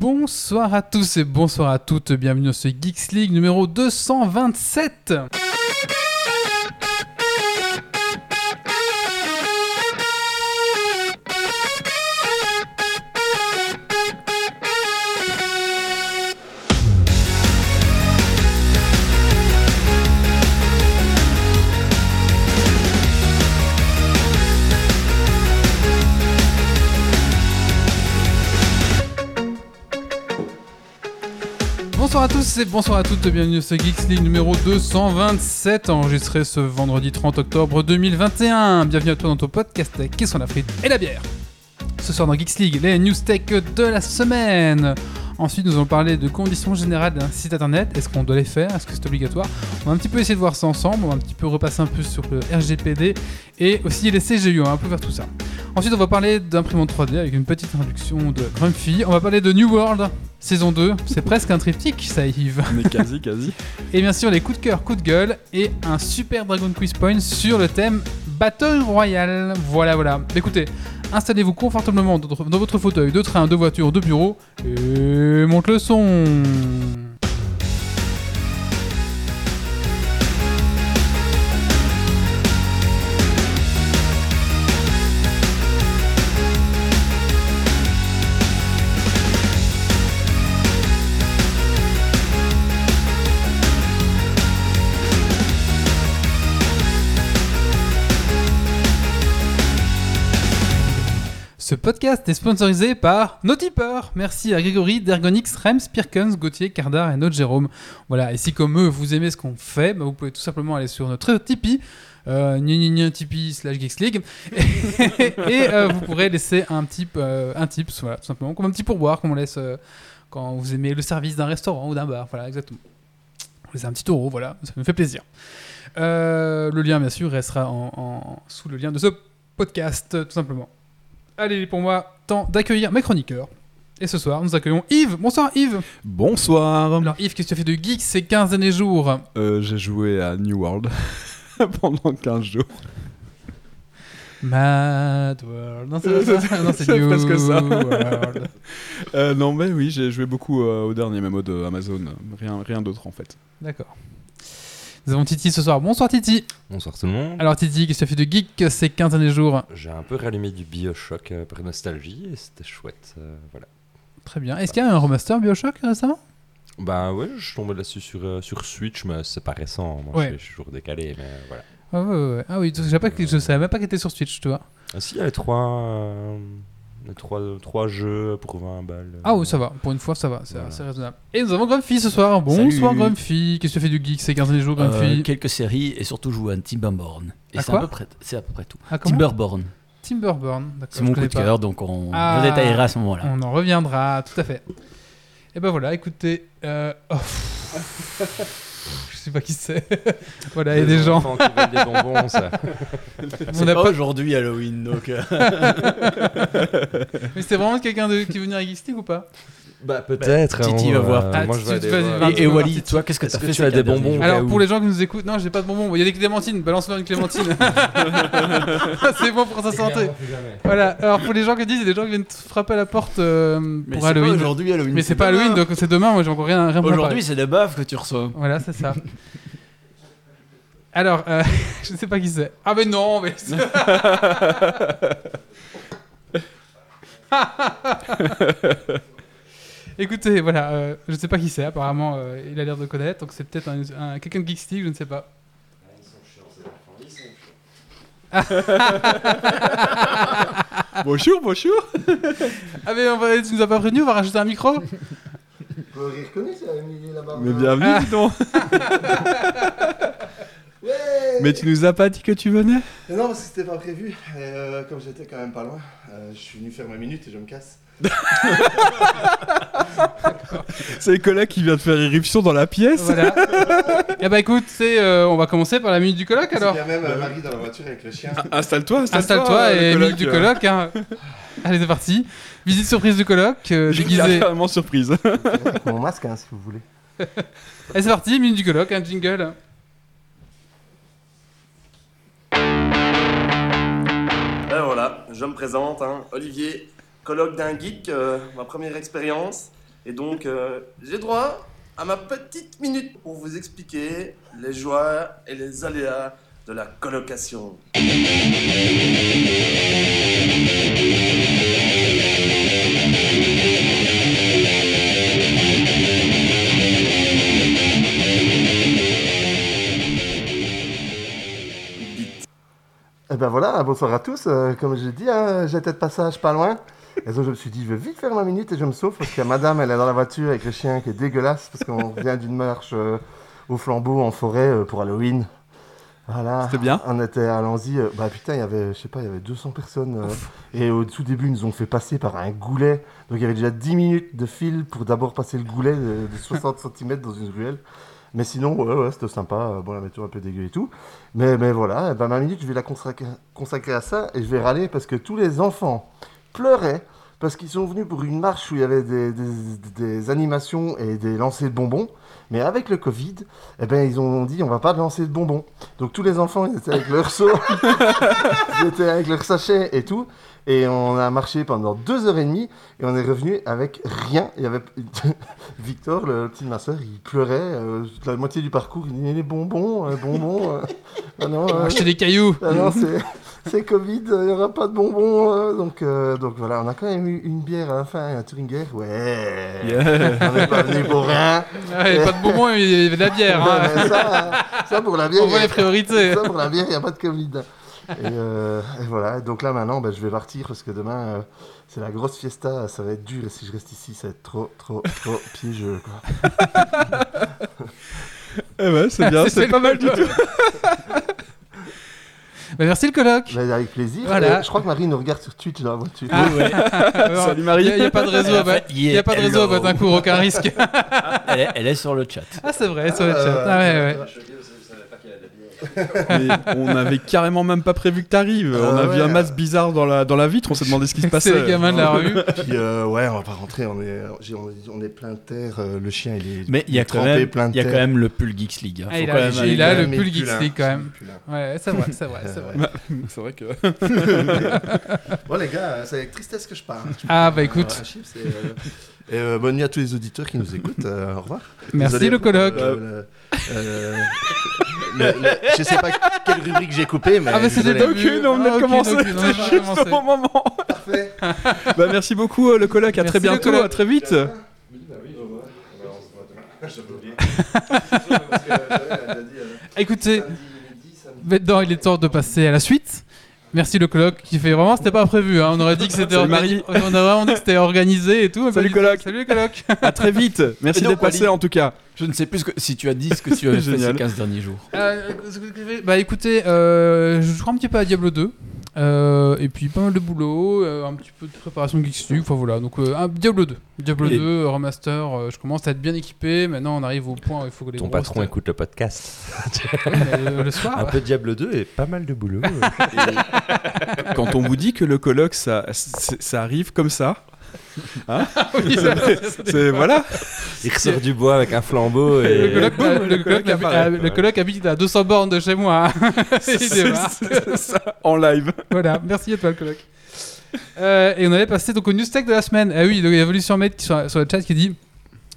Bonsoir à tous et bonsoir à toutes, bienvenue dans ce Geeks League numéro 227 et bonsoir à toutes, bienvenue ce Geeks League numéro 227, enregistré ce vendredi 30 octobre 2021. Bienvenue à toi dans ton podcast qui sont la frite et la bière. Ce soir dans Geeks League, les news tech de la semaine. Ensuite, nous allons parler de conditions générales d'un site internet. Est-ce qu'on doit les faire? Est-ce que c'est obligatoire? On va un petit peu essayer de voir ça ensemble. On va un petit peu repasser un peu sur le RGPD et aussi les CGU. On un peu faire tout ça. Ensuite, on va parler d'imprimante 3D avec une petite introduction de Grumpy. On va parler de New World, saison 2. C'est presque un triptyque, ça, Yves. Mais quasi, quasi. Et bien sûr, les coups de cœur, coups de gueule et un super Dragon Quiz Point sur le thème Battle Royale. Voilà, voilà. Écoutez, installez-vous confortablement dans dans votre fauteuil de train, de voiture, de bureau et monte le son. Ce podcast est sponsorisé par nos tipeurs. Merci à Grégory, Dergonix, Rems, Pirkens, Gauthier, Cardar et notre Jérôme. Voilà, et si comme eux, vous aimez ce qu'on fait, bah, vous pouvez tout simplement aller sur notre Tipeee, euh, gna Tipeee slash Geeks League, et euh, vous pourrez laisser un type, euh, un tips, voilà, tout simplement, comme un petit pourboire qu'on laisse euh, quand vous aimez le service d'un restaurant ou d'un bar, voilà, exactement. On laisse un petit euro, voilà, ça nous fait plaisir. Le lien, bien sûr, restera sous le lien de ce podcast, tout simplement. Allez, pour moi, temps d'accueillir mes chroniqueurs. Et ce soir, nous accueillons Yves. Bonsoir Yves. Bonsoir. Alors Yves, qu'est-ce que tu as fait de geek ces 15 derniers jours Euh, J'ai joué à New World pendant 15 jours. Mad World. Non, c'est New presque ça. World. Euh, non, mais oui, j'ai joué beaucoup euh, au dernier MMO de Amazon. Rien, rien d'autre en fait. D'accord. Nous avons Titi ce soir. Bonsoir Titi. Bonsoir tout le monde. Alors Titi, qu'est-ce que tu as fait de geek ces 15 derniers jours? J'ai un peu rallumé du Bioshock euh, par nostalgie et c'était chouette. euh, voilà. Très bien. Est-ce qu'il y a un remaster Bioshock récemment? Bah ouais, je suis tombé là-dessus sur, euh, sur Switch, mais c'est pas récent. Moi, Ouais. je, suis- je suis toujours décalé, mais voilà. ah, ouais, ouais, ouais. ah oui, je savais, pas que- je savais même pas qu'il était sur Switch, tu vois. Ah si, il y a les trois, euh, trois, trois jeux pour 20 balles. Ah oui, ça va. Pour une fois, ça va. C'est Voilà. assez raisonnable. Et nous avons Grumpy ce soir. Bonsoir. Grumpy. Qu'est-ce que tu as fait de geek? Ces 15 derniers jours, Grumpy Euh, quelques séries et surtout jouer à Timberborn. Et À c'est quoi à peu près, c'est à peu près tout. Ah, Timberborn, Timberborn. D'accord. c'est mon coup de pas. cœur, donc on Ah. je détaillerai à ce moment-là. On en reviendra, tout à fait. Et ben voilà, écoutez. Euh... oh, sais pas qui c'est. voilà, il y a des gens. qui veulent des bonbons, ça. On n'a pas- aujourd'hui Halloween, donc. euh, Mais c'était vraiment quelqu'un de... qui venu à Geeks League ou pas? Bah peut-être. Titi hein, va voir. Ah, moi, je vais et, Wally, toi, qu'est-ce que t'as fait tu as des bonbons Alors pour les gens qui nous écoutent, non, j'ai pas de bonbons. Il y a des clémentines, balance-leur une clémentine. C'est bon pour sa santé. Voilà, alors pour les gens qui disent, il y a des gens qui viennent te frapper à la porte euh, Mais pour c'est pas Halloween. aujourd'hui Halloween. Mais c'est pas Halloween, donc c'est demain, moi j'ai encore rien. Aujourd'hui, c'est des baffes que tu reçois. Voilà, c'est ça. Alors, euh, je sais pas qui c'est. Ah mais non, mais... Écoutez, voilà, euh, je sais pas qui c'est, apparemment euh, il a l'air de connaître, donc c'est peut-être un, un- quelqu'un de Geekstig, je ne sais pas. Bonjour, bonjour. Ah mais on va, tu nous as pas prévenu, on va rajouter un micro Vous ça, Emily là-bas Mais bienvenue, Ah. dis donc. Ouais Mais tu nous as pas dit que tu venais? Non, parce que c'était pas prévu. Et, euh, comme j'étais quand même pas loin, euh, je suis venu faire ma minute et je me casse. C'est le collègue qui vient de faire irruption dans la pièce. Voilà. Et bah écoute, c'est, euh, on va commencer par la minute du colloque alors. Il y a même euh, Marie dans la voiture avec le chien. Installe-toi, installe-toi. Installe-toi euh, et minute du colloque. Hein. Allez, c'est parti. Visite surprise du colloque, euh, déguisé. carrément surprise. Mon masque, hein, si vous voulez. Allez, c'est parti, minute du colloque, un jingle. Ben voilà, je me présente, hein, Olivier, colloque d'un geek, euh, ma première expérience. Et donc, euh, j'ai droit à ma petite minute pour vous expliquer les joies et les aléas de la colocation. Et ben voilà, bonsoir à tous. Euh, comme j'ai dit, hein, j'étais de passage pas loin. Et donc je me suis dit, je vais vite faire ma minute et je me sauve parce que madame, elle est dans la voiture avec le chien qui est dégueulasse parce qu'on vient d'une marche euh, au flambeau en forêt euh, pour Halloween. Voilà. C'était bien On était à Lanzy. euh, bah putain, il y avait, je sais pas, il y avait 200 personnes. euh, et au tout début, ils nous ont fait passer par un goulet. Donc il y avait déjà 10 minutes de fil pour d'abord passer le goulet de, de 60 cm dans une ruelle. Mais sinon, ouais, ouais, c'était sympa. Bon, la météo un peu dégueu et tout. Mais, mais voilà, eh ben, ma minute, je vais la consacrer, consacrer à ça et je vais râler parce que tous les enfants pleuraient parce qu'ils sont venus pour une marche où il y avait des, des- des animations et des lancers de bonbons. Mais avec le Covid, eh ben, ils ont dit on va pas lancer de bonbons. Donc tous les enfants, ils étaient avec leur seau, ils étaient avec leur sachet et tout. Et on a marché pendant deux heures et demie et on est revenu avec rien. Il y avait Victor, le petit de ma soeur, il pleurait euh, la moitié du parcours. Il disait les bonbons, euh, bonbons. euh. Ah non, euh, Acheter des cailloux. ah non, c'est, c'est Covid, il n'y aura pas de bonbons. euh, donc, euh, donc voilà, on a quand même eu une bière à la fin, un Turinger. Ouais, Yeah. on n'est pas venu pour rien. Ah, il y a pas de bonbons, il y avait de la bière. hein. Ouais, mais ça, ça, pour la bière, On voit il y a- les priorités. ça, pour la bière, il n'y a pas de Covid. Et, euh, et voilà, donc là maintenant, ben, je vais partir parce que demain, euh, c'est la grosse fiesta, ça va être dur. Et si je reste ici, ça va être trop, trop, trop piégeux. Quoi. Eh ben, c'est bien, c'est pas mal du tout. Bah, merci le coloc. Ben, avec plaisir. Voilà. Et je crois que Marie nous regarde sur Twitch dans la voiture. Ah, Salut Il Marie. n'y a, pas de réseau, à En Ba- fait, il y a pas de réseau à Batincourt, aucun risque. Elle est, elle est sur le chat. Ah, c'est vrai, sur le chat. Ah, ouais, ouais. Mais on avait carrément même pas prévu que t'arrives. Ah on a vu un masque bizarre dans la, dans la vitre, on s'est demandé ce qui se passait. C'est les gamins de la rue. Puis euh, ouais, on va pas rentrer, on est, on plein de terre, euh, le chien il est Mais il y a quand même, plein de il y a quand même le pull Geeks League. hein. Ah, Faut il quand a- il a le pull Geeks League, quand même. Ouais, c'est vrai, c'est vrai, c'est vrai. Bah, c'est vrai que. Bon les gars, c'est avec tristesse que je pars. Ah, bah écoute, Euh, c'est, euh, Et euh, bonne nuit à tous les auditeurs qui nous écoutent. euh, au revoir. merci Désolé le coloc. euh, le- le- le- je sais pas quelle rubrique j'ai coupé, mais. Ah, bah c'était. Aucune, on venait de Ah, commencer. Juste au bon moment. Parfait. Bah, merci beaucoup, euh, le coloc. À très bientôt. À très vite. Écoutez, maintenant il est temps de passer à la suite. Merci le coloc qui fait vraiment, c'était pas prévu. hein. On aurait dit que c'était organi-. On vraiment dit que c'était organisé et tout. Salut, coloc. Salut le coloc. À très vite. Merci d'être passé en tout cas. Je ne sais plus ce que, si tu as dit ce que tu avais fait ces Génial. 15 derniers jours. Euh, bah écoutez, euh, je joue un petit peu à Diablo 2. Euh, et puis pas mal de boulot, euh, un petit peu de préparation League, enfin voilà, donc euh, un Diablo 2. Diablo Et- 2, euh, remaster, euh, je commence à être bien équipé, maintenant on arrive au point où il faut que les Ton patron écoute le podcast. Ouais, mais, euh, le soir. Un peu Diablo 2 et pas mal de boulot. Quand on vous dit que le coloc, ça, ça arrive comme ça. Hein Oui, C'est voilà. Il ressort du bois avec un flambeau Le coloc, le, coloc, coloc apparaît. le coloc habite à 200 bornes de chez moi. hein. C'est ça en live. voilà, merci à toi le coloc. Euh, et on allait passer donc au news tech de la semaine. Ah oui, donc il y a Evolution Mate qui sur, sur le chat qui dit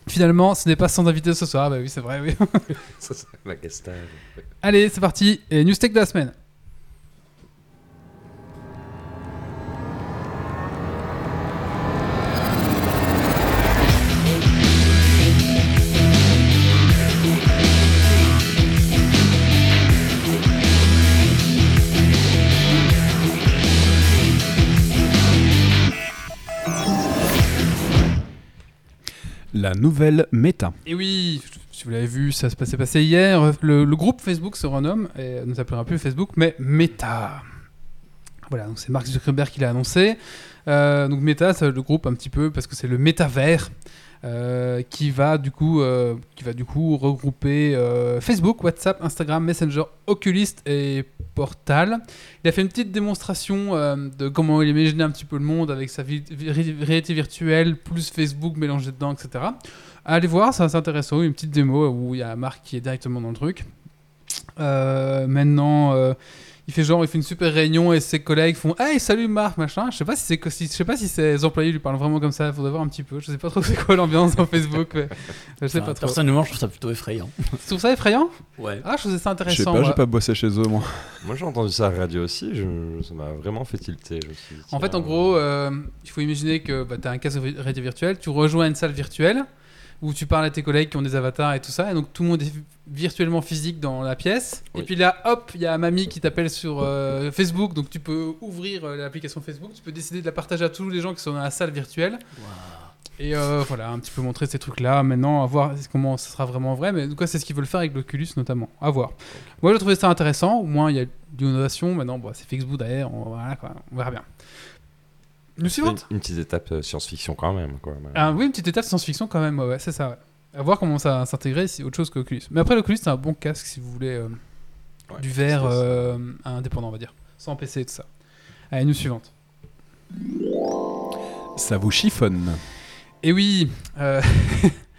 finalement ce n'est pas sans invité ce soir. Bah oui, c'est vrai, oui. Ça, c'est la guest star. Allez, c'est parti. Et news tech de la semaine. La nouvelle méta. Et oui, si vous l'avez vu, ça se passait passé hier. Le, groupe Facebook se renomme et ne s'appellera plus Facebook, mais Meta. Voilà, donc c'est Mark Zuckerberg qui l'a annoncé. Euh, donc Meta, c'est le groupe un petit peu parce que c'est le métavers euh, qui va du coup, euh, qui va du coup regrouper euh, Facebook, WhatsApp, Instagram, Messenger, Oculus et Portal. Il a fait une petite démonstration de comment il imaginait un petit peu le monde avec sa réalité virtuelle plus Facebook mélangé dedans, etc. Allez voir, c'est intéressant. Une petite démo où il y a Marc qui est directement dans le truc. Maintenant, il fait genre, il fait une super réunion et ses collègues font Hey, salut Marc, machin. Je sais pas si c'est si, je sais pas si ses employés lui parlent vraiment comme ça. Faudrait voir un petit peu. Je sais pas trop c'est quoi l'ambiance dans Facebook. mais je sais Enfin, pas trop. Personnellement, je trouve ça plutôt effrayant. Tu trouves ça effrayant? Ouais. Ah, je trouvais ça Je sais intéressant. pas, j'ai pas bossé chez eux, moi. Moi j'ai entendu ça à la radio aussi, je- ça m'a vraiment fait tilter. je me suis dit, En fait, en gros, euh, il faut imaginer que bah, tu as un casque de réalité virtuelle, tu rejoins une salle virtuelle où tu parles à tes collègues qui ont des avatars et tout ça, et donc tout le monde est virtuellement physique dans la pièce. Et puis là, hop, il y a mamie qui t'appelle sur euh, Facebook, donc tu peux ouvrir euh, l'application Facebook, tu peux décider de la partager à tous les gens qui sont dans la salle virtuelle. Et euh, voilà, un petit peu montrer ces trucs-là. Maintenant, à voir comment ça sera vraiment vrai. Mais en tout cas, c'est ce qu'ils veulent faire avec l'Oculus notamment. À voir. Moi, j'ai trouvé ça intéressant. Au moins, il y a de l'innovation. Maintenant, bon, c'est Facebook derrière. On, voilà, quoi. on verra bien. Suivante une, une petite étape euh, science-fiction quand même. Quoi. ah, Oui, une petite étape science-fiction quand même. Ouais, c'est ça. Ouais. À voir comment ça va s'intégrer. C'est autre chose que l'Oculus. Mais après, l'Oculus, c'est un bon casque si vous voulez euh, Ouais, du verre euh, indépendant, on va dire. Sans PC et tout ça. Allez, nous suivante. Ça vous chiffonne. Et oui, euh,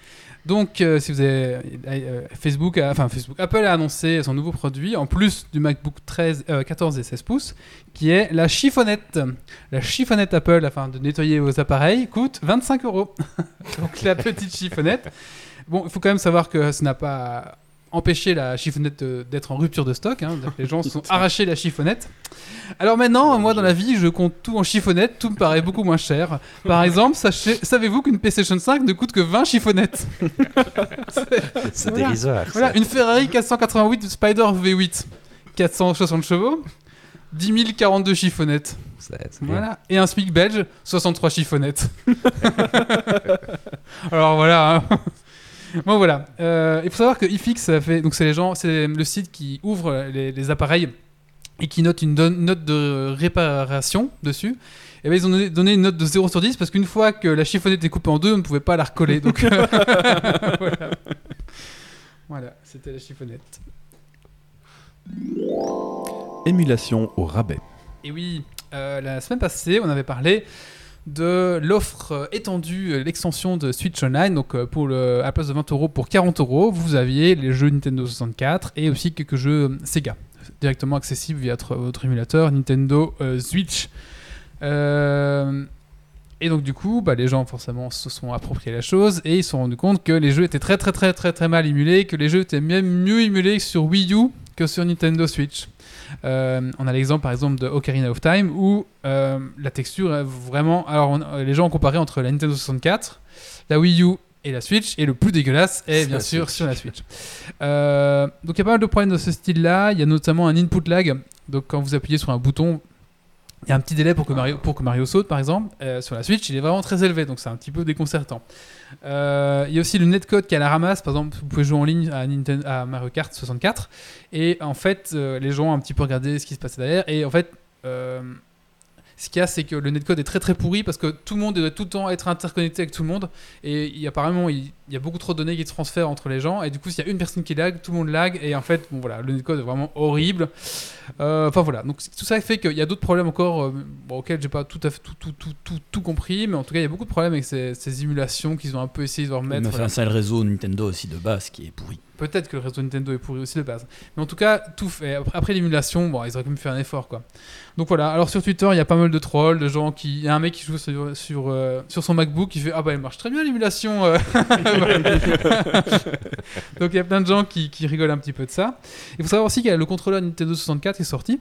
donc euh, si vous avez euh, Facebook, a- enfin Facebook, Apple a annoncé son nouveau produit en plus du MacBook 13, euh, 14 et 16 pouces, qui est la chiffonnette. La chiffonnette Apple, afin de nettoyer vos appareils, coûte 25 euros. donc la petite chiffonnette. Bon, il faut quand même savoir que ça n'a pas empêché la chiffonnette de- d'être en rupture de stock. hein. Les gens se sont arrachés la chiffonnette. Alors maintenant, moi dans la vie, je compte tout en chiffonnette, tout me paraît beaucoup moins cher. Par exemple, savez-vous qu'une PlayStation 5 ne coûte que 20 chiffonnettes? C'est Voilà. dérisoire. Voilà, une Ferrari 488 Spider V8, 460 chevaux, 10 042 chiffonnettes. Voilà. Et un SMIC belge, 63 chiffonnettes. Alors voilà. hein. Bon voilà. Euh, il faut savoir que iFix, ça fait donc c'est les gens, c'est le site qui ouvre les, les appareils et qui note une note de réparation dessus. Et ben ils ont donné, une note de 0 sur 10 parce qu'une fois que la chiffonnette est coupée en deux, on ne pouvait pas la recoller. Donc voilà. Voilà, c'était la chiffonnette. Émulation au rabais. Et oui, euh, la semaine passée, on avait parlé de l'offre euh, étendue, euh, l'extension de Switch Online. Donc, euh, à la place de 20 euros, pour 40 euros, vous aviez les jeux Nintendo 64 et aussi quelques jeux Sega, directement accessibles via votre, émulateur Nintendo Switch. Et donc, du coup, bah, les gens, forcément, se sont appropriés la chose et ils se sont rendus compte que les jeux étaient très, très, très, très, très mal émulés, que les jeux étaient même mieux émulés sur Wii U que sur Nintendo Switch. Euh, on a l'exemple par exemple de Ocarina of Time où euh, la texture est vraiment. Alors on- euh, les gens ont comparé entre la Nintendo 64, la Wii U et la Switch, et le plus dégueulasse est bien sûr Switch. sur la Switch. Euh, donc il y a pas mal de problèmes de ce style-là. Il y a notamment un input lag. Donc quand vous appuyez sur un bouton, il y a un petit délai pour que Mario, pour que Mario saute par exemple. Euh, sur la Switch, il est vraiment très élevé, donc c'est un petit peu déconcertant. Euh, il y a aussi le netcode qui à la ramasse. Par exemple, vous pouvez jouer en ligne à Mario Kart 64. Et en fait, euh, les gens ont un petit peu regardé ce qui se passait derrière. Et en fait, euh, ce qu'il y a, c'est que le netcode est très très pourri parce que tout le monde doit tout le temps être interconnecté avec tout le monde. Et il apparemment, il, il y a beaucoup trop de données qui se transfèrent entre les gens. Et du coup, s'il y a une personne qui lag, tout le monde lag. Et en fait, bon voilà, le netcode est vraiment horrible. Euh, Enfin voilà, donc tout ça fait qu'il y a d'autres problèmes encore euh, bon, auxquels j'ai pas tout à fait tout, tout, tout, tout, tout compris. Mais en tout cas, il y a beaucoup de problèmes avec ces, ces émulations qu'ils ont un peu essayé de Mais remettre. enfin, c'est le réseau Nintendo aussi de base qui est pourri. Peut-être que le réseau Nintendo est pourri aussi de base. Mais en tout cas, tout fait. Après, l'émulation, bon, ils auraient quand même fait un effort, quoi. Donc voilà. Alors sur Twitter, il y a pas mal de trolls, de gens qui. Il y a un mec qui joue sur, sur, euh, son MacBook qui fait Ah bah, il marche très bien l'émulation. euh. Donc il y a plein de gens qui, rigolent un petit peu de ça. Il faut savoir aussi a le contrôleur Nintendo 64 qui est sorti.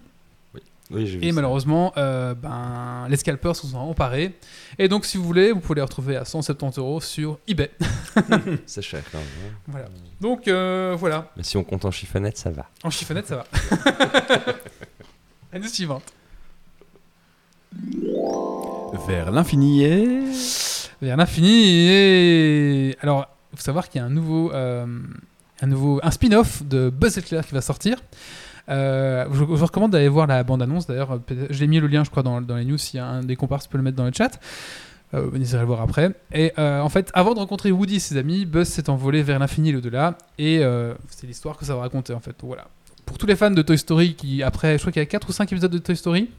Oui, j'ai vu Et ça. malheureusement, euh, ben, les scalpers se sont emparés. Et donc, si vous voulez, vous pouvez les retrouver à 170 euros sur eBay. C'est cher quand même. hein. Voilà. Donc, euh, voilà. Mais si on compte en chiffonnette, ça va. En chiffonnette, ça va. L'année suivante. Vers l'infini et... Vers l'infini. Et... Alors, il faut savoir qu'il y a un nouveau, euh, un nouveau, un spin-off de Buzz Éclair qui va sortir. Euh, je, vous recommande d'aller voir la bande-annonce. D'ailleurs, je l'ai mis le lien, je crois, dans, les news. A un des comparses peut le mettre dans le chat. Euh, vous n'hésitez à le voir après. Et euh, en fait, avant de rencontrer Woody et ses amis, Buzz s'est envolé vers l'infini et l'au-delà. Et euh, c'est l'histoire que ça va raconter, en fait. Voilà. Pour tous les fans de Toy Story qui, après, je crois qu'il y a 4 ou 5 épisodes de Toy Story,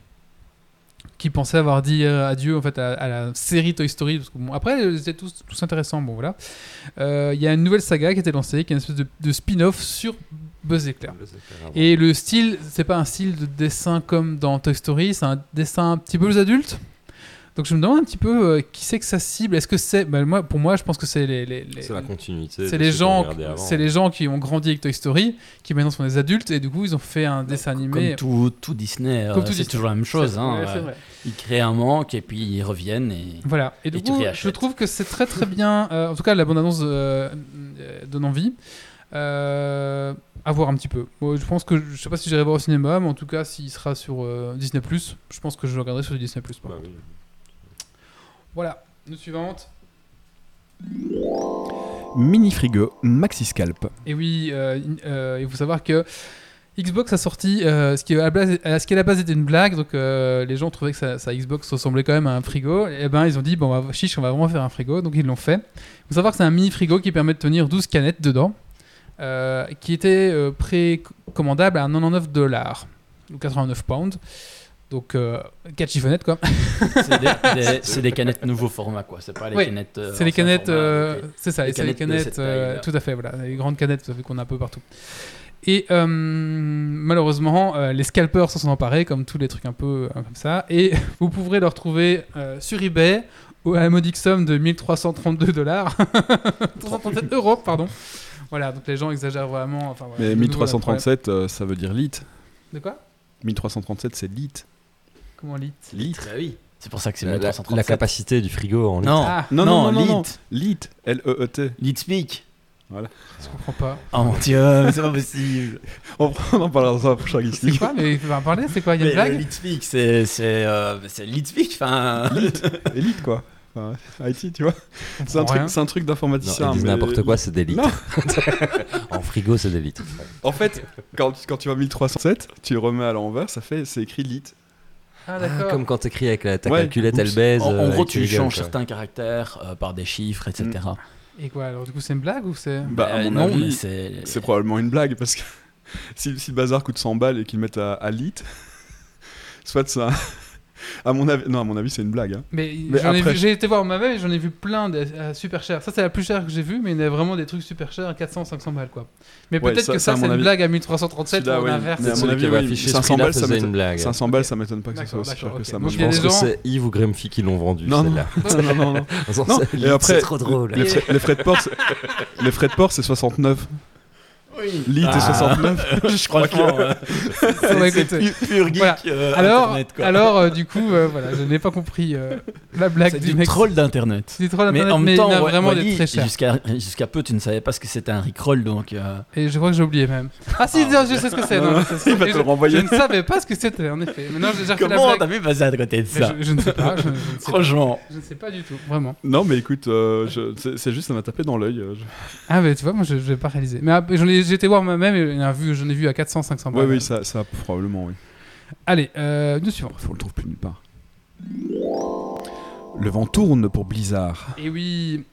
qui pensaient avoir dit euh, adieu en fait à, la série Toy Story. Après, ils étaient tous, tous intéressants. Bon voilà. Euh, Il y a une nouvelle saga qui a été lancée, qui est une espèce de spin-off sur Buzz Éclair. Et le style, c'est pas un style de dessin comme dans Toy Story, c'est un dessin un petit peu plus adulte. Donc je me demande un petit peu euh, qui c'est que ça cible? Est-ce que c'est, bah, moi, pour moi, je pense que c'est les, les- les- C'est la continuité. c'est les gens, avant. c'est les gens qui ont grandi avec Toy Story, qui maintenant sont des adultes et du coup ils ont fait un dessin animé. Comme tout, tout Disney, euh, c'est toujours la même chose. Hein, euh, vrai. Ils créent un manque et puis ils reviennent. Et... Voilà. Et du Et coup, je trouve que c'est très très bien. euh, en tout cas, la bande annonce euh, euh, donne envie. Euh, à voir un petit peu. Moi, je pense que je sais pas si j'irai voir au cinéma, mais en tout cas, s'il sera sur euh, Disney+, je pense que je le regarderai sur Disney+. par Bah oui. Voilà. Nous suivante. Mini frigo, maxi scalp. Et oui, euh, euh, il faut savoir que Xbox a sorti euh, ce, qui à la base, ce qui à la base était une blague, donc euh, les gens trouvaient que sa, sa Xbox ressemblait quand même à un frigo. Et ben ils ont dit, bon, on va, chiche, on va vraiment faire un frigo, donc ils l'ont fait. Il faut savoir que c'est un mini frigo qui permet de tenir 12 canettes dedans, euh, qui était euh, précommandable à 99 dollars, ou 89 pounds. Donc 4 chiffonnettes quoi. C'est des, des- canettes nouveau format, quoi. C'est pas les Oui, canettes. euh, c'est les canettes, euh, c'est ça, c'est les canettes euh, tout à fait, voilà, les grandes canettes, vous savez qu'on a un peu partout. Et euh, malheureusement, euh, les scalpers s'en sont emparés, comme tous les trucs un peu euh, comme ça, et vous pourrez le retrouver euh, sur eBay à la modique somme de 1332 dollars, 337 euros, pardon. Voilà, donc les gens exagèrent vraiment. Enfin, voilà, Mais de nouveau, le problème. 1337, euh, ça veut dire lit. De quoi? 1337, c'est lit. Comment lit? Litre. Bah oui. C'est pour ça que c'est La, la- 337. la capacité du frigo en litre. Non, Ah, Non, non, non, lit. Lit. L-E-E-T. Lit speak. je comprends pas. Oh mon dieu, mais c'est pas possible. On en parlera dans un prochain C'est quoi? Mais il faut en parler, c'est quoi? Il y a une euh, blague? Lit speak, c'est c'est euh, lit speak. Enfin, Elite, quoi. Enfin, IT, tu vois. C'est un, truc- un truc Non, d'informaticien. ils mais- n'importe quoi, c'est des litres. En frigo, c'est des litres. En fait, quand, quand tu vois 1307, tu le remets à l'envers, ça fait, c'est écrit lit. Ah, Ah, d'accord. comme quand t'écris avec la, ta Ouais, calculette oups. Elbez. en, en euh, gros, tu changes quoi. certains caractères euh, par des chiffres, etc. Et quoi Alors, du coup, c'est une blague ou c'est. Bah, à Euh, mon non, c'est. C'est probablement une blague parce que si, si le bazar coûte 100 balles et qu'ils mettent à, à lit, soit ça. À mon avis, non, à mon avis, c'est une blague. hein. Mais, Mais j'en ai après- vu- j'ai été voir moi-même et j'en ai vu plein de euh, super chers. Ça, c'est la plus chère que j'ai vue, mais il y en a vraiment des trucs super chers à 400, 500 balles quoi. Mais Ouais, peut-être ça- que ça, c'est une avis- blague à 1337 Celui-là, ou oui. l'inverse. Mais à mon avis, qui avait oui, affiché ce 500 prix-là balles, ça une blague. 500 balles, ça m'étonne pas que ça soit aussi cher que ça. Je pense que c'est Yves ou Grumpy qui l'ont vendu, Non, non. non, non, et après, c'est trop drôle. Les frais, de port, les frais de port, c'est 69. Lit et Ah. 69. je crois que c'est pur geek Voilà. euh, Alors, Internet, quoi. alors euh, du coup, euh, voilà, je n'ai pas compris euh, la blague du du mec. troll d'internet. C'est du troll Mais d'internet, en mais, même temps, il y en a Wa- vraiment Wally, des très chers. jusqu'à jusqu'à peu, tu ne savais pas ce que c'était un rickroll, donc. euh, Et je crois que j'ai oublié même. Ah si, Ah, je sais ce que c'est. Non, non, non, je sais- il va et te je- le renvoyer. Je ne savais pas ce que c'était, en effet. Maintenant, j'ai déjà fait la Comment t'as pu passer à côté de Mais ça je, je ne sais pas. Franchement. Je ne sais pas du tout, vraiment. Non, mais écoute, c'est juste, ça m'a tapé dans l'œil. Ah, mais tu vois, moi, je n'ai pas réalisé. Mais ah, j'en ai- j'ai été voir moi-même et j'en ai vu, j'en ai vu à 400, 500 Ouais, balles. oui, ça, ça probablement, oui. Allez, euh, nous suivons. On le trouve plus nulle part. Le vent tourne pour Blizzard. Et oui.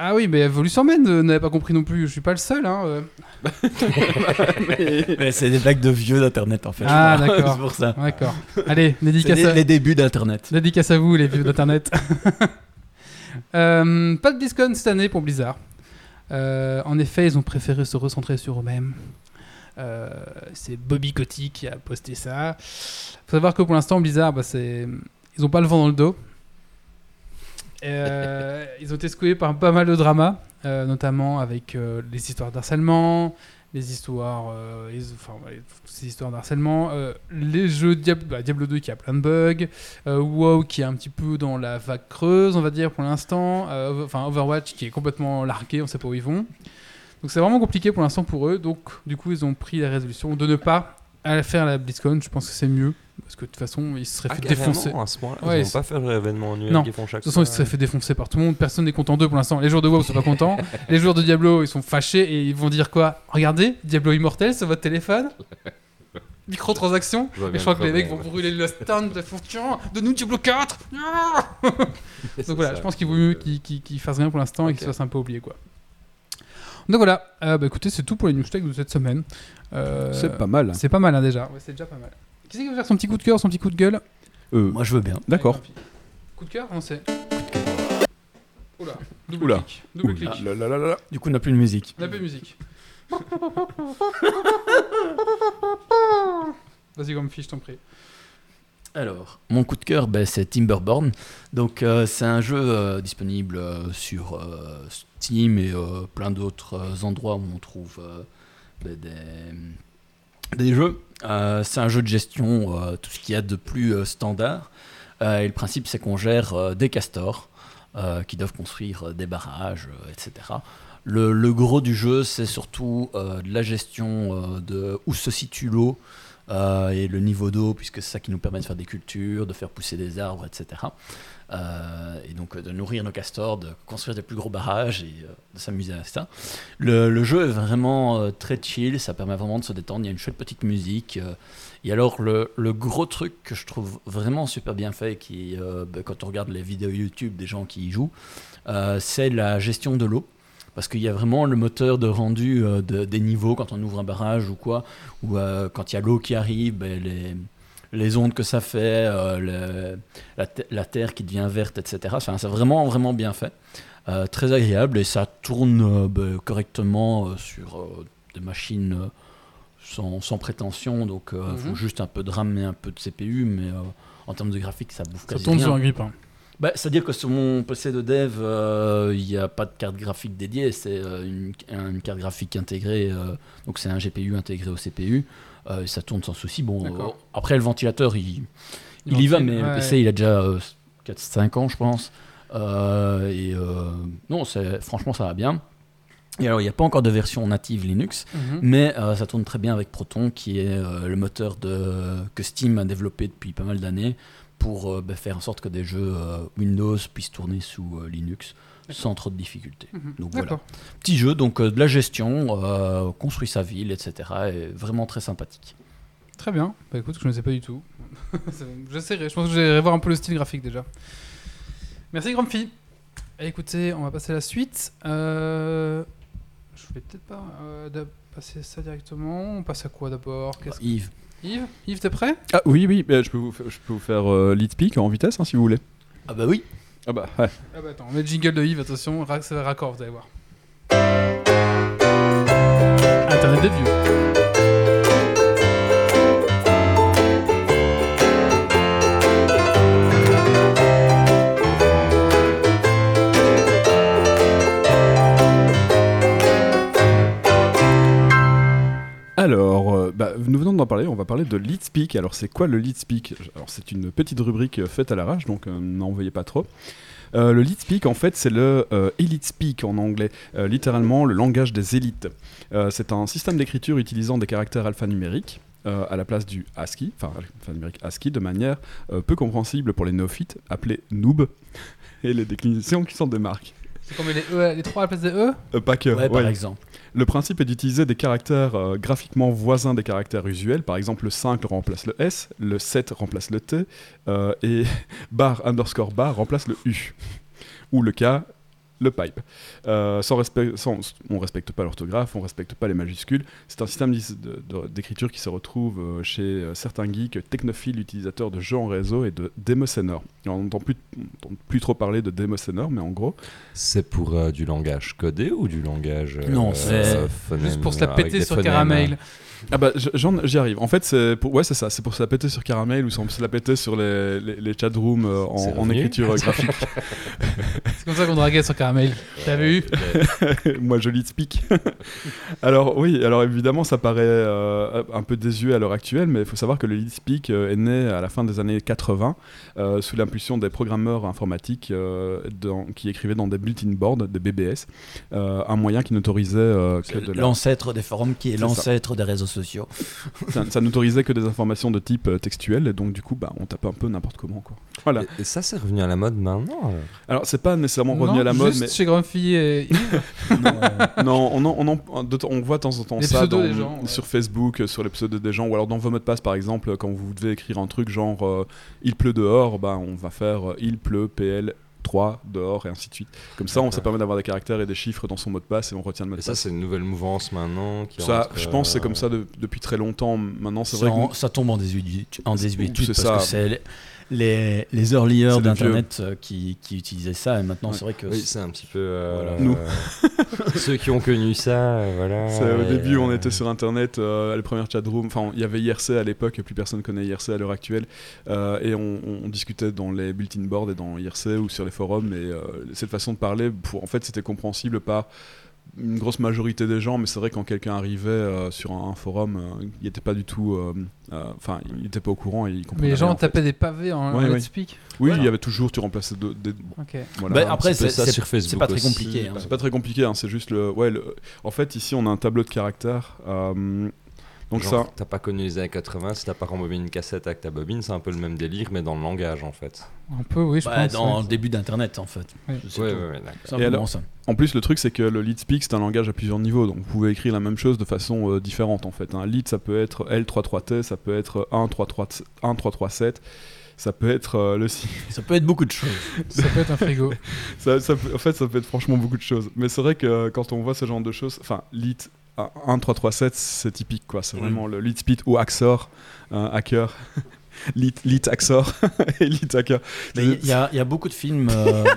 Ah oui, mais Evolution Man euh, n'avait pas compris non plus. Je suis pas le seul. Hein. euh. Mais c'est des blagues de vieux d'internet en fait. Ah, d'accord. c'est pour ça. D'accord. Allez, dédicace, les, à... les débuts d'internet. dédicace à vous, les vieux d'Internet. Euh, pas de BlizzCon cette année pour Blizzard. Euh, en effet, ils ont préféré se recentrer sur eux-mêmes. Euh, c'est Bobby Kotick qui a posté ça. faut savoir que pour l'instant, Blizzard, bah, c'est... ils ont pas le vent dans le dos. Euh, ils ont été secoués par pas mal de dramas, euh, notamment avec les histoires d'harcèlement, les histoires, euh, enfin, toutes ces histoires d'harcèlement, euh, les jeux Diablo, bah, Diablo 2 qui a plein de bugs, euh, WoW qui est un petit peu dans la vague creuse, on va dire pour l'instant, euh, enfin Overwatch qui est complètement largué, on sait pas où ils vont. Donc c'est vraiment compliqué pour l'instant pour eux. Donc du coup ils ont pris la résolution de ne pas faire la BlizzCon. Je pense que c'est mieux parce que de toute façon ils se seraient Ah, fait défoncer. à ce point-là, Ouais, ils vont pas faire l'événement annuel Non. qu'ils font chaque De toute façon, ils fois. se seraient fait défoncer par tout le monde. Personne n'est content d'eux pour l'instant. Les joueurs de WoW sont pas contents. Les joueurs de Diablo, ils sont fâchés et ils vont dire quoi? Regardez, Diablo Immortel sur votre téléphone? Microtransactions. Je Et je crois que les mecs vont brûler le stand de fonction de nous Diablo 4. C'est Donc voilà, ça. je pense qu'il vaut mieux qu'ils qu'ils- qu'ils fassent rien pour l'instant et qu'ils se fassent un peu oublier quoi. Donc voilà, Euh, bah, écoutez, c'est tout pour les news tech de cette semaine. Euh, C'est pas mal. C'est pas mal hein, déjà. Ouais, c'est déjà pas mal. Qui c'est qui veut faire son petit coup de cœur, son petit coup de gueule Euh, Moi, je veux bien. D'accord. Coup de cœur, on sait. Oula, double Oula. clic. Double Oula. clic. Là, là, là, là. Du coup, on n'a plus de musique. On a peu de musique. Vas-y, Grumpy, je t'en prie. Alors, mon coup de cœur, ben, c'est Timberborn. Donc, euh, c'est un jeu euh, disponible euh, sur euh, Steam et euh, plein d'autres euh, endroits où on trouve euh, ben, des, des jeux. Euh, c'est un jeu de gestion, euh, tout ce qu'il y a de plus euh, standard. Et le principe, c'est qu'on gère des castors qui doivent construire des barrages, etc. Le, gros du jeu, c'est surtout de la gestion de où se situe l'eau, et le niveau d'eau, puisque c'est ça qui nous permet de faire des cultures, de faire pousser des arbres, etc. Euh, et donc euh, de nourrir nos castors, de construire des plus gros barrages et euh, de s'amuser à ça. Le, jeu est vraiment très chill, ça permet vraiment de se détendre, il y a une chouette petite musique. et alors le, gros truc que je trouve vraiment super bien fait, qui, ben, quand on regarde les vidéos YouTube des gens qui y jouent, c'est la gestion de l'eau. Parce qu'il y a vraiment le moteur de rendu de- des niveaux quand on ouvre un barrage ou quoi, ou quand il y a l'eau qui arrive, ben, les, les ondes que ça fait, euh, le- la, te- la terre qui devient verte, etc. Enfin, c'est vraiment, vraiment bien fait. Euh, très agréable et ça tourne euh, ben, correctement sur des machines sans, sans prétention. Donc, il Mhm. faut juste un peu de RAM et un peu de CPU, mais en termes de graphique, ça bouffe Ça quasi tourne rien. sur un grippin. Bah, C'est-à-dire que sur mon PC de dev, il n'y a pas de carte graphique dédiée, c'est une, une carte graphique intégrée, donc c'est un GPU intégré au CPU, euh, ça tourne sans souci. Bon, euh, après le ventilateur, il, il, Il y va, mais ouais. le PC, il a déjà 4-5 ans, je pense. Euh, et euh, non, franchement, ça va bien. Et alors, il n'y a pas encore de version native Linux, Mhm. mais euh, ça tourne très bien avec Proton, qui est euh, le moteur de, que Steam a développé depuis pas mal d'années pour euh, bah, faire en sorte que des jeux euh, Windows puissent tourner sous euh, Linux sans trop de difficultés. Mhm. Donc voilà. Petit jeu, donc euh, de la gestion, euh, construit sa ville, etc. Et vraiment très sympathique. Très bien. Bah écoute, je ne sais pas du tout. J'essaierai. Je pense que j'irai voir un peu le style graphique déjà. Merci, Grumpy. Écoutez, on va passer à la suite. Euh, Je vais peut-être pas euh, passer ça directement. On passe à quoi d'abord? Yves, Yves? Yves, t'es prêt? Ah oui, oui, je peux vous, je peux vous faire euh, lead speak en vitesse hein, si vous voulez. ah bah oui, Ah bah ouais. Ah bah attends, on met le jingle de Yves, attention, ra- c'est raccord, vous allez voir. Internet des vieux. Alors, euh, bah, nous venons d'en parler, on va parler de Lead Speak. Alors, c'est quoi le Lead Speak Alors, c'est une petite rubrique euh, faite à l'arrache, donc euh, n'en veuillez pas trop. Euh, le Lead Speak, en fait, c'est le euh, Elite Speak en anglais, euh, littéralement le langage des élites. Euh, c'est un système d'écriture utilisant des caractères alphanumériques. euh, à la place du ASCII, enfin alphanumérique ASCII, de manière euh, peu compréhensible pour les néophytes, appelés noob, et les déclinaisons qui s'en démarquent. C'est comme les, E, les trois à la place des E? Euh, pas que, ouais, par exemple. Le principe est d'utiliser des caractères euh, graphiquement voisins des caractères usuels. Par exemple, le 5 remplace le S, le 7 remplace le T, euh, et bar underscore bar remplace le U. Ou le K, le pipe. Euh, sans respect, sans, on respecte pas l'orthographe, on respecte pas les majuscules. C'est un système d'écriture qui se retrouve euh, chez euh, certains geeks technophiles utilisateurs de jeux en réseau et de Demoscénor. Alors, On n'entend plus, plus trop parler de Demoscénor, mais en gros, C'est pour euh, du langage codé ou du langage. euh, Non, c'est Juste pour se la péter sur phonèmes, Caramel. Ah bah j'y arrive. En fait c'est pour ouais c'est ça, c'est pour se la péter sur Caramel ou se la péter sur les, les, les chatrooms euh, en, écriture euh, graphique. C'est comme ça qu'on draguait sur Caramel. T'as vu Moi je speak. alors oui, alors évidemment ça paraît euh, un peu désuet à l'heure actuelle, mais il faut savoir que le lead speak euh, est né à la fin des années 80 euh, sous l'impulsion des programmeurs informatiques euh, dans- qui écrivaient dans des bulletin boards, des BBS, euh, un moyen qui n'autorisait euh, que de la- L'ancêtre des forums qui est, C'est ça. l'ancêtre des réseaux sociaux. ça, ça n'autorisait que des informations de type euh, textuel, et donc du coup bah on tapait un peu n'importe comment quoi. Voilà. Et, et ça, c'est revenu à la mode maintenant. alors. Alors c'est pas nécessairement revenu Non, à la mode, juste mais chez Grumpy et non, on, en- on, en- on voit de temps en temps Les ça pseudos dans- des gens, ouais. sur Facebook, euh, sur les pseudos des gens, ou alors dans vos mots de passe par exemple, quand vous devez écrire un truc genre euh, il pleut dehors, bah, on va faire euh, il pleut PL 3 dehors et ainsi de suite. Comme ça, on, ça permet d'avoir des caractères et des chiffres dans son mot de passe et on retient le mot de Et ça, passe. c'est une nouvelle mouvance maintenant. Qui Ça, rentre, je pense que c'est euh, comme ça de- depuis très longtemps. Maintenant, c'est Ça, vrai en- que ça tombe en désuétude, en désuétude parce ça. que c'est les, les earliers d'Internet euh, qui, qui utilisaient ça. Et maintenant, Ouais. c'est vrai que. Oui, c'est un petit peu. euh, Voilà. Nous. ceux qui ont connu ça, euh, voilà. Au et, début, on était sur Internet, euh, les premières chatrooms. Enfin, il y avait IRC à l'époque, plus personne connaît IRC à l'heure actuelle. Euh, et on, on discutait dans les bulletin boards et dans IRC ou sur les forums. Et euh, cette façon de parler, pour, en fait, c'était compréhensible par une grosse majorité des gens. Mais c'est vrai, quand quelqu'un arrivait euh, sur un, un forum, euh, il n'était pas du tout. euh, euh, Enfin, il n'était pas au courant et il comprenait Mais les gens rien, en fait. tapaient des pavés en, Ouais, let's ouais. speak. Oui, Voilà. il y avait toujours, tu remplaçais de- des. Ok. Voilà. Bah, après, c'est pas très compliqué. hein. C'est pas très compliqué, hein, c'est juste le. Ouais, le- en fait, ici, on a un tableau de caractères. Donc genre, ça. T'as pas connu les années 80, si t'as pas rembobiné une cassette avec ta bobine, c'est un peu le même délire, mais dans le langage en fait. Un peu, oui, je Bah, pense. dans ouais. le début d'Internet, en fait. Oui. C'est Ouais, alors ça. En plus, le truc, c'est que le lead speak, c'est un langage à plusieurs niveaux. Donc, vous pouvez écrire la même chose de façon euh, différente, en fait. Un lead, ça peut être L33T, ça peut être 133 1337, ça peut être euh, le si- Ça peut être beaucoup de choses. Ça peut être un frigo. ça, ça peut- En fait, ça peut être franchement beaucoup de choses. Mais c'est vrai que euh, quand on voit ce genre de choses, enfin, lead 1337, c'est typique, quoi. C'est Oui. vraiment le lead speed ou Axor, un hacker. lead, lead Axor et lead hacker. Mais il y, a- il y a beaucoup de films. euh,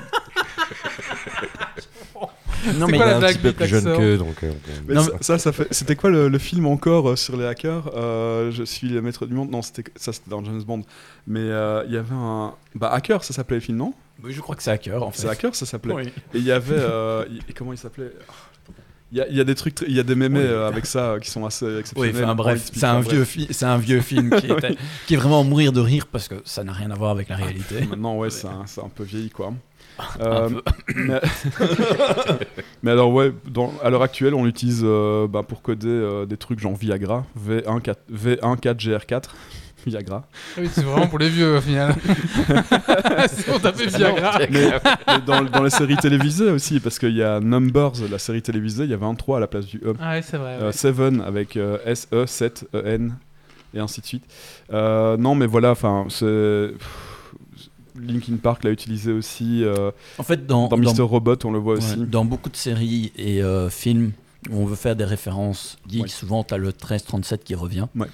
non, mais quoi Il est la un petit peu plus jeune qu'eux, donc. euh, Mais Non, ça, ça, ça fait. C'était quoi le, le film encore euh, sur les hackers? Euh, Je suis le maître du monde. Non, c'était ça, c'était dans James Bond. Mais euh, il y avait un. Bah, Hacker, ça s'appelait le film, non? Oui, je crois que c'est Hacker, en fait. C'est Hacker, ça s'appelait. Oui. Et il y avait. euh, et comment il s'appelait? Il y, a, il y a des trucs, il y a des mémés Oui. euh, avec ça euh, qui sont assez Oui, exceptionnels. enfin en bref, c'est un, enfin, vieux bref. fi- c'est un vieux film qui, était- qui est vraiment à mourir de rire parce que ça n'a rien à voir avec la réalité. Maintenant, ouais, c'est un, c'est un peu vieilli, quoi. Euh, peu. mais... mais alors, ouais, dans, à l'heure actuelle, on l'utilise euh, bah, pour coder euh, des trucs genre Viagra, V1, 4, V1 4 GR4, Viagra. Oui, c'est vraiment pour les vieux au final. si on tapait Viagra. Mais, mais dans, dans les séries télévisées aussi, parce qu'il y a Numbers, la série télévisée, il y avait un 3 à la place du E. Ah oui, c'est vrai. ouais. Euh, Seven avec euh, SE, 7, EN, et ainsi de suite. Euh, non, mais voilà, enfin, c'est. Linkin Park l'a utilisé aussi. euh, En fait, dans, dans dans- Mr. Robot, on le voit ouais, aussi. dans beaucoup de séries et euh, films où on veut faire des références geeks, Ouais. souvent tu as le 1337 qui revient. Ouais.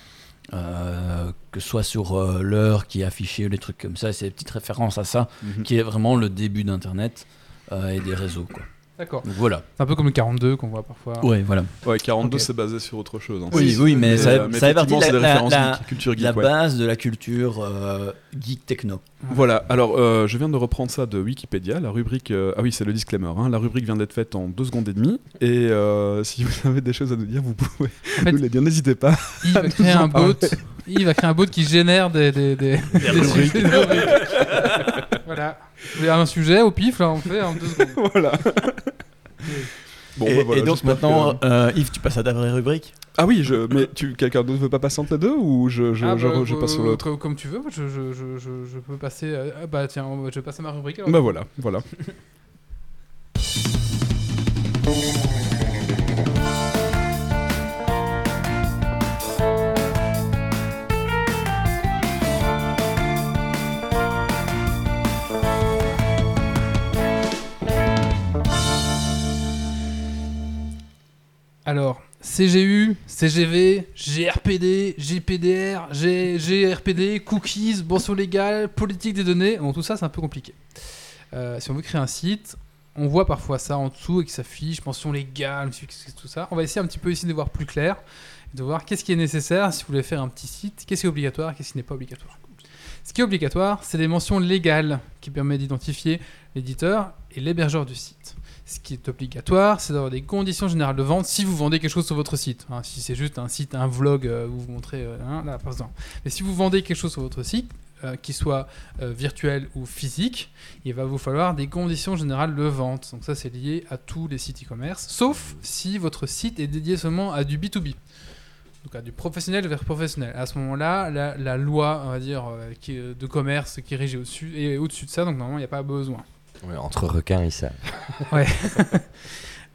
Euh, que ce soit sur euh, l'heure qui est affichée, les trucs comme ça, c'est des petites références à ça, Mhm. qui est vraiment le début d'Internet euh, et des réseaux. Quoi. D'accord. Donc voilà. C'est un peu comme le 42 qu'on voit parfois. Ouais, voilà. Ouais, 42, Ok. c'est basé sur autre chose. hein. Oui, oui, mais euh, ça, mais ça fait partie effectivement, de c'est la, des la- références la- geek, culture geek, la ouais. base de la culture euh, geek techno. Voilà, alors euh, je viens de reprendre ça de Wikipédia, la rubrique, euh, ah oui c'est le disclaimer, hein, la rubrique vient d'être faite en deux secondes et demie, et euh, si vous avez des choses à nous dire, vous pouvez En fait, nous les dire, n'hésitez pas. il va créer un bot. Il va créer un bot qui génère des, des, des, des rubriques. Voilà. Vous voulez un sujet au pif, là, on fait en deux secondes. voilà. Bon, et, bah, voilà, et donc maintenant, que- euh, Yves, tu passes à ta vraie rubrique? Ah oui, je... mais tu... quelqu'un d'autre veut pas passer entre les deux, ou je, je, Ah, je, bah, je passe sur euh, l'autre? Comme, tu veux, je, je, je, je, je peux passer. à- ah, bah tiens, je vais passer à ma rubrique. alors. Bah voilà, voilà. CGU, CGV, GRPD, GPDR, GRPD, cookies, bourse légale, politique des données. Bon, tout ça, c'est un peu compliqué. Euh, si on veut créer un site, on voit parfois ça en dessous et qui s'affiche, mention légale, tout ça. On va essayer un petit peu ici de voir plus clair, de voir qu'est-ce qui est nécessaire si vous voulez faire un petit site, qu'est-ce qui est obligatoire, qu'est-ce qui n'est pas obligatoire. Ce qui est obligatoire, c'est des mentions légales qui permettent d'identifier l'éditeur et l'hébergeur du site. Ce qui est obligatoire, c'est d'avoir des conditions générales de vente si vous vendez quelque chose sur votre site. hein. si c'est juste un site, un vlog euh, où vous montrez, euh, hein, là par exemple. Mais si vous vendez quelque chose sur votre site, euh, qui soit euh, virtuel ou physique, il va vous falloir des conditions générales de vente. Donc ça, c'est lié à tous les sites e-commerce, sauf si votre site est dédié seulement à du B2B. Donc à du professionnel vers professionnel. À ce moment-là, la, loi, on va dire, euh, de commerce qui régit au-dessus au-dessus de ça, donc normalement, il n'y a pas besoin. Ouais, entre requins, ils savent.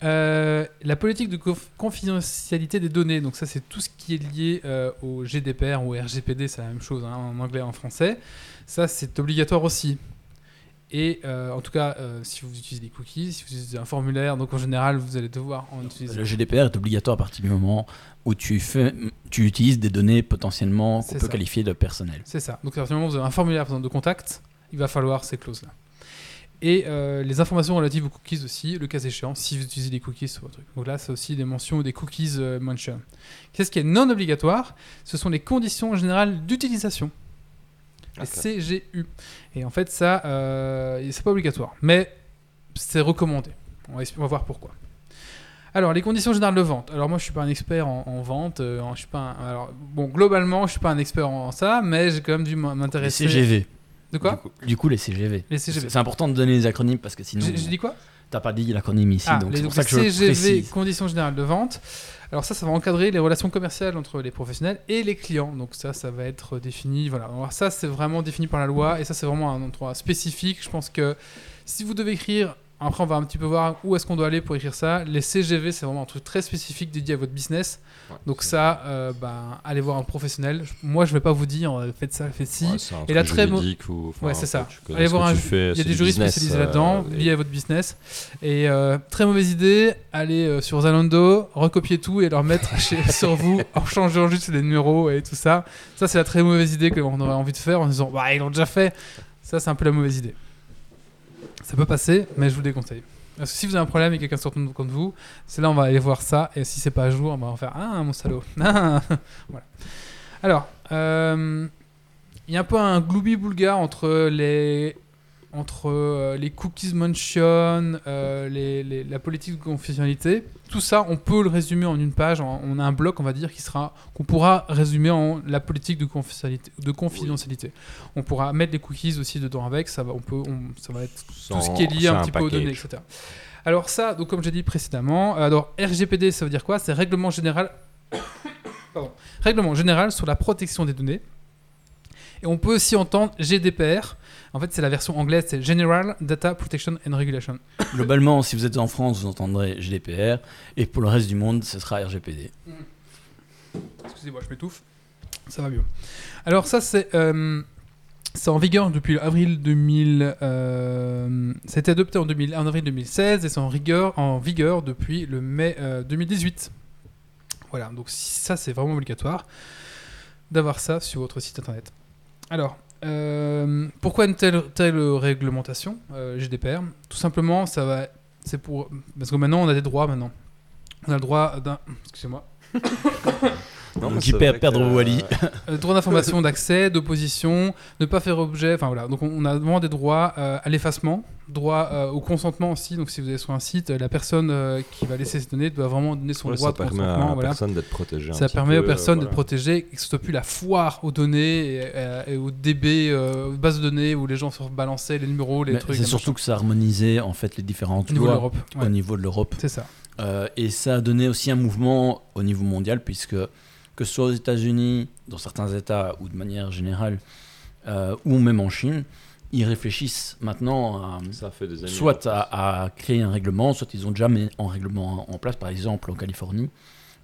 Euh, la politique de conf- confidentialité des données, donc ça c'est tout ce qui est lié euh, au GDPR ou RGPD, c'est la même chose hein, en anglais et en français. Ça c'est obligatoire aussi. Et euh, en tout cas, euh, si vous utilisez des cookies, si vous utilisez un formulaire, donc en général, vous allez devoir en utiliser. Le GDPR est obligatoire à partir du moment où tu, fais, tu utilises des données potentiellement qu'on peut ça. qualifier de personnelles. C'est ça. Donc, à partir du moment où vous avez un formulaire par exemple, de contact, il va falloir ces clauses-là. Et euh, les informations relatives aux cookies aussi, le cas échéant, si vous utilisez des cookies sur votre truc. Donc là, c'est aussi des mentions des cookies euh, mention. Qu'est-ce qui est non obligatoire? Ce sont les conditions générales d'utilisation. Les. CGU. Et en fait, ça, euh, c'est pas obligatoire. Mais c'est recommandé. On va, on va voir pourquoi. Alors, les conditions générales de vente. Alors, moi, je suis pas un expert en, en vente. euh, en- je suis pas un- alors, bon, globalement, je suis pas un expert en, ça, mais j'ai quand même dû m'intéresser. CGV. De quoi du coup, du coup, les CGV. Les CGV. C'est important de donner les acronymes parce que sinon, J'ai dit quoi t'as pas dit l'acronyme ici. Ah, donc c'est pour ça que je CGV, conditions générales de vente. Alors ça, ça va encadrer les relations commerciales entre les professionnels et les clients. Donc ça, ça va être défini. Voilà. Alors ça, c'est vraiment défini par la loi et ça, c'est vraiment un endroit spécifique. Je pense que si vous devez écrire, après on va un petit peu voir où est-ce qu'on doit aller pour écrire ça. Les CGV, c'est vraiment un truc très spécifique dédié à votre business. Ouais, Donc ça, euh, ben, allez voir un professionnel. Moi, je vais pas vous dire, euh, faites ça, faites ci. Ouais, un Et la truc très juridique ou- enfin, Ouais, c'est ça. Allez voir un fais, Il y a des juristes spécialisés euh, là-dedans, et- liés à votre business. Et euh, très mauvaise idée, allez euh, sur Zalando, recopier tout et leur mettre chez, sur vous en changeant juste les numéros et tout ça. Ça, c'est la très mauvaise idée qu'on aurait envie de faire en disant, bah, ils l'ont déjà fait. Ça, c'est un peu la mauvaise idée. Ça peut passer, mais je vous déconseille. Parce que si vous avez un problème et quelqu'un se retourne contre vous, c'est là on va aller voir ça. Et si c'est pas à jour, on va en faire Ah, mon salaud. Ah. voilà. Alors, euh, il y a un peu un gloubi-boulga entre les, entre euh, les cookies mention, euh, les- les- la politique de confidentialité. Tout ça, on peut le résumer en une page. on a un bloc, on va dire, qui sera qu'on pourra résumer en la politique de confidentialité. De confidentialité. On pourra mettre les cookies aussi dedans avec. Ça va, on peut, on- ça va être tout ce qui est lié un un petit peu aux données, etc. Alors ça, donc comme j'ai dit précédemment, alors RGPD, ça veut dire quoi? C'est règlement général, Pardon. règlement général sur la protection des données. Et on peut aussi entendre GDPR. En fait, c'est la version anglaise, c'est General Data Protection and Regulation. Globalement, si vous êtes en France, vous entendrez GDPR. Et pour le reste du monde, ce sera RGPD. Excusez-moi, je m'étouffe. Ça va mieux. Alors ça, c'est euh, en vigueur depuis avril 2000. Euh, ça a été adopté en, 2000 en avril 2016 et c'est en vigueur, en vigueur depuis le mai euh, 2018. Voilà, donc ça c'est vraiment obligatoire d'avoir ça sur votre site internet. Alors, euh, pourquoi une telle, telle réglementation euh, GDPR Tout simplement, ça va, c'est pour parce que maintenant on a des droits maintenant. On a le droit d'un, excusez-moi, Non, Donc, il perd- perdre Wally. euh, Euh, droit d'information, d'accès, d'opposition, ne pas faire objet, enfin voilà. Donc on, a vraiment des droits euh, à l'effacement, droit euh, au consentement aussi. Donc si vous êtes sur un site, la personne euh, qui va laisser ces données doit vraiment donner son ouais, droit ça de permet à consentement. la Voilà. personne d'être protégée. Ça permet aux peu, personnes euh, d'être protégées que ce soit plus la foire aux données et, euh, et aux DB, euh, aux bases de données où les gens se balançaient les numéros, les Mais trucs. C'est surtout que ça harmonisait en fait les différentes au niveau de lois l'Europe. au Ouais, niveau de l'Europe. C'est ça. Euh, et ça a donné aussi un mouvement au niveau mondial, puisque que ce soit aux États-Unis, dans certains États ou de manière générale, euh, ou même en Chine, ils réfléchissent maintenant à, Ça fait des années. soit à, à créer un règlement, soit ils ont déjà mis un règlement en place. Par exemple, en Californie,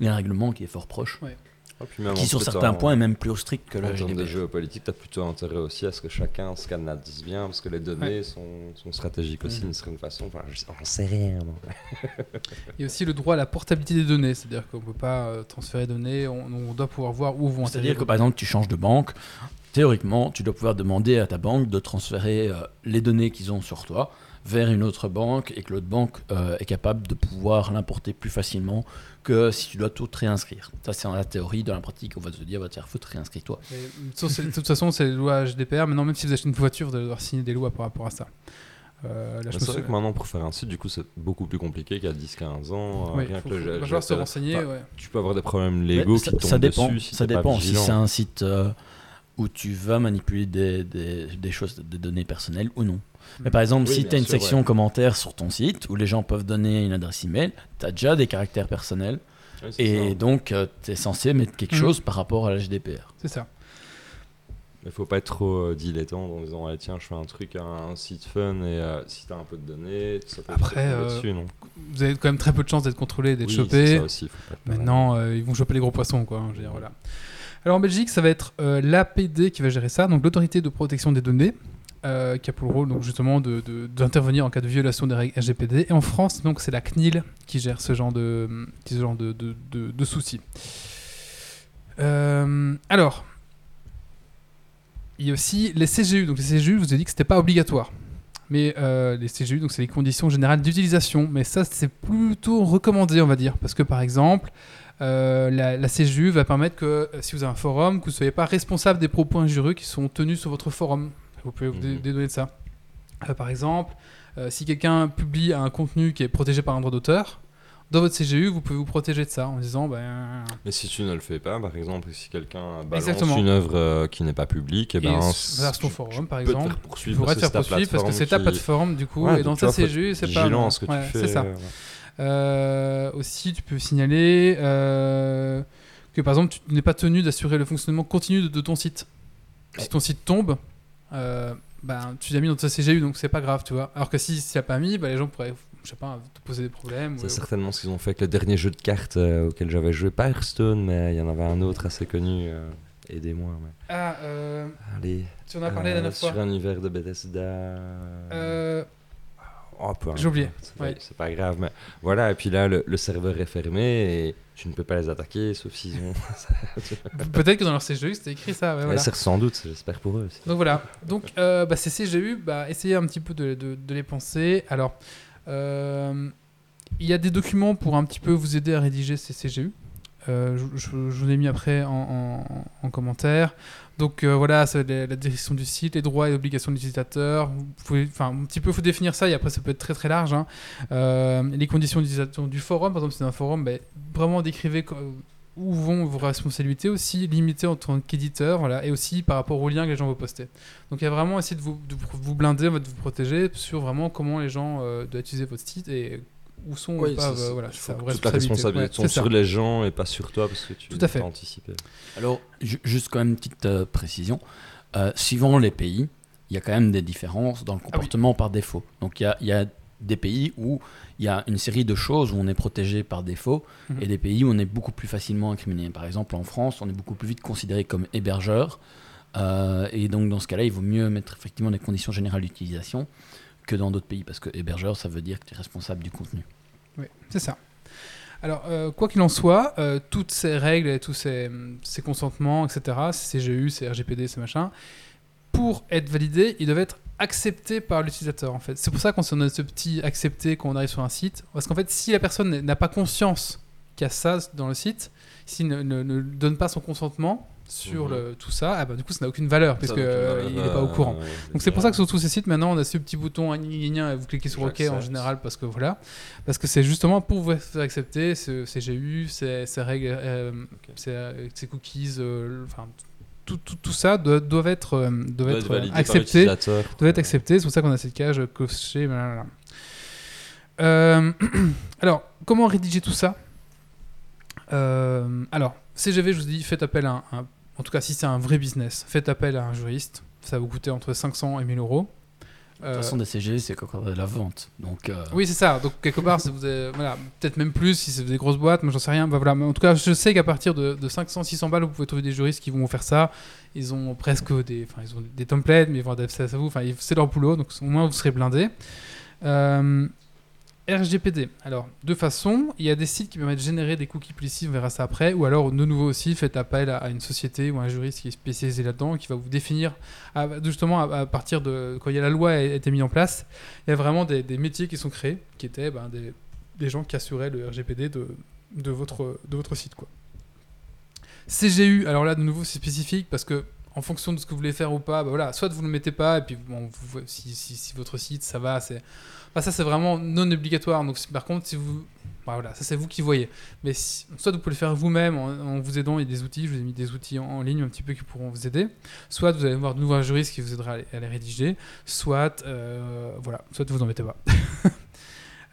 il y a un règlement qui est fort proche, Ah, puis même qui en sur certains en- points est même plus strict que En le termes de géopolitique, tu as plutôt intérêt aussi à ce que chacun se canalise bien, parce que les données sont, sont stratégiques aussi Mm. d'une certaine façon. Enfin, je on sait rien. non. Il y a aussi le droit à la portabilité des données, c'est-à-dire qu'on ne peut pas euh, transférer des données, on, on doit pouvoir voir où vont C'est-à-dire que par exemple, tu changes de banque, théoriquement, tu dois pouvoir demander à ta banque de transférer euh, les données qu'ils ont sur toi vers une autre banque et que l'autre banque euh, est capable de pouvoir l'importer plus facilement que si tu dois tout réinscrire. Ça, c'est dans la théorie. Dans la pratique, on va te dire, bah, faut te réinscrire toi. Mais, ça, c'est- de toute façon, c'est les lois GDPR. Maintenant, même si vous achetez une voiture, vous allez devoir signer des lois par rapport à ça. Euh, me C'est vrai que maintenant, pour faire un site, du coup, c'est beaucoup plus compliqué qu'il y a 10-15 ans. euh, Oui, rien faut- que le faut- va se GDPR. renseigner. Enfin, ouais. Tu peux avoir des problèmes légaux qui ça, tombent ça dépend. dessus si ça dépend. Si c'est un site euh, où tu vas manipuler des, des, des choses, des données personnelles ou non. Mais par exemple, Oui, si tu as une sûr, section ouais. commentaires sur ton site où les gens peuvent donner une adresse email, tu as déjà des caractères personnels. Et ça. donc, tu es censé mettre quelque Mhm. chose par rapport à la GDPR. C'est ça. Il faut pas être trop euh, dilettante en disant ah, tiens je fais un truc un, un site fun et euh, si t'as un peu de données ça peut Après, tomber euh, dessus non Vous avez quand même très peu de chances d'être contrôlé, d'être Oui, chopé. aussi, être Maintenant, euh, ils vont choper les gros poissons, quoi. hein, je veux dire, voilà. Alors en Belgique, ça va être euh, l'APD qui va gérer ça, donc l'autorité de protection des données. Euh, qui a pour le rôle donc justement de- de- d'intervenir en cas de violation des règles RGPD. Et en France, donc c'est la CNIL qui gère ce genre de, ce genre de, de- de- de soucis. Euh, alors, il y a aussi les CGU. Donc les CGU, je vous ai dit que c'était pas obligatoire. Mais euh, les CGU, donc c'est les conditions générales d'utilisation. Mais ça, c'est plutôt recommandé, on va dire. Parce que par exemple, la, CGU va permettre que si vous avez un forum, que vous ne soyez pas responsable des propos injurieux qui sont tenus sur votre forum. Vous pouvez vous Mhm. dédouaner de ça. Euh, par exemple, euh, si quelqu'un publie un contenu qui est protégé par un droit d'auteur, dans votre CGU, vous pouvez vous protéger de ça en disant ben, Mais si tu ne le fais pas, par exemple, si quelqu'un balance Exactement. une œuvre euh, qui n'est pas publique, et et ben, vers ton tu- forum, par tu peux te exemple, faire poursuivre faudrait te faire poursuivre parce que c'est ta qui- plateforme du coup, Ouais, et dans ta CGU, c'est pas. vigilant ce que ouais, tu fais. C'est ça. Euh, aussi, tu peux signaler euh, que par exemple, tu n'es pas tenu d'assurer le fonctionnement continu de, de ton site. Si ton site tombe, euh, ben, tu l'as mis dans ta CGU, donc c'est pas grave, tu vois. Alors que si tu l'as pas mis, ben, les gens pourraient, je sais pas, te poser des problèmes. C'est ou- certainement ce qu'ils ont fait avec le dernier jeu de cartes euh, auquel j'avais joué, pas Hearthstone, mais il y en avait un autre assez connu. euh, Aidez-moi. mais- Ah, euh, Allez. tu en as parlé la dernière fois. Sur un univers de Bethesda. Oh, j'ai oublié. c'est Ouais. pas- grave, mais voilà. Et puis là, le, le serveur est fermé et tu ne peux pas les attaquer, sauf s'ils ont. Peut-être que dans leur CGU, c'était écrit ça. ouais, voilà. c'est sans doute, j'espère pour eux aussi. Donc voilà. Donc euh, bah, ces CGU, bah, essayez un petit peu de, de- de les penser. Alors, euh, il y a des documents pour un petit peu vous aider à rédiger ces CGU. Euh, je, vous l'ai mis après en, en- en commentaire. Donc euh, voilà, c'est la, la direction du site, les droits et obligations de l'utilisateur. Enfin, un petit peu, faut définir ça. Et après, ça peut être très très large. hein. Euh, les conditions d'utilisation du forum, par exemple, c'est un forum, ben, vraiment décrivez où vont vos responsabilités aussi, limitées en tant qu'éditeur, voilà, et aussi par rapport aux liens que les gens vont poster. Donc il y a vraiment essayer de vous, de vous blinder, de vous protéger sur vraiment comment les gens doivent utiliser votre site et où sont ou Oui, pas, euh, voilà, c'est vos toute la responsabilité Ouais, sur les gens et pas sur toi parce que tu Tout à fait. t'as anticipé. Alors, ju- juste quand même une petite euh, précision. Euh, suivant les pays, il y a quand même des différences dans le comportement par défaut. Donc, il y a, il y a des pays où il y a une série de choses où on est protégé par défaut Mhm. et des pays où on est beaucoup plus facilement incriminé. Par exemple, en France, on est beaucoup plus vite considéré comme hébergeur. Euh, et donc, dans ce cas-là, il vaut mieux mettre effectivement des conditions générales d'utilisation que dans d'autres pays. Parce que hébergeur, ça veut dire que tu es responsable du contenu. Oui, c'est ça. Alors, euh, quoi qu'il en soit, euh, toutes ces règles et tous ces, consentements, etc., ces CGU, ces RGPD, ces machins, pour être validés, ils doivent être acceptés par l'utilisateur, en fait. C'est pour ça qu'on a ce petit accepté quand on arrive sur un site. Parce qu'en fait, si la personne n'a pas conscience qu'il y a ça dans le site, s'il ne donne pas son consentement sur Mhm. le, tout ça, ah bah, du coup, ça n'a aucune valeur, Ça, donc, euh, n'est pas au courant. euh, Donc c'est pour ça que sur tous ces sites maintenant on a ce petit bouton vous cliquez sur OK en général parce que voilà parce que c'est justement pour vous faire accepter ce CGU, ces, ces règles, euh, ces, ces cookies, euh, enfin tout, tout, tout ça doit, doivent être, euh, doivent doit être, acceptés, doivent être acceptés. C'est pour ça qu'on a cette cage cochée. blablabla. Euh, alors comment rédiger tout ça? Euh, Alors CGV, je vous dis, faites appel à un, un- en tout cas si c'est un vrai business, faites appel à un juriste. Ça va vous coûter entre 500 et 1000 euros. De Euh, toute façon, des CG, c'est encore de la vente. Donc, euh, oui, c'est ça. Donc, quelque part, vous avez- voilà, peut-être même plus si c'est des grosses boîtes, mais j'en sais rien. Bah, voilà. Mais en tout cas, je sais qu'à partir de, de 500, 600 balles, vous pouvez trouver des juristes qui vont vous faire ça. Ils ont presque des, enfin, ils ont des templates, mais ils vont adapter ça à vous. Enfin, c'est leur boulot, donc au moins vous serez blindé. Euh, RGPD. Alors, deux façons. Il y a des sites qui permettent de générer des cookies publicitaires, on verra ça après. Ou alors, de nouveau aussi, faites appel à, une société ou à un juriste qui est spécialisé là-dedans, qui va vous définir, justement, à, partir de quand la loi a été mise en place, il y a vraiment des, métiers qui sont créés, qui étaient ben, des, gens qui assuraient le RGPD de, de, votre, de site. CGU, alors là, de nouveau, c'est spécifique parce que en fonction de ce que vous voulez faire ou pas, bah voilà, soit vous ne le mettez pas, et puis si votre site ça va, c'est. Enfin, ça, c'est vraiment non obligatoire. Donc, par contre, si vous. bah, voilà, ça, c'est vous qui voyez. Mais soit vous pouvez le faire vous-même en, vous aidant, il y a des outils, je vous ai mis des outils en, ligne un petit peu qui pourront vous aider. Soit vous allez voir de nouveau un juriste qui vous aidera à les, rédiger, soit. euh, voilà, soit vous en mettez pas.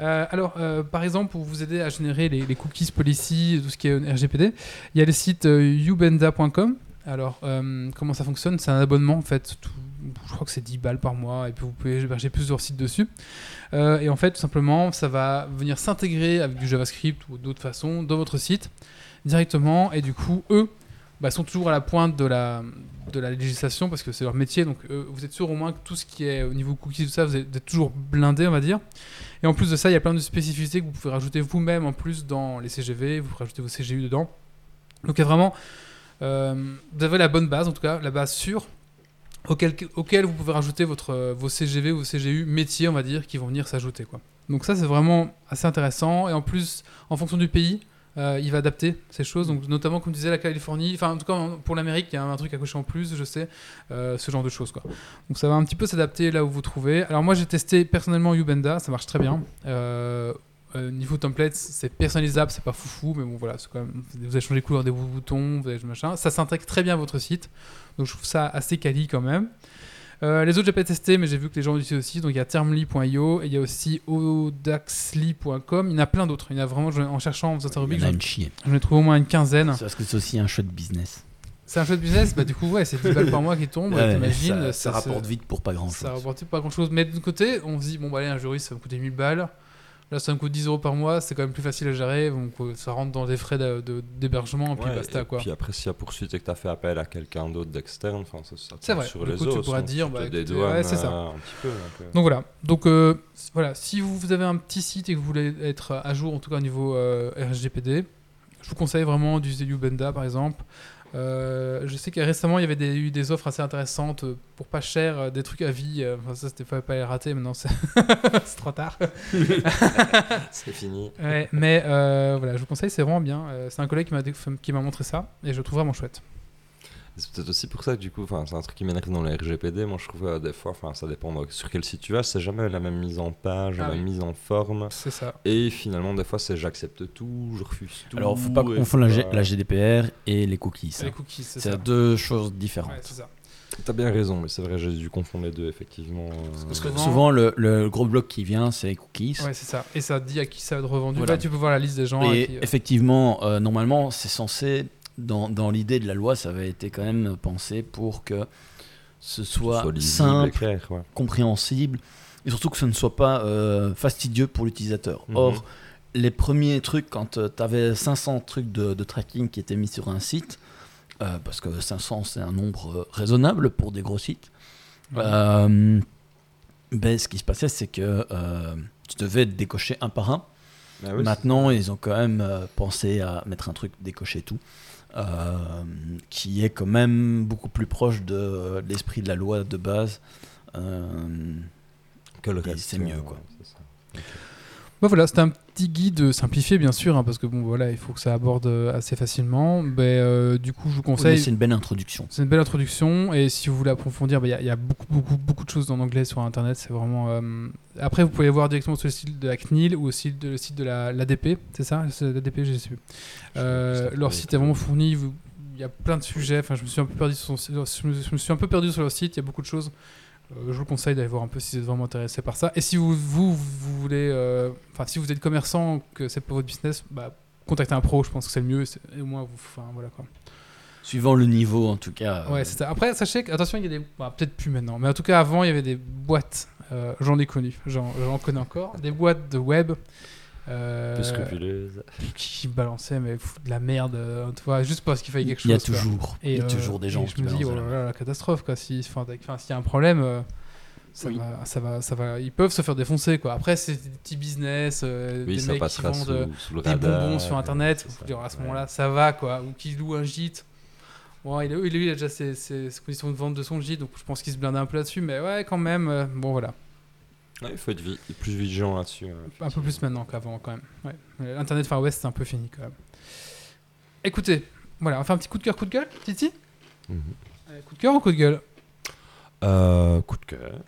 Euh, alors, euh, par exemple, pour vous aider à générer les, cookies policy, tout ce qui est RGPD, il y a le site euh, ubenda.com. Alors, euh, comment ça fonctionne? C'est un abonnement, en fait. je crois que c'est 10 balles par mois, et puis vous pouvez héberger plusieurs sites dessus. Euh, et en fait, tout simplement, ça va venir s'intégrer avec du JavaScript ou d'autres façons dans votre site directement. Et du coup, eux bah, sont toujours à la pointe de la, de la législation parce que c'est leur métier. Donc euh, vous êtes sûr au moins que tout ce qui est au niveau cookies, tout ça, vous êtes, toujours blindé, on va dire. Et en plus de ça, il y a plein de spécificités que vous pouvez rajouter vous-même en plus dans les CGV, vous pouvez rajouter vos CGU dedans. Donc il y a vraiment, euh, vous avez la bonne base, en tout cas, la base sûre, auquel, auquel vous pouvez rajouter votre, vos CGV, vos CGU métiers, on va dire, qui vont venir s'ajouter. Donc ça, c'est vraiment assez intéressant. Et en plus, en fonction du pays, euh, il va adapter ces choses. Donc notamment, comme disait la Californie, enfin en tout cas pour l'Amérique, il y a un truc à cocher en plus, je sais, euh, ce genre de choses. Quoi. Donc ça va un petit peu s'adapter là où vous trouvez. Alors moi, j'ai testé personnellement Ubenda, ça marche très bien. Euh, euh, niveau template, c'est personnalisable, c'est pas foufou, mais bon voilà, c'est quand même, vous avez changé les couleurs des boutons, vous avez machin. Ça s'intègre très bien à votre site, donc je trouve ça assez quali quand même. Euh, les autres, j'ai pas testé, mais j'ai vu que les gens l'utilisent aussi. Donc il y a termly.io et il y a aussi odaxly.com. Il y en a plein d'autres. Il y en a vraiment, en cherchant, en faisant rubrique, j'en ai trouvé au moins une quinzaine. C'est parce que c'est aussi un chouette business. C'est un chouette business, bah du coup, ouais, c'est 10 balles par mois qui tombent, Ouais, t'imagines. ça, ça rapporte vite pour pas grand chose. Ça rapporte pas grand chose. Mais d'un côté, on se dit, bon, bah allez, un juriste, ça va coûter 1000 balles. Là, ça me coûte 10 euros par mois, c'est quand même plus facile à gérer. Donc, euh, ça rentre dans des frais de- de- d'hébergement, et puis Ouais, basta, et quoi. Puis après, s'il y a poursuite et que tu as fait appel à quelqu'un d'autre d'externe, enfin, ça, ça C'est vrai. sur Du les coup, tu autres. pourras dire, tu bah, ouais, c'est ça. euh, un petit peu. donc, euh. Donc voilà. Donc euh, voilà, si vous, vous avez un petit site et que vous voulez être à jour, en tout cas au niveau euh, RGPD, je vous conseille vraiment d'utiliser Ubenda par exemple. Euh, je sais que récemment il y avait des, eu des offres assez intéressantes euh, pour pas cher, euh, des trucs à vie. Enfin, ça c'était pas, pas les rater, maintenant c'est trop tard. C'est fini. Ouais, mais euh, voilà, je vous conseille, c'est vraiment bien. C'est un collègue qui m'a dé- qui m'a montré ça et je le trouve vraiment chouette. C'est peut-être aussi pour ça que du coup, c'est un truc qui m'énerve dans le RGPD. Moi, je trouve euh, des fois, ça dépend sur quel site tu vas, c'est jamais la même mise en page, Ah la oui. même mise en forme. C'est ça. Et finalement, des fois, c'est j'accepte tout, je refuse tout. Alors, faut pas confondre la, GDPR et les cookies. Les cookies, c'est C'est ça. deux choses Ouais, différentes. c'est ça. T'as bien raison, mais c'est vrai, j'ai dû confondre les deux, effectivement. Parce que Souvent, le, le gros bloc qui vient, c'est les cookies. Ouais, c'est ça. Et ça dit à qui ça va être revendu. Voilà. Là, tu peux voir la liste des gens. Et qui, euh, effectivement, euh, normalement, c'est censé, dans, dans l'idée de la loi, ça avait été quand même pensé pour que ce soit, simple, clair, ouais. compréhensible, et surtout que ce ne soit pas euh, fastidieux pour l'utilisateur. Mhm. Or, les premiers trucs, quand tu avais 500 trucs de, de tracking qui étaient mis sur un site, euh, parce que 500 c'est un nombre euh, raisonnable pour des gros sites, euh, ben, ce qui se passait, c'est que tu devais décocher un par un. Ah oui, Maintenant, ils ont quand même pensé à mettre un truc décocher tout, euh, qui est quand même beaucoup plus proche de, euh, de l'esprit de la loi de base. Euh, que le reste. c'est mieux, quoi. Bah voilà, c'était un petit guide simplifié, bien sûr, hein, parce que bon, voilà, il faut que ça aborde euh, assez facilement. Mais euh, du coup, je vous oui, conseille. c'est une belle introduction. C'est une belle introduction et si vous voulez approfondir, bah, il y a- il y, a beaucoup, beaucoup, beaucoup de choses en anglais sur Internet. C'est vraiment. euh, Après, vous pouvez voir directement sur le site de la CNIL ou aussi le site de la l'ADP, c'est ça L'ADP, je sais plus. Euh, leur site est vraiment fourni. vous- Il y a plein de sujets. Enfin, je me suis un peu perdu sur, son- je me suis un peu perdu sur leur site. Il y a beaucoup de choses. Euh, je vous conseille d'aller voir un peu si vous êtes vraiment intéressé par ça. Et si vous, vous, vous voulez, euh, enfin, si vous êtes commerçant, que c'est pour votre business, bah, contactez un pro. Je pense que c'est le mieux. Et au moins, vous, enfin, voilà quoi. Suivant le niveau, en tout cas. Ouais, euh, c'est ça. Après, sachez que, attention, il y a des. bah, Peut-être plus maintenant, mais en tout cas, avant, il y avait des boîtes. euh, J'en ai connu, j'en connais encore. Des boîtes de web. Euh, Peu scrupuleuse. qui balançaient, mais pff, de la merde, euh, tu vois, juste parce qu'il fallait quelque chose. il y a toujours, il y a euh, toujours des gens et je qui me dis, oh la là là, la catastrophe, quoi. Si, s'il y a un problème. euh, ça, Oui. va, ça, va, ça va, ils peuvent se faire défoncer quoi. Après, c'est des petits business, euh, Oui, des mecs qui vendent sous, euh, sous des radar. bonbons sur internet. ça. dire, à ce Ouais. moment-là, ça va quoi. Ou qui loue un gîte. Bon, il, est- lui, il a déjà ses, ses- ses conditions de vente de son gîte, donc je pense qu'il se blinde un peu là-dessus. Mais ouais, quand même, euh, bon voilà. Ouais, il faut être vi- plus vigilant là-dessus. hein, Un peu plus maintenant qu'avant quand même. Ouais. Euh, Internet Far West, c'est un peu fini quand même. Écoutez, voilà, on va faire un petit coup de cœur, coup de gueule, Titi? Mhm. Coup de cœur ou coup de gueule? Euh, coup de cœur.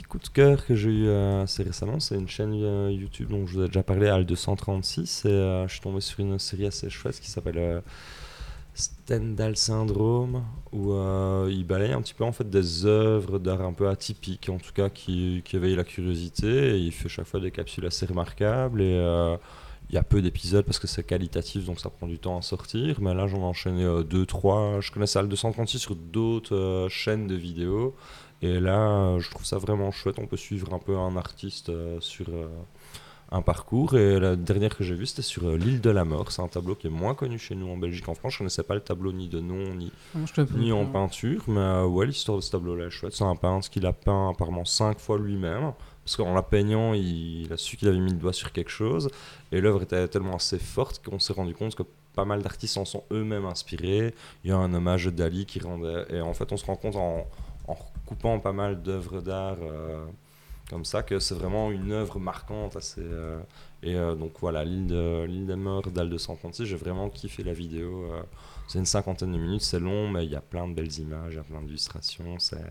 Petit coup de cœur que j'ai eu euh, assez récemment, c'est une chaîne euh, YouTube dont je vous ai déjà parlé, Al236, et euh, je suis tombé sur une série assez chouette qui s'appelle euh, Stendhal Syndrome, où euh, il balaye un petit peu en fait des œuvres d'art un peu atypiques, en tout cas qui, qui éveillent la curiosité, et il fait chaque fois des capsules assez remarquables, et euh, il y a peu d'épisodes parce que c'est qualitatif, donc ça prend du temps à sortir. Mais là, j'en ai enchaîné 2, 3. Je connaissais Al 236 sur d'autres euh, chaînes de vidéos. Et là, je trouve ça vraiment chouette. On peut suivre un peu un artiste euh, sur euh, un parcours. Et la dernière que j'ai vue, c'était sur euh, l'île de la mort. C'est un tableau qui est moins connu chez nous en Belgique. En France, je connaissais pas le tableau ni de nom, ni, ni en peinture. Mais ouais, l'histoire de ce tableau-là est chouette. C'est un peintre qui l'a peint apparemment 5 fois lui-même. Parce qu'en la peignant, il, il a su qu'il avait mis le doigt sur quelque chose. Et l'œuvre était tellement assez forte qu'on s'est rendu compte que pas mal d'artistes en sont eux-mêmes inspirés. Il y a un hommage de Dali qui rendait. Et en fait, on se rend compte en, en recoupant pas mal d'œuvres d'art euh, comme ça que c'est vraiment une œuvre marquante. Assez, euh, et euh, donc voilà, l'île de, l'île des morts d'Al 236, j'ai vraiment kiffé la vidéo. c'est une cinquantaine de minutes, c'est long, mais il y a plein de belles images, il y a plein d'illustrations. C'est,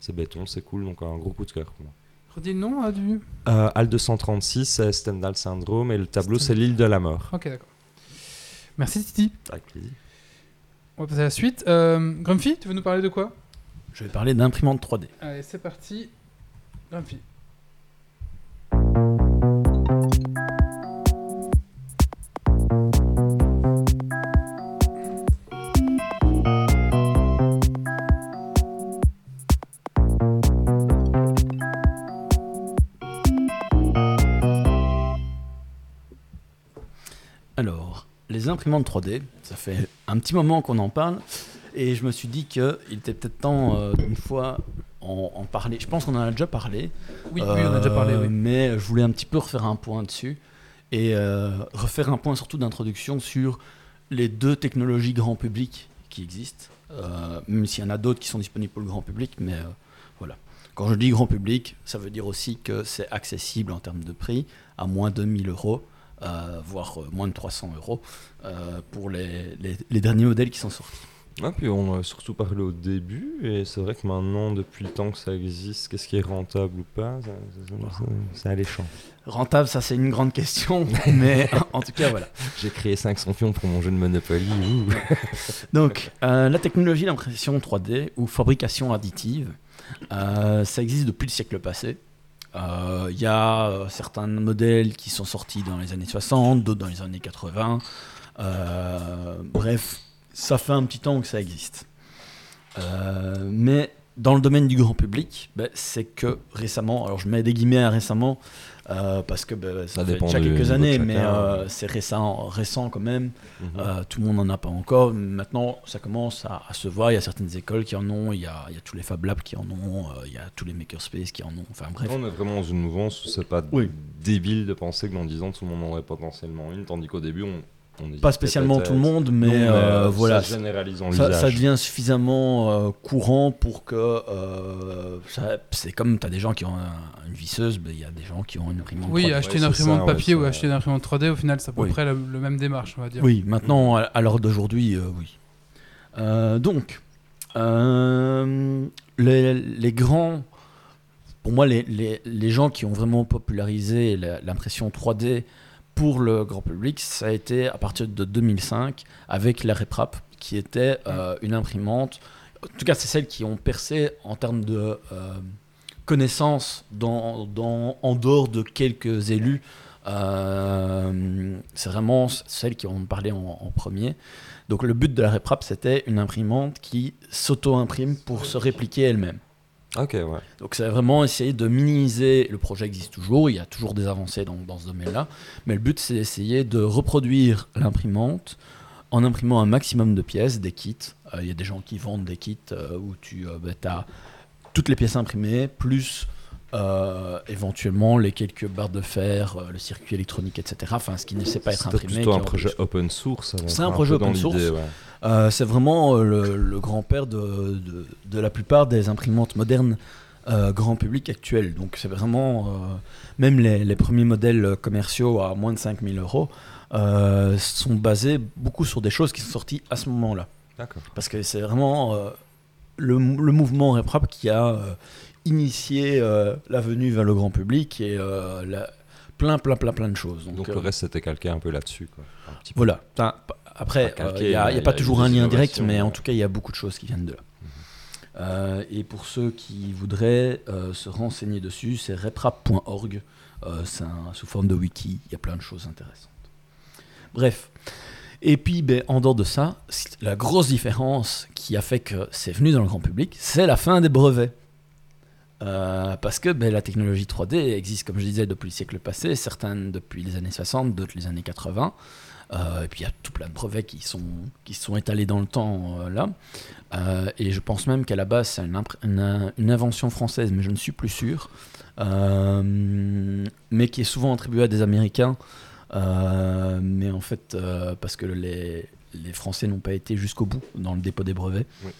c'est béton, c'est cool, donc un gros coup de cœur pour moi. Redis le nom hein, du. Euh, Al 236, c'est Stendhal Syndrome, et le tableau, c'est l'île de la mort. Ok, d'accord. Merci Titi. Avec plaisir. On va passer à la suite. Euh, Grumpy, tu veux nous parler de quoi? Je vais parler d'imprimante 3D. Allez, c'est parti. Grumpy. Alors, les imprimantes 3D, ça fait un petit moment qu'on en parle, et je me suis dit qu'il était peut-être temps euh, d'une fois en, en parler. Je pense qu'on en a déjà parlé. Oui, oui, on a déjà parlé. Euh, Oui. Mais je voulais un petit peu refaire un point dessus, et euh, refaire un point surtout d'introduction sur les deux technologies grand public qui existent, euh, même s'il y en a d'autres qui sont disponibles pour le grand public, mais euh, voilà. Quand je dis grand public, ça veut dire aussi que c'est accessible en termes de prix à moins de 1000 euros, euh, voire euh, moins de 300 euros euh, pour les, les- les derniers modèles qui sont sortis. Ah, puis on a surtout parlé au début, et c'est vrai que maintenant, depuis le temps que ça existe, qu'est-ce qui est rentable ou pas, c'est alléchant. Rentable, ça c'est une grande question, mais en tout cas voilà. J'ai créé 500 pions pour mon jeu de Monopoly. Donc, euh, la technologie d'impression 3D ou fabrication additive, euh, ça existe depuis le siècle passé. Euh, Il y a euh, certains modèles qui sont sortis dans les années 60, d'autres dans les années 80. Euh, bref, ça fait un petit temps que ça existe. Euh, mais dans le domaine du grand public, ben, c'est que récemment, alors je mets des guillemets à récemment, euh, parce que ben, ça, Ça fait dépend déjà quelques années, mais euh, c'est récent, récent quand même. Mhm. Tout le monde n'en a pas encore. Maintenant, ça commence à, à se voir. Il y a certaines écoles qui en ont. Il y a, il y a tous les Fab Labs qui en ont. il y a tous les Makerspace qui en ont. Enfin bref. On est vraiment dans une mouvance où c'est pas Oui. débile de penser que dans 10 ans tout le monde en aurait potentiellement une, tandis qu'au début on, Pas spécialement tout le monde, mais Non, euh, ça voilà. Ça, devient suffisamment euh, courant pour que euh, c'est comme tu as des gens qui ont un- une visseuse, ben, il y a des gens qui ont une imprimante. Oui, 3D. acheter ouais, une imprimante ça, ouais, papier ou acheter une imprimante 3D, au final, c'est à peu Oui. près le, le même démarche, on va dire. Oui, maintenant, à, à l'heure d'aujourd'hui, euh, oui. Euh, donc, euh, les, les grands, pour moi, les, les- les gens qui ont vraiment popularisé la- l'impression 3D pour le grand public, ça a été à partir de 2005 avec la RepRap, qui était euh, une imprimante. En tout cas, c'est celles qui ont percé en termes de euh, connaissances en dehors de quelques élus. Euh, c'est vraiment celles qui ont parlé en, en premier. Donc le but de la RepRap, c'était une imprimante qui s'auto-imprime pour se répliquer elle-même. Ok, ouais. Donc c'est vraiment essayer de minimiser, le projet existe toujours, il y a toujours des avancées dans, dans ce domaine-là, mais le but c'est d'essayer de reproduire l'imprimante en imprimant un maximum de pièces, des kits. Euh, Il y a des gens qui vendent des kits euh, où tu as toutes les pièces imprimées, plus euh, éventuellement les quelques barres de fer, euh, le circuit électronique, etc. Enfin, ce qui ne sait pas être imprimé. plutôt qui un projet open source. C'est un projet open source. ouais. Euh, c'est vraiment euh, le, le grand-père de, de, de la plupart des imprimantes modernes grand public actuelles. Donc c'est vraiment, même les, les premiers modèles commerciaux à moins de 5000 euros sont basés beaucoup sur des choses qui sont sorties à ce moment-là. D'accord. Parce que c'est vraiment le, le mouvement RepRap qui a initié euh, la venue vers le grand public et euh, la- plein, plein, plein, plein de choses. Donc, euh, le reste c'était calqué un peu là-dessus. voilà. Enfin, après, Pas il n'y a, pas toujours un lien direct, mais en tout cas, il y a beaucoup de choses qui viennent de là. Euh, et pour ceux qui voudraient euh, se renseigner dessus, c'est reprap.org. Euh, c'est sous forme de wiki. Il y a plein de choses intéressantes. Bref. Et puis, ben, en dehors de ça, la grosse différence qui a fait que c'est venu dans le grand public, c'est la fin des brevets. Euh, parce que ben, la technologie 3D existe, comme je disais, depuis le siècle passé, certaines depuis les années 60, d'autres les années 80. Euh, et puis il y a tout plein de brevets qui sont, sont étalés dans le temps euh, là. Et je pense même qu'à la base, c'est une, invention française, mais je ne suis plus sûr. Mais qui est souvent attribuée à des Américains. Mais en fait, parce que les, les Français n'ont pas été jusqu'au bout dans le dépôt des brevets. Oui.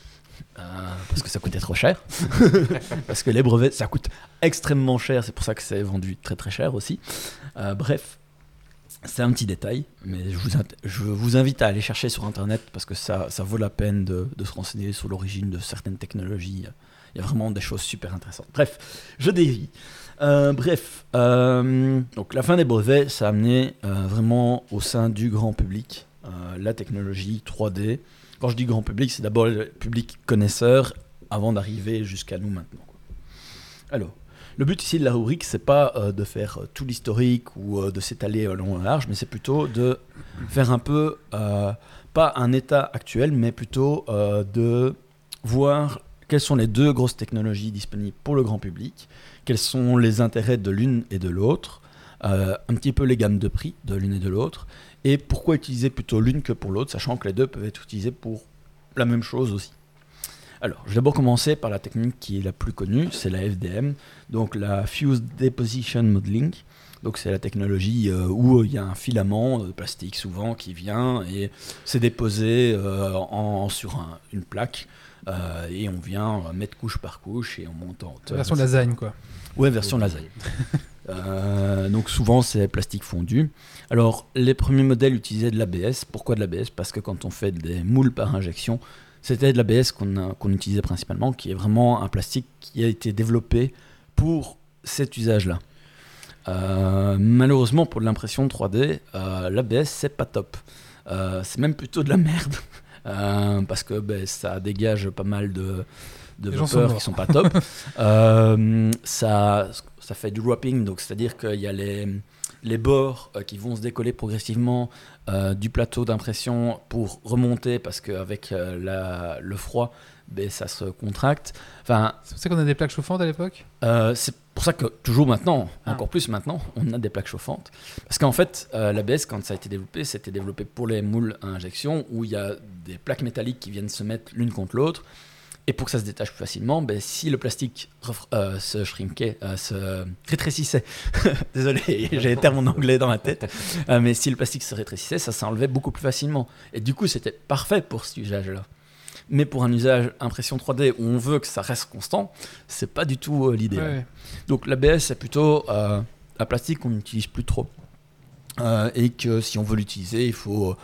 Euh, parce que ça coûtait trop cher. parce que les brevets, ça coûte extrêmement cher. C'est pour ça que c'est vendu très très cher aussi. Euh, bref, c'est un petit détail, mais je vous, invite à aller chercher sur Internet parce que ça, ça vaut la peine de, se renseigner sur l'origine de certaines technologies. Il y a vraiment des choses super intéressantes. Bref, je dévie. Euh, bref, donc la fin des brevets, ça a amené vraiment au sein du grand public la technologie 3D. Quand je dis grand public, c'est d'abord le public connaisseur avant d'arriver jusqu'à nous maintenant. Alors, le but ici de la rubrique, c'est pas euh, de faire euh, tout l'historique ou euh, de s'étaler long et large, mais c'est plutôt de faire un peu, pas un état actuel, mais plutôt de voir quelles sont les deux grosses technologies disponibles pour le grand public, quels sont les intérêts de l'une et de l'autre, un petit peu les gammes de prix de l'une et de l'autre, et pourquoi utiliser plutôt l'une que pour l'autre, sachant que les deux peuvent être utilisés pour la même chose aussi. Alors, je vais d'abord commencer par la technique qui est la plus connue, c'est la FDM, donc la Fused Deposition Modeling. Donc c'est la technologie euh, où il y a un filament de plastique souvent qui vient et c'est déposé euh, en, sur un- une plaque euh, et on vient mettre couche par couche et on monte en hauteur. Version lasagne, quoi. Ouais, version lasagne. Euh, donc souvent c'est plastique fondu. Alors les premiers modèles utilisaient de l'ABS. Pourquoi de l'ABS Parce que quand on fait des moules par injection, c'était de l'ABS qu'on qu'on utilisait principalement, qui est vraiment un plastique qui a été développé pour cet usage-là. Euh, malheureusement pour l'impression 3D, euh, l'ABS c'est pas top. Euh, c'est même plutôt de la merde. Parce que ben, ça dégage pas mal de, de vapeurs qui sont pas top. Ça, ça fait du wrapping, donc c'est-à-dire qu'il y a les, les bords euh, qui vont se décoller progressivement euh, du plateau d'impression pour remonter parce qu'avec euh, la- le froid, ben, ça se contracte. Enfin, C'est pour ça qu'on a des plaques chauffantes à l'époque? euh, c'est pour ça que toujours maintenant, Ah. encore plus maintenant, on a des plaques chauffantes. Parce qu'en fait, euh, l'ABS, quand ça a été développé, c'était développé pour les moules à injection où il y a des plaques métalliques qui viennent se mettre l'une contre l'autre. Et pour que ça se détache plus facilement, ben, si le plastique euh, se shrinkait, euh, se rétrécissait, désolé, j'ai les termes en anglais dans la tête, Euh, mais si le plastique se rétrécissait, ça s'enlevait beaucoup plus facilement. Et du coup, c'était parfait pour cet usage-là. Mais pour un usage impression 3D où on veut que ça reste constant, c'est pas du tout. Ouais. Donc l'ABS, c'est plutôt un plastique qu'on n'utilise plus trop. Et que si on veut l'utiliser, il faut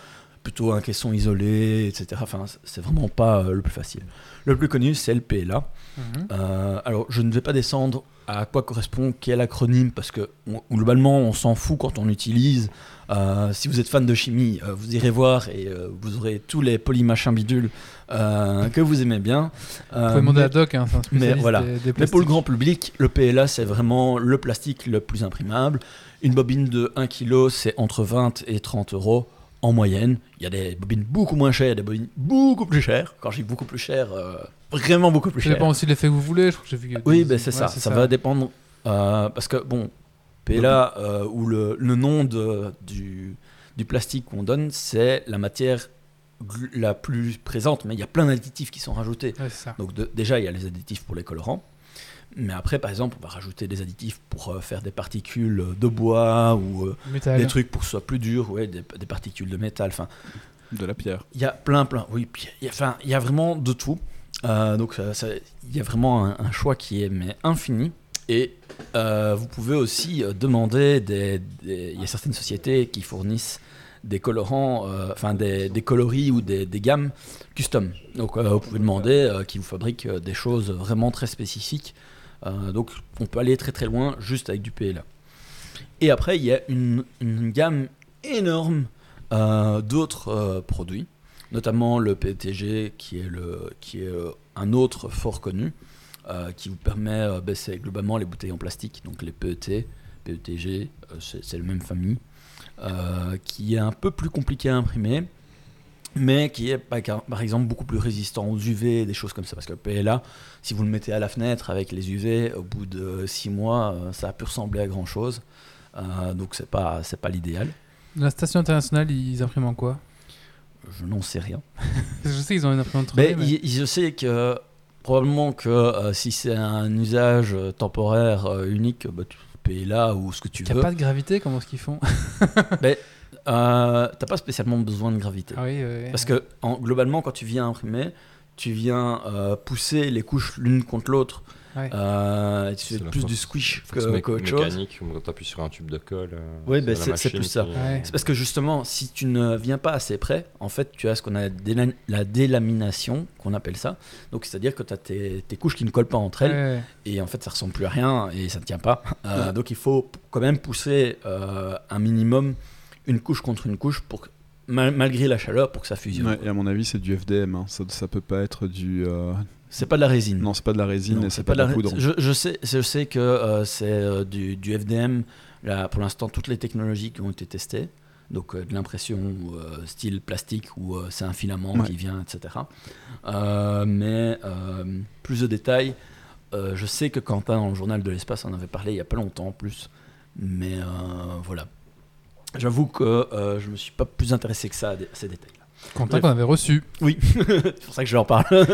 plutôt un caisson isolé, etc. Enfin, c'est vraiment pas euh, le plus facile. Le plus connu, c'est le PLA. Mhm. Euh, alors, je ne vais pas descendre à quoi correspond quel acronyme, parce que on- globalement, on s'en fout quand on l'utilise. Euh, si vous êtes fan de chimie, euh, vous irez voir et vous aurez tous les polymachins bidules que vous aimez bien. Vous pouvez demander mais- à Doc, hein, un spécialiste voilà. des, des mais pour le grand public, le PLA, c'est vraiment le plastique le plus imprimable. Une bobine de 1 kg, c'est entre 20 et 30 euros en moyenne. Il y a des bobines beaucoup moins chères, des bobines beaucoup plus chères. Quand je dis beaucoup plus cher, euh, vraiment beaucoup plus Ça cher. dépend aussi de l'effet que vous voulez. Je crois que vu. que- Oui, ben c'est Ouais, ça. Ça, va dépendre. euh, parce que, bon, PLA, euh, ou le, le nom de, du, du plastique qu'on donne, c'est la matière la plus présente, mais il y a plein d'additifs qui sont rajoutés. Ouais, ça. Donc de- déjà, il y a les additifs pour les colorants. Mais après, par exemple, on va rajouter des additifs pour euh, faire des particules de bois ou euh, des trucs pour que ce soit plus dur, ouais, des, des particules de métal. Enfin, De la pierre. il y a plein, plein. Oui, il y a, y vraiment de tout. Euh, donc il y a vraiment un, un choix qui est mais infini. Et euh, vous pouvez aussi euh, demander des, Il y a certaines sociétés qui fournissent des colorants, euh, enfin des, des coloris ou des, des gammes custom. Donc euh, vous pouvez demander euh, qu'ils vous fabriquent euh, des choses vraiment très spécifiques. Euh, donc on peut aller très très loin juste avec du PLA. Et après il y a une, gamme énorme euh, d'autres euh, produits, notamment le PETG qui est, le, qui est un autre fort connu, qui vous permet, ben, c'est globalement les bouteilles en plastique, donc les PET, PETG, c'est la même famille. qui est un peu plus compliqué à imprimer, mais qui est par exemple beaucoup plus résistant aux UV, des choses comme ça. Parce que le PLA, si vous le mettez à la fenêtre avec les UV, au bout de 6 mois, euh, ça a pu ressembler à grand chose. donc c'est pas, c'est pas l'idéal. La station internationale, ils impriment en quoi? Je n'en sais rien. Je sais qu'ils ont une imprimante 3D. Mais mais- il- je sais que probablement que euh, si c'est un usage euh, temporaire euh, unique, bah, tu là ou ce que tu Il n'y veux. a pas de gravité, comment est-ce qu'ils font? Euh, T'as pas spécialement besoin de gravité. Ah oui. Parce que en- globalement, quand tu viens imprimer, tu viens euh, pousser les couches l'une contre l'autre. Ouais. Euh, tu fais plus force- du squish que, mé- chose. mécanique, quand tu appuies sur un tube de colle. euh, bah, la c'est- machine plus ça. qui-. C'est parce que justement, si tu ne viens pas assez près, en fait, tu as ce qu'on a déla- la délamination, qu'on appelle ça. Donc, c'est-à-dire que tu as tes, tes couches qui ne collent pas entre elles. Et en fait ça ressemble plus à rien et ça ne tient pas. Euh, donc il faut quand même pousser euh, un minimum une couche contre une couche pour que- mal- malgré la chaleur pour que ça fusionne. Ouais, et à mon avis, c'est du FDM. hein. Ça, ça peut pas être du. euh, C'est pas de la résine. Non, c'est pas de la résine Non, et c'est pas, de la poudre. Je, je sais, je sais que euh, c'est euh, du, du FDM. Là, pour l'instant, toutes les technologies qui ont été testées, donc euh, de l'impression style plastique où euh, c'est un filament Ouais. qui vient, etc. Mais plus de détails, je sais que Quentin, dans le journal de l'espace, en avait parlé il y a pas longtemps en plus. Mais voilà. J'avoue que euh, je me suis pas plus intéressé que ça à, des- à ces détails. Quentin Bref. qu'on avait reçu. Oui, c'est pour ça que je leur parle.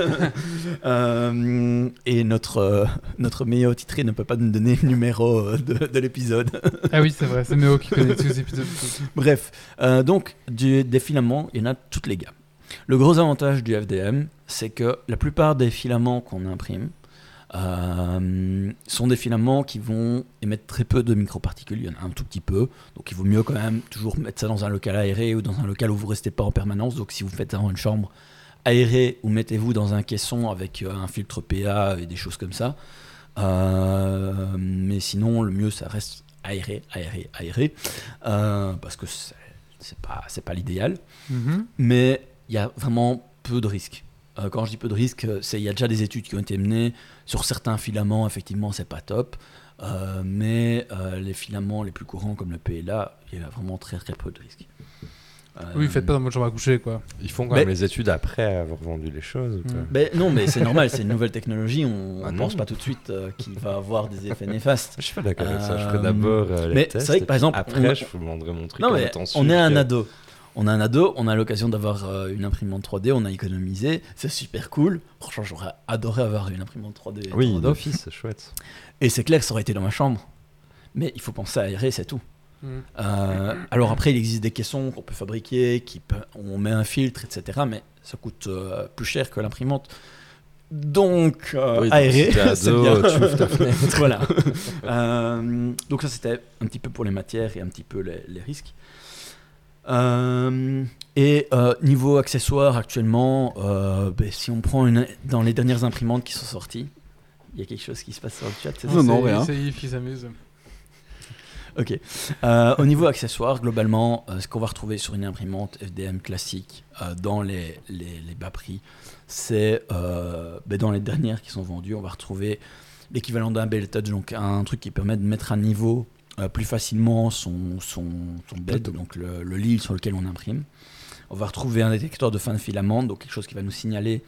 Euh, et notre, euh, notre meilleur titré ne peut pas nous donner le numéro euh, de, de l'épisode. Ah oui, c'est vrai, c'est Méo qui connaît tous les épisodes. Bref, euh, donc du- des filaments, il y en a toutes les gammes. Le gros avantage du FDM, c'est que la plupart des filaments qu'on imprime euh, sont des filaments qui vont émettre très peu de microparticules, il y en a un tout petit peu, donc il vaut mieux quand même toujours mettre ça dans un local aéré ou dans un local où vous restez pas en permanence, donc si vous faites ça dans une chambre aérée ou mettez-vous dans un caisson avec euh, un filtre PA et des choses comme ça, Euh, mais sinon le mieux ça reste aéré, aéré, aéré, euh, parce que c'est pas, pas l'idéal Mhm. mais il y a vraiment peu de risques. Euh, quand je dis peu de risques, euh, c'est il y a déjà des études qui ont été menées sur certains filaments. Effectivement, c'est pas top, Euh, mais euh, les filaments les plus courants comme le PLA, il y a vraiment très très peu de risques. Euh, Oui, faites pas dans votre chambre à coucher, quoi. Ils font quand Mais- même les études après avoir vendu les choses. ou quoi mais non, mais c'est normal, c'est une nouvelle technologie. On Ah ne pense pas tout de suite euh, qu'il va avoir des effets néfastes. Je suis pas d'accord avec ça. Je ferai d'abord euh, les mais tests. c'est vrai que, par exemple, après, on je vous demanderai mon truc. Non, mais on est un que- ado. On a un ado, on a l'occasion d'avoir euh, une imprimante 3D, on a économisé, c'est super cool. Franchement, j'aurais adoré avoir une imprimante 3D. Oui, d'office, c'est chouette. Et c'est clair que ça aurait été dans ma chambre. Mais il faut penser à aérer, c'est tout. Mm. Euh, alors après, il existe des caissons qu'on peut fabriquer, qui peut- on met un filtre, etc. Mais ça coûte euh, plus cher que l'imprimante. Donc, euh, Oui, t'es c'est bien. tu ta fenêtre. voilà. Euh, donc ça, c'était un petit peu pour les matières et un petit peu les, les risques. Euh, et euh, niveau accessoires, actuellement, euh, ben, si on prend une, dans les dernières imprimantes qui sont sorties, il y a quelque chose qui se passe sur le chat, c'est ça Non, non, rien. C'est Yves qui s'amuse. Ok. Euh, au niveau accessoires, globalement, euh, ce qu'on va retrouver sur une imprimante FDM classique euh, dans les, les, les bas prix, c'est euh, ben, dans les dernières qui sont vendues, on va retrouver l'équivalent d'un Bell Touch, donc un truc qui permet de mettre à niveau euh, plus facilement son, son, son bed, donc le, le lit sur lequel on imprime. On va retrouver un détecteur de fin de filament, donc quelque chose qui va nous signaler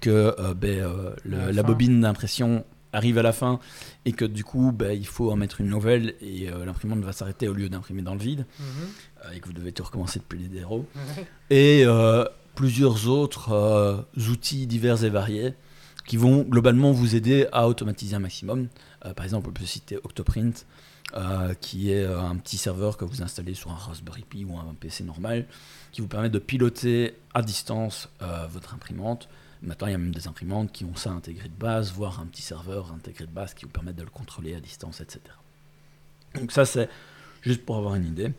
que euh, ben, euh, le- la bobine d'impression arrive à la fin et que du coup ben, il faut en mettre une nouvelle et euh, l'imprimante va s'arrêter au lieu d'imprimer dans le vide euh, et que vous devez tout recommencer depuis les zéros. Et euh, plusieurs autres euh, outils divers et variés qui vont globalement vous aider à automatiser un maximum. Euh, par exemple, on peut citer Octoprint, euh, qui est euh, un petit serveur que vous installez sur un Raspberry Pi ou un PC normal, qui vous permet de piloter à distance euh, votre imprimante. Maintenant, il y a même des imprimantes qui ont ça intégré de base, voire un petit serveur intégré de base qui vous permet de le contrôler à distance, etc. Donc ça, c'est juste pour avoir une idée.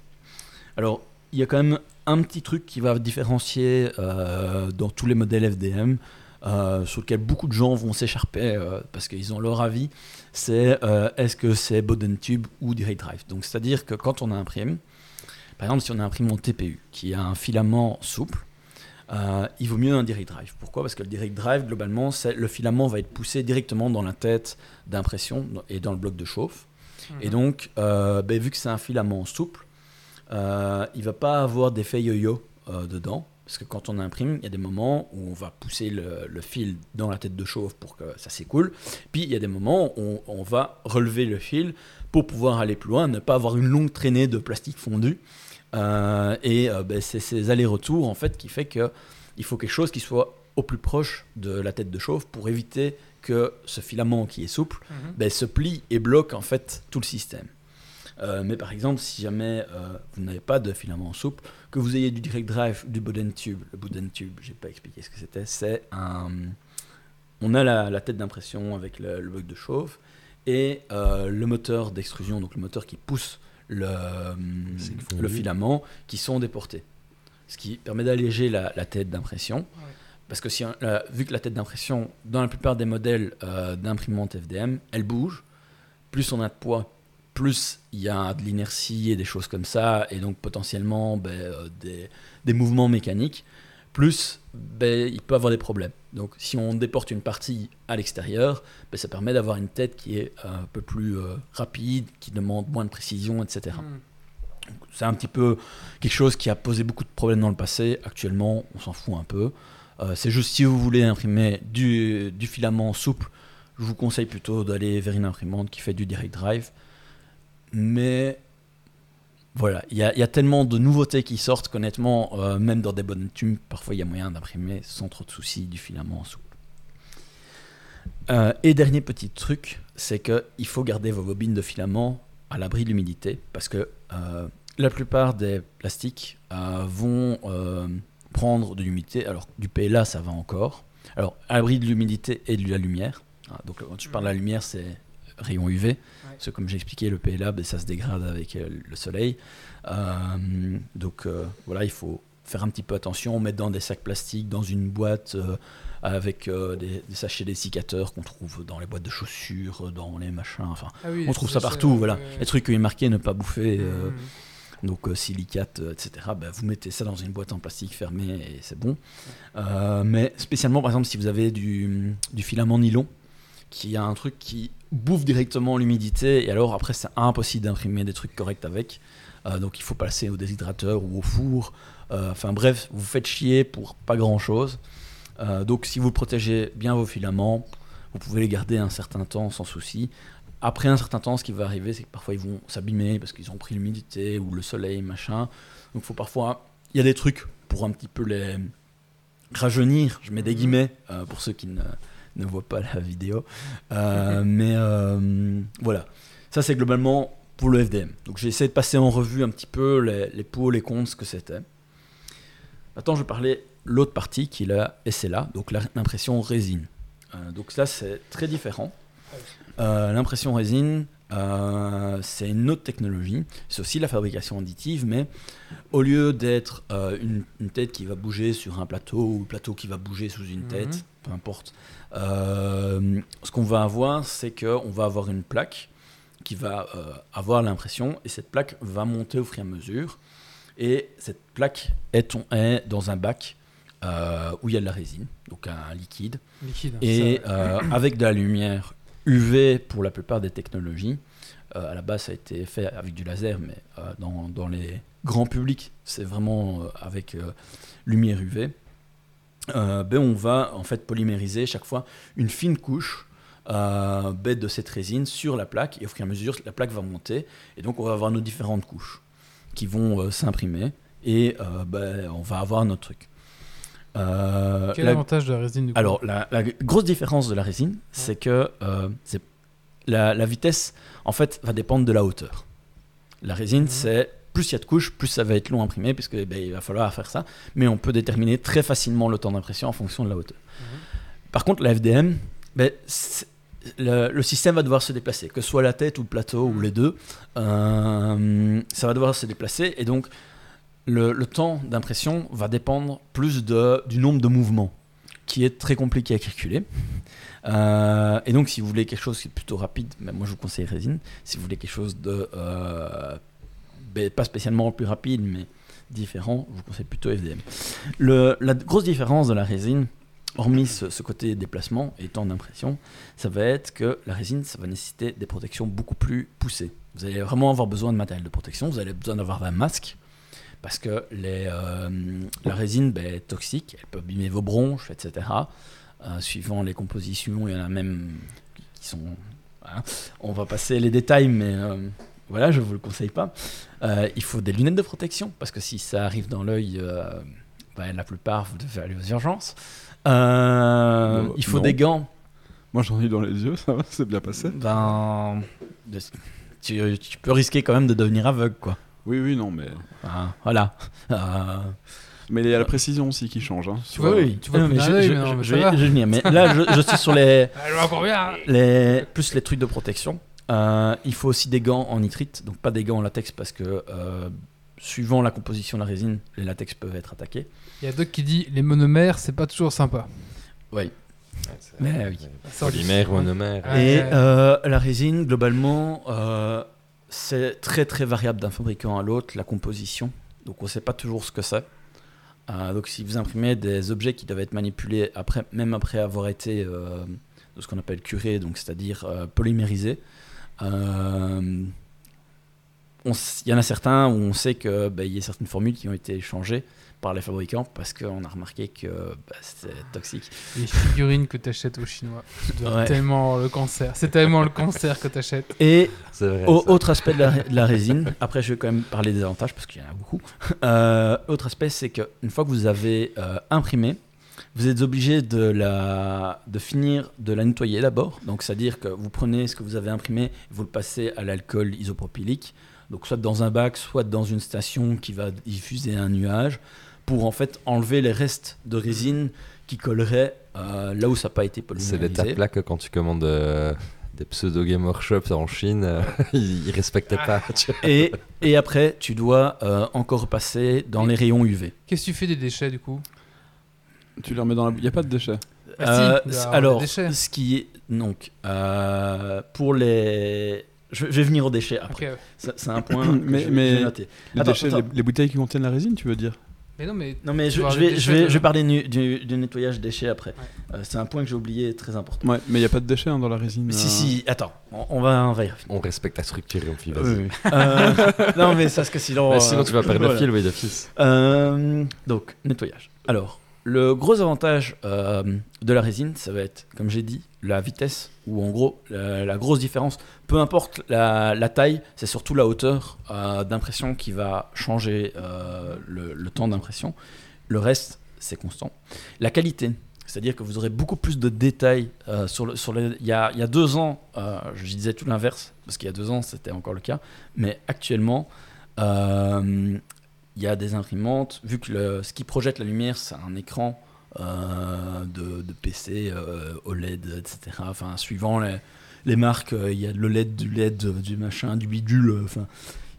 Alors, il y a quand même un petit truc qui va différencier dans tous les modèles FDM, sur lequel beaucoup de gens vont s'écharper parce qu'ils ont leur avis, c'est euh, est-ce que c'est Bowden Tube ou Direct Drive? Donc, c'est-à-dire que quand on imprime, par exemple, si on imprime en TPU, qui a un filament souple, euh, il vaut mieux un direct drive. Pourquoi? Parce que le direct drive, globalement, le filament va être poussé directement dans la tête d'impression et dans le bloc de chauffe. Et donc, euh, ben, vu que c'est un filament souple, euh, il va pas avoir d'effet yo-yo dedans. Parce que quand on imprime, il y a des moments où on va pousser le, le fil dans la tête de chauffe pour que ça s'écoule. Puis il y a des moments où on, on va relever le fil pour pouvoir aller plus loin, ne pas avoir une longue traînée de plastique fondu. Euh, et euh, ben, c'est ces allers-retours en fait qui fait que il faut quelque chose qui soit au plus proche de la tête de chauffe pour éviter que ce filament qui est souple Mhm. ben, se plie et bloque en fait tout le système. Euh, mais par exemple, si jamais euh, vous n'avez pas de filament souple, que vous ayez du direct drive, du Boden tube, le Boden tube, j'ai pas expliqué ce que c'était, c'est un. On a la, la tête d'impression avec le, le bloc de chauffe et euh, le moteur d'extrusion, donc le moteur qui pousse le, le filament, qui sont déportés. Ce qui permet d'alléger la, la tête d'impression. Parce que si, la- vu que la tête d'impression, dans la plupart des modèles euh, d'imprimantes FDM, elle bouge, plus on a de poids, plus il y a de l'inertie et des choses comme ça, et donc potentiellement ben, euh, des, des mouvements mécaniques, plus ben, il peut avoir des problèmes. Donc si on déporte une partie à l'extérieur, ben, ça permet d'avoir une tête qui est un peu plus euh, rapide, qui demande moins de précision, etc. Mhm. C'est un petit peu quelque chose qui a posé beaucoup de problèmes dans le passé. Actuellement, on s'en fout un peu. Euh, c'est juste si vous voulez imprimer du, du filament souple, je vous conseille plutôt d'aller vers une imprimante qui fait du direct drive. Mais voilà, il y, a- tellement de nouveautés qui sortent qu'honnêtement, euh, même dans des bonnes tubes, parfois il y a moyen d'imprimer sans trop de soucis du filament souple. Euh, et dernier petit truc, c'est qu'il faut garder vos bobines de filament à l'abri de l'humidité parce que euh, la plupart des plastiques euh, vont prendre de l'humidité. Alors, du PLA, ça va encore. Alors, à l'abri de l'humidité et de la lumière. Ah, donc, quand je parle de la lumière, c'est rayon UV. Parce que, comme j'ai expliqué, le PLA, ben, ça se dégrade avec euh, le soleil. Euh, donc, euh, voilà, il faut faire un petit peu attention, mettre dans des sacs plastiques, dans une boîte euh, avec euh, des, des sachets dessicateurs qu'on trouve dans les boîtes de chaussures, dans les machins. Enfin, Ah oui, on trouve ça partout, voilà. Les trucs qui est marqué ne pas bouffer, euh, Mhm. donc silicate, etc. bah, vous mettez ça dans une boîte en plastique fermée et c'est bon. Mais spécialement, par exemple, si vous avez du, du filament nylon, qui a un truc qui bouffe directement l'humidité, et alors après, c'est impossible d'imprimer des trucs corrects avec. Euh, donc il faut passer au déshydrateur ou au four. Euh, Enfin bref, vous faites chier pour pas grand chose. donc si vous protégez bien vos filaments, vous pouvez les garder un certain temps sans souci. Après un certain temps, ce qui va arriver, c'est que parfois ils vont s'abîmer parce qu'ils ont pris l'humidité ou le soleil, machin. Donc faut parfois, il y a des trucs pour un petit peu les rajeunir. Je mets des Mhm. guillemets euh, pour ceux qui ne, ne voient pas la vidéo. Euh, mais euh, voilà, ça c'est globalement pour le FDM. Donc j'ai essayé de passer en revue un petit peu les, les pour, les contre, ce que c'était. Maintenant, je vais parler l'autre partie qui est la SLA, donc l'impression résine. Euh, donc là, c'est très différent. L'impression résine, euh, c'est une autre technologie. C'est aussi la fabrication additive, mais au lieu d'être euh, une, une tête qui va bouger sur un plateau ou un plateau qui va bouger sous une Mhm. tête, peu importe, ce qu'on va avoir, c'est qu'on va avoir une plaque qui va euh, avoir l'impression et cette plaque va monter au fur et à mesure. Et cette plaque est, on- est dans un bac euh, où il y a de la résine, donc un liquide. Liquide. Et ça, euh, avec de la lumière UV pour la plupart des technologies, euh, à la base ça a été fait avec du laser, mais euh, dans, dans les grands publics, c'est vraiment euh, avec euh, lumière UV. Euh, ben on va en fait polymériser chaque fois une fine couche euh, ben, de cette résine sur la plaque et au fur et à mesure la plaque va monter et donc on va avoir nos différentes couches qui vont euh, s'imprimer et ben, on va avoir notre truc. Quel la- avantage de la résine du coup? Alors, la, la grosse différence de la résine, c'est que la vitesse, en fait, va dépendre de la hauteur. La résine, Mhm. c'est plus il y a de couches, plus ça va être long à imprimer, puisque ben, il va falloir faire ça. Mais on peut déterminer très facilement le temps d'impression en fonction de la hauteur. Mhm. Par contre, la FDM, ben, le, le système va devoir se déplacer, que ce soit la tête ou le plateau ou Mhm. les deux. euh, ça va devoir se déplacer et donc le, le temps d'impression va dépendre plus de, du nombre de mouvements, qui est très compliqué à calculer. Euh, et donc, si vous voulez quelque chose qui est plutôt rapide, ben, moi je vous conseille résine. Si vous voulez quelque chose de euh, ben, pas spécialement plus rapide, mais différent, je vous conseille plutôt FDM. La grosse différence de la résine, hormis ce, côté déplacement et temps d'impression, ça va être que la résine, ça va nécessiter des protections beaucoup plus poussées. Vous allez vraiment avoir besoin de matériel de protection, vous allez besoin d'avoir un masque, parce que euh, la résine ben, est toxique, elle peut abîmer vos bronches, etc. Euh, suivant les compositions, il y en a même qui sont... voilà. On va passer les détails, mais euh, voilà, je vous le conseille pas. Euh, il faut des lunettes de protection, parce que si ça arrive dans l'œil, euh, ben, la plupart, vous devez aller aux urgences. Euh, il faut non. des gants. Moi j'en ai eu dans les yeux, ça va, c'est bien passé. Ben, tu, tu peux risquer quand même de devenir aveugle, quoi. Oui, oui, non, mais. Enfin, voilà. Euh, Mais il y a la précision aussi qui change. Hein, Tu vois, oui, tu vois Non, plus mais d'un je, œil, je- mais non, je- mais je ça vais, va. je vais venir. Mais là, je, je suis sur les, bien. les plus les trucs de protection. Euh, il faut aussi des gants en nitrite, donc pas des gants en latex parce que euh, suivant la composition de la résine, les latex peuvent être attaqués. Il y a Doc qui dit les monomères, c'est pas toujours sympa. Oui. Ouais, c'est- Mais oui. Polymère, monomère. Et euh, la résine, globalement, euh, c'est très très variable d'un fabricant à l'autre, la composition. Donc on ne sait pas toujours ce que c'est. Euh, donc si vous imprimez des objets qui doivent être manipulés après, même après avoir été euh, de ce qu'on appelle curé, donc c'est-à-dire euh, euh, il y en a certains où on sait que bah, il y a certaines formules qui ont été changées par les fabricants parce qu'on a remarqué que bah, c'était toxique. Les figurines que t'achètes aux Chinois. Tu Ouais. tellement le cancer. C'est tellement le cancer que t'achètes. Et C'est vrai. Au- ça. autre aspect de la, de la résine, après je vais quand même parler des avantages parce qu'il y en a beaucoup. Euh, autre aspect, c'est qu'une fois que vous avez euh, imprimé, vous êtes obligé de, la, de finir de la nettoyer d'abord. Donc c'est-à-dire que vous prenez ce que vous avez imprimé, vous le passez à l'alcool isopropylique, donc soit dans un bac, soit dans une station qui va diffuser un nuage, pour en fait enlever les restes de résine qui colleraient euh, là où ça n'a pas été C'est polymérisé. l'étape là que quand tu commandes euh, des pseudo game workshops en Chine, euh, ils, ils respectaient pas. Et, et après, tu dois euh, encore passer dans les rayons UV. Qu'est-ce que tu fais des déchets du coup? Tu les remets dans la. Il n'y a pas de déchets. Si, Euh, alors, déchets. ce qui est donc euh, pour les, je, je vais venir aux déchets après. C'est un point que Mais- je, mais- j'ai noté. Les, Attends, déchets, attends. Les, les bouteilles qui contiennent la résine, tu veux dire? Mais non, mais. Non mais je, vais, des je vais, déchets, je vais toi. parler du, du- du nettoyage déchets après. Euh, c'est un point que j'ai oublié très important. Ouais, mais il n'y a pas de déchets hein, dans la résine. Si euh. si, attends, on, on va, on va y. On respecte la structure, on fit, Oui. Euh, non mais ça parce que sinon. Bah, sinon, tu vas perdre voilà. le fil, oui, d'office. Euh, donc, nettoyage. Alors, le gros avantage euh, de la résine, ça va être, comme j'ai dit, la vitesse, ou en gros, la, grosse différence, peu importe la, taille, c'est surtout la hauteur euh, d'impression qui va changer euh, le, temps d'impression. Le reste, c'est constant. La qualité, c'est-à-dire que vous aurez beaucoup plus de détails sur le. Il, y a, deux ans, je disais tout l'inverse, parce qu'il y a deux ans, c'était encore le cas, mais actuellement, il y a des imprimantes, vu que le- ce qui projette la lumière, c'est un écran euh, de, de PC, euh, OLED, etc. Enfin, suivant les, les marques, euh, il y a de l'OLED, du LED, du machin, du bidule. Enfin,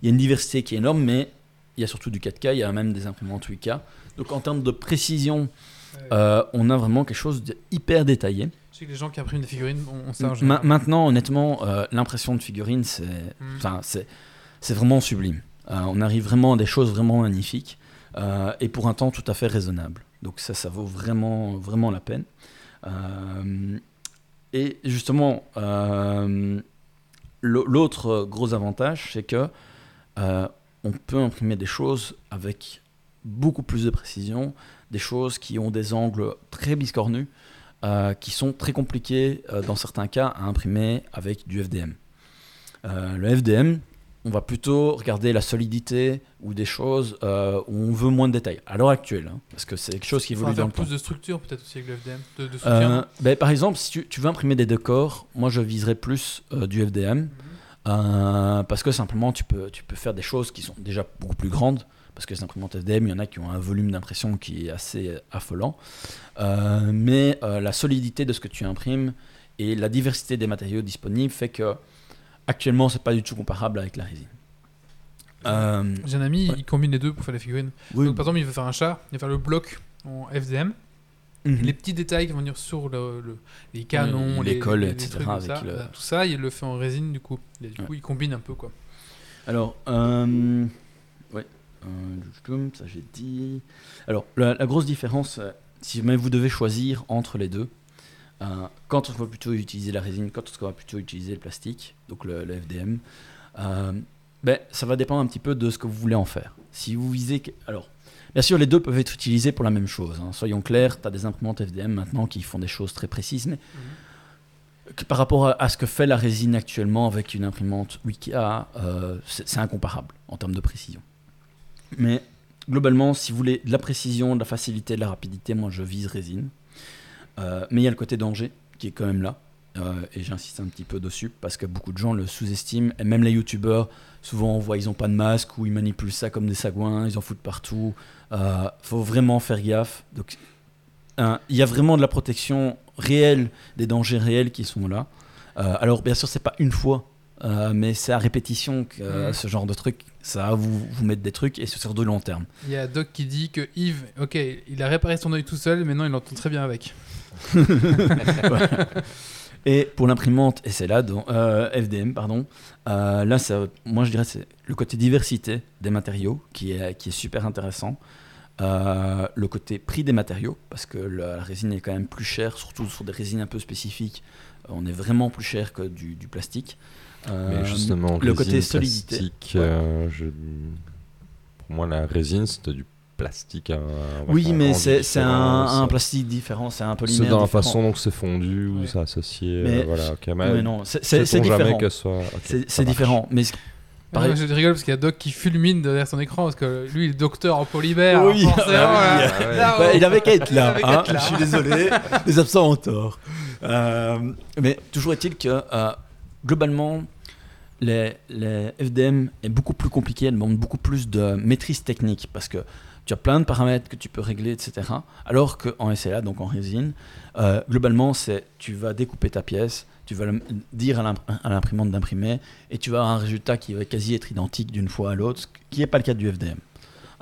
il y a une diversité qui est énorme, mais il y a surtout du 4K, il y a même des imprimantes 8K. Donc en termes de précision, on a vraiment quelque chose de hyper détaillé. Je sais que les gens qui impriment des figurines en Ma- général. maintenant, honnêtement, l'impression de figurine, c'est Mm. c'est vraiment sublime. Euh, on arrive vraiment à des choses vraiment magnifiques euh, et pour un temps tout à fait raisonnable. Donc ça, ça vaut vraiment, la peine. Euh, et justement, l'au- l'autre gros avantage, c'est que on peut imprimer des choses avec beaucoup plus de précision, des choses qui ont des angles très biscornus, qui sont très compliqués euh, dans certains cas à imprimer avec du FDM. Le FDM, on va plutôt regarder la solidité ou des choses euh, où on veut moins de détails, à l'heure actuelle, hein, parce que c'est quelque chose qui évolue dans faire le temps. plus de structure peut-être aussi avec le FDM. De, de Euh, ben, par exemple, si tu, tu veux imprimer des décors, moi je viserais plus euh, du FDM, Mhm. parce que simplement tu peux, tu peux faire des choses qui sont déjà beaucoup plus grandes, parce que les imprimantes FDM, il y en a qui ont un volume d'impression qui est assez affolant, mais la solidité de ce que tu imprimes et la diversité des matériaux disponibles fait que actuellement c'est pas du tout comparable avec la résine. Euh, J'ai un ami, ouais. il combine les deux pour faire les figurines. oui. Donc, par exemple, il veut faire un chat, il va faire le bloc en FDM. Mhm. Les petits détails qui vont venir sur le, le- les canons, les les, etc., trucs comme avec ça, le- euh, tout ça, il le fait en résine du coup. Et du Ouais. coup, il combine un peu quoi. Alors, euh, ouais, euh, ça j'ai dit. Alors, la, la grosse différence, euh, si jamais vous devez choisir entre les deux, euh, quand on va plutôt utiliser la résine, quand on va plutôt utiliser le plastique, donc le, le FDM, Euh, ben, ça va dépendre un petit peu de ce que vous voulez en faire. Si vous visez. que- Alors, bien sûr, les deux peuvent être utilisés pour la même chose. hein. Soyons clairs, tu as des imprimantes FDM maintenant qui font des choses très précises, mais que par rapport à, à ce que fait la résine actuellement avec une imprimante Wikia, euh, c'est c'est incomparable en termes de précision. Mais globalement, si vous voulez de la précision, de la facilité, de la rapidité, moi je vise résine. Euh, mais il y a le côté danger qui est quand même là. Euh, et j'insiste un petit peu dessus parce que beaucoup de gens le sous-estiment. Et même les youtubeurs, souvent on voit ils ont pas de masque ou ils manipulent ça comme des sagouins, ils en foutent partout. Euh, faut vraiment faire gaffe. Donc, il y a vraiment de la protection réelle, des dangers réels qui sont là. Alors bien sûr c'est pas une fois, mais c'est à répétition que Mhm. ce genre de truc, ça va vous, vous mettre des trucs et c'est sur de long terme. Il y a Doc qui dit que Yves, ok, il a réparé son œil tout seul, mais non, il l'entend très bien avec. Et pour l'imprimante, et c'est là, dans, euh, FDM, pardon, euh, là, ça, moi je dirais c'est le côté diversité des matériaux qui est, qui est super intéressant. Euh, le côté prix des matériaux, parce que la, la résine est quand même plus chère, surtout sur des résines un peu spécifiques. On est vraiment plus cher que du, du plastique. Mais justement, le résine, côté solidité. plastique, je- pour moi, la résine, c'était du plastique. un oui, mais c'est un, plastique différent, c'est un polymère C'est dans la différent. façon dont c'est fondu ou Ouais. c'est associé. Mais- euh, voilà, ok. Mais non, c'est- différent. que ce soit. ok, C'est différent. Mais Pareil. Je rigole parce qu'il y a Doc qui fulmine derrière son écran parce que lui, il est docteur en polymère. Oui, forcément, ah oui. Ah ouais. Bah, oh. il avait qu'à être là. Hein, être là. Je suis désolé. Les absents ont tort. Euh, mais toujours est-il que euh, globalement, les, les FDM est beaucoup plus compliqué. Elle demande beaucoup plus de maîtrise technique parce que tu as plein de paramètres que tu peux régler, etc. Alors qu'en SLA, donc en résine, euh, globalement, c'est tu vas découper ta pièce, tu vas le- dire à l'imp- à l'imprimante d'imprimer et tu vas avoir un résultat qui va quasi être identique d'une fois à l'autre, ce qui n'est pas le cas du FDM.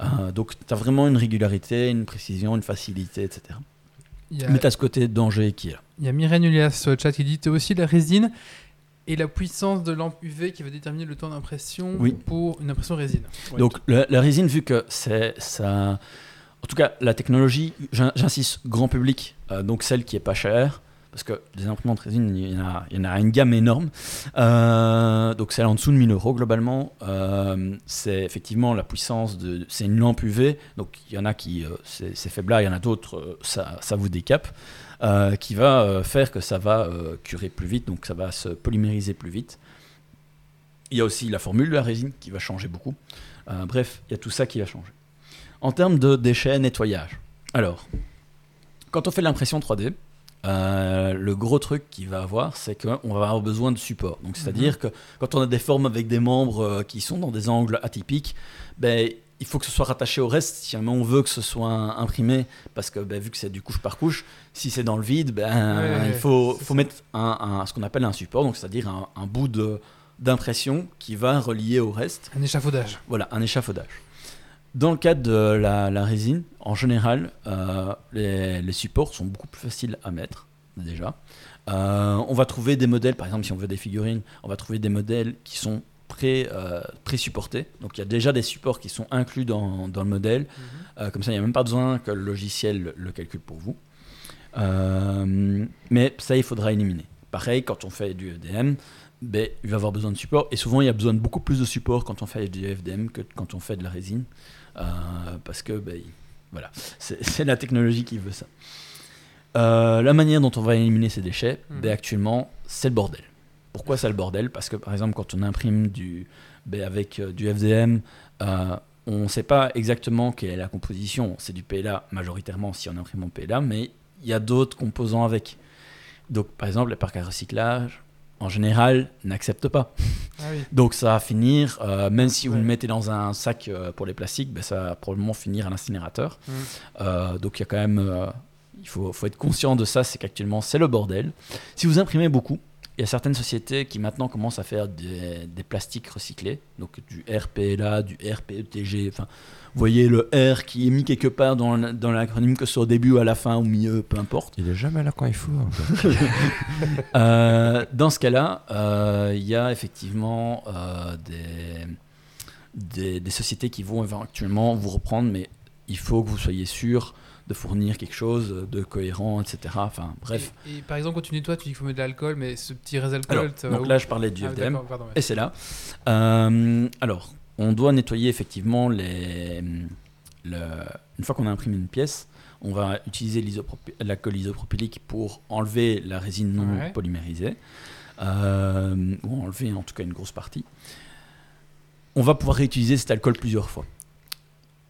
Euh, donc tu as vraiment une régularité, une précision, une facilité, etc. A, Mais tu as ce côté danger qui est là. il y a Myrène Ulias sur le chat qui dit T'as aussi la résine et la puissance de lampe UV qui va déterminer le temps d'impression Oui. pour une impression résine. Donc la, la résine, vu que c'est ça, en tout cas la technologie, j'in- j'insiste grand public, euh, donc celle qui est pas chère, parce que des imprimantes résine, il y en a, une gamme énorme. Euh, donc celle en dessous de 1000 euros globalement, euh, c'est effectivement la puissance de, c'est une lampe UV, donc il y en a qui euh, c'est faible là, il y en a d'autres, euh, ça, ça vous décape. qui va faire que ça va curer plus vite, donc ça va se polymériser plus vite. Il y a aussi la formule de la résine qui va changer beaucoup. Bref, il y a tout ça qui va changer. En termes de déchets, nettoyage. Alors, quand on fait l'impression 3D, euh, le gros truc qu'il va avoir, c'est qu'on va avoir besoin de support. Donc, c'est-à-dire que quand on a des formes avec des membres euh, qui sont dans des angles atypiques, ben, il faut que ce soit rattaché au reste si jamais on veut que ce soit imprimé, parce que ben, vu que c'est du couche par couche, si c'est dans le vide, ben, Ouais, il faut, mettre un, un- ce qu'on appelle un support, donc c'est-à-dire un, un bout de- d'impression qui va relier au reste. Un échafaudage. Voilà, un échafaudage. Dans le cadre de la, la résine, en général, euh, les, les supports sont beaucoup plus faciles à mettre, déjà. Euh, on va trouver des modèles, par exemple, si on veut des figurines, on va trouver des modèles qui sont euh, pré-supportés. Donc il y a déjà des supports qui sont inclus dans, dans le modèle. Euh, comme ça, il n'y a même pas besoin que le logiciel le, le calcule pour vous. Mais ça, il faudra éliminer. Pareil, quand on fait du FDM, ben, il va avoir besoin de support. Et souvent, il y a besoin de beaucoup plus de support quand on fait du FDM que quand on fait de la résine. Euh, parce que ben, voilà, c'est la technologie qui veut ça. Euh, la manière dont on va éliminer ces déchets, Mhm. ben, actuellement, c'est le bordel. Pourquoi c'est le bordel? Parce que par exemple, quand on imprime du, ben, avec euh, du FDM, euh, on ne sait pas exactement quelle est la composition. C'est du PLA majoritairement si on imprime en PLA, mais il y a d'autres composants avec. Donc par exemple, les parcs à recyclage, en général, n'acceptent pas. Ah oui. Donc ça va finir, euh, même si vous le mettez dans un sac euh, pour les plastiques, ben, ça va probablement finir à l'incinérateur. Mm. Euh, donc il y a quand même, il faut, faut être conscient de ça, c'est qu'actuellement c'est le bordel. Si vous imprimez beaucoup, il y a certaines sociétés qui maintenant commencent à faire des, des plastiques recyclés, donc du RPLA, du RPETG, enfin, vous voyez le R qui est mis quelque part dans, l'acronyme, que ce soit au début, à la fin, au milieu, peu importe. Il est jamais là quand il faut. hein. Euh, dans ce cas-là, euh, il y a effectivement euh, des, des, des sociétés qui vont éventuellement vous reprendre, mais il faut que vous soyez sûr de fournir quelque chose de cohérent, etc. Enfin, bref. Et, et par exemple, quand tu nettoies, tu dis qu'il faut mettre de l'alcool, mais ce petit reste d'alcool, Alors, donc là, je parlais du Ah, FDM. d'accord, pardon, ouais. Et c'est là. Euh, alors, on doit nettoyer effectivement les. le- une fois qu'on a imprimé une pièce, on va utiliser l'alcool isopropylique pour enlever la résine non Ouais. polymérisée, euh, ou enlever en tout cas une grosse partie. On va pouvoir réutiliser cet alcool plusieurs fois.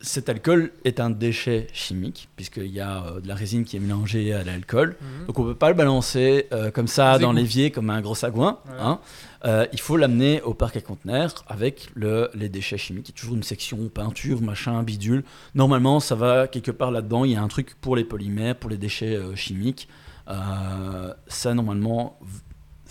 Cet alcool est un déchet chimique, puisqu'il y a euh, de la résine qui est mélangée à l'alcool. Mhm. Donc on peut pas le balancer euh, comme ça dans l'évier comme un gros sagouin. Hein. Euh, il faut l'amener au parc à conteneurs avec le, les déchets chimiques. Il y a toujours une section peinture, machin, bidule. Normalement, ça va quelque part là-dedans. Il y a un truc pour les polymères, pour les déchets chimiques. Ça, normalement,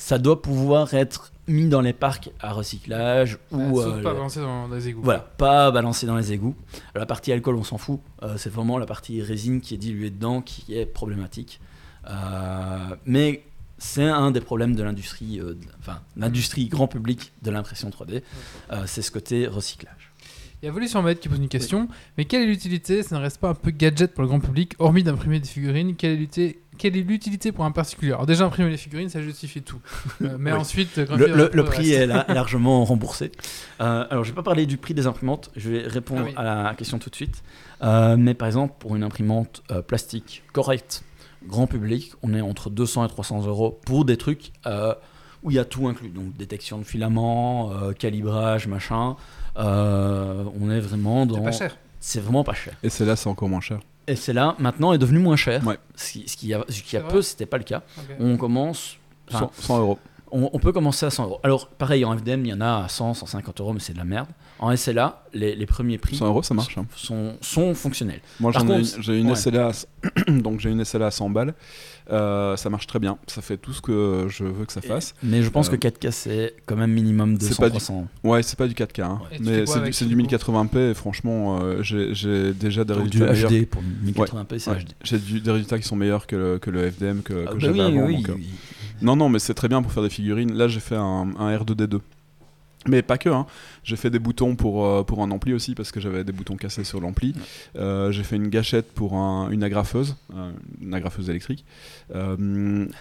ça doit pouvoir être mis dans les parcs à recyclage ou Sauf euh, pas balancer dans, les égouts. voilà, pas balancé dans les égouts. La partie alcool, on s'en fout. Euh, c'est vraiment la partie résine qui est diluée dedans qui est problématique. Euh, mais c'est un des problèmes de l'industrie, enfin, l'industrie grand public de l'impression 3D. Euh, c'est ce côté recyclage. Il y a Maître qui pose une question. Mais quelle est l'utilité Ça ne reste pas un peu gadget pour le grand public, hormis d'imprimer des figurines. Quelle est l'utilité quelle est l'utilité pour un particulier Alors déjà imprimer les figurines, ça justifie tout. Euh, mais Oui. ensuite, Le, graphier le- le prix est la- largement remboursé. Euh, alors, je vais pas parler du prix des imprimantes, je vais répondre Ah oui. à la question tout de suite. Euh, mais par exemple, pour une imprimante euh, plastique correcte, grand public, on est entre 200 et 300 euros pour des trucs euh, où il y a tout inclus. Donc, détection de filaments, euh, calibrage, machin. Euh, on est vraiment dans. C'est pas cher. C'est vraiment pas cher. Et c'est là, c'est encore moins cher. Et c'est là, maintenant, est devenu moins cher. Ouais. Ce qui, ce qui a, ce qui a peu, c'était pas le cas. On commence. enfin, 100, 100 euros. On, on peut commencer à 100 euros. Alors, pareil, en FDM, il y en a à 100, 150 euros, mais c'est de la merde. En SLA, les, les premiers prix 100 euros, ça marche. hein. sont, sont fonctionnels. Moi, Par j'en ai contre, une- j'ai une ouais. SLA, à- donc j'ai une SLA à 100 balles. Euh, ça marche très bien. Ça fait tout ce que je veux que ça fasse. Mais je pense Euh, que 4K, c'est quand même minimum c'est 200, pas du- 300. Ouais, c'est pas du 4K, hein. Mais c'est du, avec, c'est du du coup 1080p. Et franchement, euh, j'ai j'ai déjà des Donc du résultats meilleurs. HD pour 1080p, c'est Ouais, HD. J'ai du- des résultats qui sont meilleurs que le, que le FDM que, que Ah bah j'avais oui, avant. oui, donc, euh, oui. Non, non, mais c'est très bien pour faire des figurines. Là, j'ai fait un, un R2D2. Mais pas que, hein. j'ai fait des boutons pour, euh, pour un ampli aussi parce que j'avais des boutons cassés sur l'ampli. Euh, j'ai fait une gâchette pour un- une agrafeuse, euh, une agrafeuse électrique.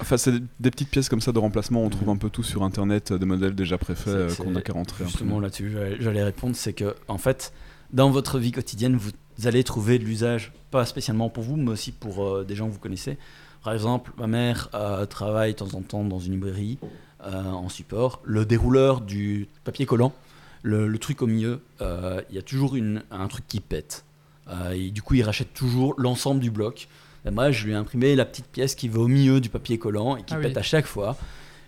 Enfin, c'est des, des petites pièces comme ça de remplacement. On Mhm. trouve un peu tout sur internet, des modèles déjà préfaits qu'on a c'est qu'à rentrer. Justement là-dessus, j'allais- répondre, c'est que en fait, dans votre vie quotidienne, vous allez trouver de l'usage, pas spécialement pour vous, mais aussi pour des gens que vous connaissez. Par exemple, ma mère euh, travaille de temps en temps dans une librairie euh, en support. Le dérouleur du papier collant, le, le truc au milieu, euh, il y a toujours une, un truc qui pète. Et du coup, il rachète toujours l'ensemble du bloc. Et moi, je lui ai imprimé la petite pièce qui va au milieu du papier collant et qui Ah oui. pète à chaque fois.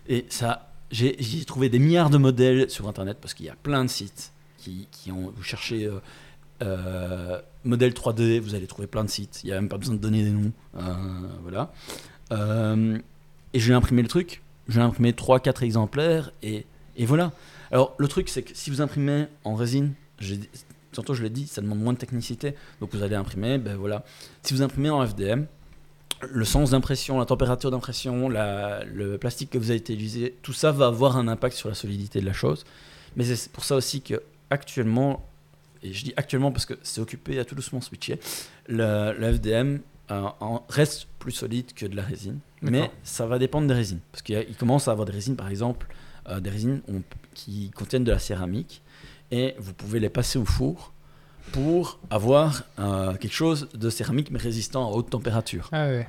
Et ça, j'ai trouvé des milliards de modèles sur Internet parce qu'il y a plein de sites qui, qui ont. Vous cherchez euh, euh, modèle 3D, vous allez trouver plein de sites. Il n'y a même pas besoin de donner des noms. Euh, voilà. Euh, et je vais imprimer le truc. Je vais imprimer 3-4 exemplaires et, et voilà. Alors, le truc, c'est que si vous imprimez en résine, tantôt je l'ai dit, ça demande moins de technicité. Donc, vous allez imprimer, ben voilà. Si vous imprimez en FDM, le sens d'impression, la température d'impression, le plastique que vous avez utilisé, tout ça va avoir un impact sur la solidité de la chose. Mais c'est pour ça aussi que actuellement, et je dis actuellement parce que c'est occupé à tout doucement switcher, le, le FDM euh, en- reste plus solide que de la résine. Mais ça va dépendre des résines. Parce qu'il commence à avoir des résines, par exemple, euh, des résines on- qui contiennent de la céramique, et vous pouvez les passer au four pour avoir euh, quelque chose de céramique mais résistant à haute température. Ah ouais.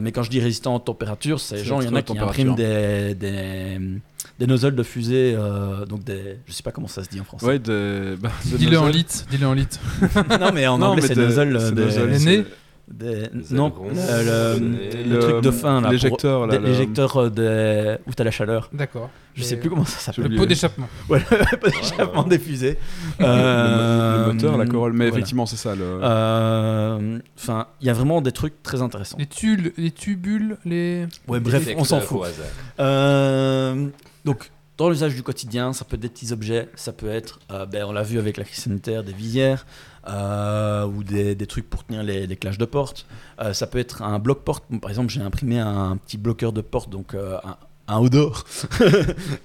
Mais quand je dis résistant à haute température, c'est genre, il y en a qui impriment des, des, des nozzles de fusée, euh, donc des, je sais pas comment ça se dit en français. Ouais, des, bah, des Dis-le en litres. Dis-le en litres. non, mais en Non, anglais, c'est des- nozzle, ces des- nozzles, Les c'est- nez des- Des non, le, le- des- le truc de fin là, l'éjecteur, là, l'éjecteur euh, des- où t'as la chaleur. D'accord. Je Et- sais plus comment ça s'appelle. Le pot d'échappement. Ouais, le pot d'échappement des fusées. le, Euh, le moteur, la corolle. Mais voilà. effectivement, c'est ça. Le... Euh, Enfin, il y a vraiment des trucs très intéressants. Les, tules, les tubules, les. Ouais, bref, on s'en fout. Euh, donc, dans l'usage du quotidien, ça peut être des petits objets, ça peut être, euh, ben, on l'a vu avec la crise sanitaire, des visières euh, ou des, trucs pour tenir les, les de porte. Euh, ça peut être un bloc-porte. Par exemple, j'ai imprimé un petit bloqueur de porte, donc un, un Odor,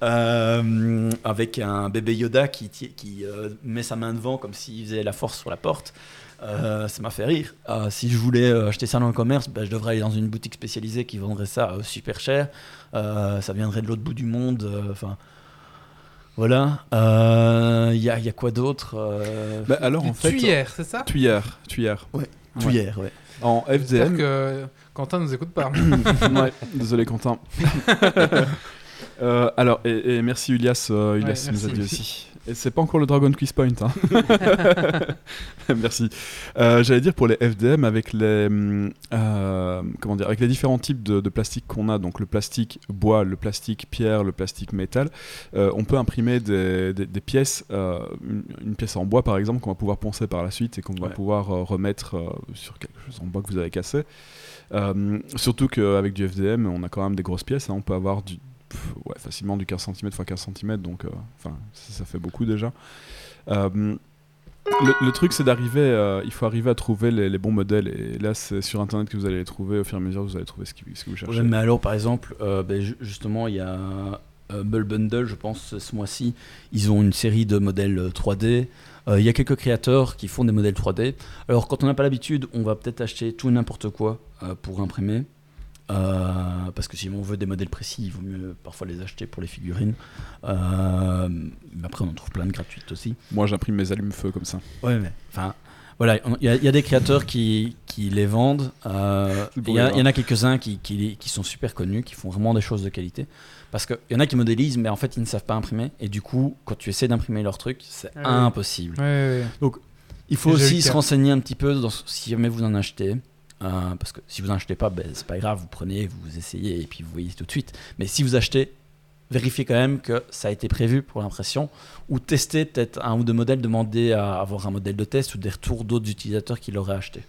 avec un bébé Yoda qui, met sa main devant comme s'il faisait la force sur la porte. Euh, ça m'a fait rire. Euh, si je voulais euh, acheter ça dans le commerce, ben, je devrais aller dans une boutique spécialisée qui vendrait ça euh, super cher. Euh, ça viendrait de l'autre bout du monde. euh, Enfin, voilà. Euh, Il y, a, il y a quoi d'autre euh, Bah, alors, en fait. tuyères, c'est ça? Tuyère. Tuyère. Tout hier, ouais. En FDM. que Quentin nous écoute pas. ouais, désolé Quentin. Euh, alors, et, et merci Ulias, euh, Ulias Ouais, nous a dit aussi. Et c'est pas encore le Dragon Quiz Point. hein. merci. Euh, J'allais dire pour les FDM avec les euh, comment dire avec les différents types de, de plastique qu'on a, donc le plastique bois, le plastique pierre, le plastique métal, euh, on peut imprimer des, des- des pièces, une, une pièce en bois par exemple qu'on va pouvoir poncer par la suite et qu'on va pouvoir remettre sur quelque chose en bois que vous avez cassé. Surtout qu'avec du FDM, on a quand même des grosses pièces. hein. On peut avoir du, ouais, facilement du 15 cm x 15 cm, donc euh, enfin, ça, ça fait beaucoup déjà. Euh, le, le truc, c'est d'arriver, euh, il faut arriver à trouver les, les bons modèles. Et là, c'est sur Internet que vous allez les trouver. Au fur et à mesure, vous allez trouver ce, qui- ce que vous cherchez. Ouais, mais alors, par exemple, euh, ben, ju- justement, il y a Humble Bundle, je pense, ce mois-ci. Ils ont une série de modèles euh, 3D. Euh, Il y a quelques créateurs qui font des modèles 3D. Alors, quand on n'a pas l'habitude, on va peut-être acheter tout et n'importe quoi pour imprimer. Euh, parce que si on veut des modèles précis, il vaut mieux parfois les acheter pour les figurines. Euh, mais après, on en trouve plein de gratuites aussi. Moi, j'imprime mes allumes-feu comme ça. Ouais, mais enfin, voilà, il y, a- il y a des créateurs qui, qui les vendent. euh, Il y, en a quelques-uns qui, qui, qui sont super connus, qui font vraiment des choses de qualité. Parce qu'il y en a qui modélisent, mais en fait, ils ne savent pas imprimer. Et du coup, quand tu essaies d'imprimer leur truc, c'est Ah oui. impossible. Ouais, Il faut aussi se renseigner un petit peu dans, si jamais vous en achetez. Euh, parce que si vous n'en achetez pas, ben, c'est pas grave, vous prenez, vous essayez et puis vous voyez tout de suite. Mais si vous achetez, vérifiez quand même que ça a été prévu pour l'impression ou testez peut-être un ou deux modèles, demandez à avoir un modèle de test ou des retours d'autres utilisateurs qui l'auraient acheté.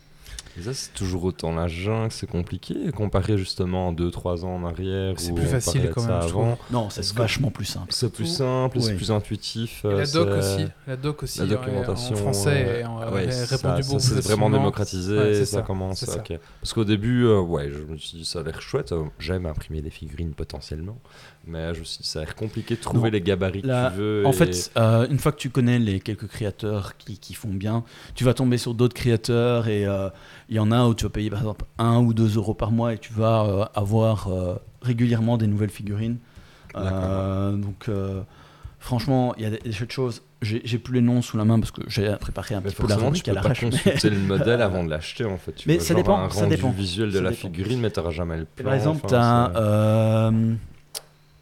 Et ça, c'est toujours autant la jungle, c'est compliqué, comparé justement 2-3 ans en arrière. C'est plus facile quand même, avant. Non, c'est que- vachement plus simple. C'est plus simple, c'est plus intuitif. Et euh, la doc c'est- aussi. La doc aussi. La documentation en français ouais. et en, ouais, euh, ça- répondu ça, beaucoup c'est vraiment démocratisé, Ouais, ça, ça, commence. ça. Parce qu'au début, euh, ouais, je me suis dit ça a l'air chouette. euh, J'aime imprimer des figurines potentiellement, mais je me suis dit ça a l'air compliqué de trouver Non. les gabarits Là, que tu veux. En et- fait, euh, une fois que tu connais les quelques créateurs qui, qui font bien, tu vas tomber sur d'autres créateurs et euh, il y en a où tu vas payer par exemple 1 ou 2 euros par mois et tu vas euh, avoir régulièrement des nouvelles figurines. Donc, franchement, il y a des, chouettes choses. J'ai plus les noms sous la main parce que j'ai préparé un mais petit peu la tu rubrique à l'arrache. consulter le modèle avant de l'acheter en fait. Tu Mais vois, ça genre dépend, un ça dépend. visuel de Ça la dépend. figurine, mais t'auras jamais le plan. Par exemple, enfin, tu as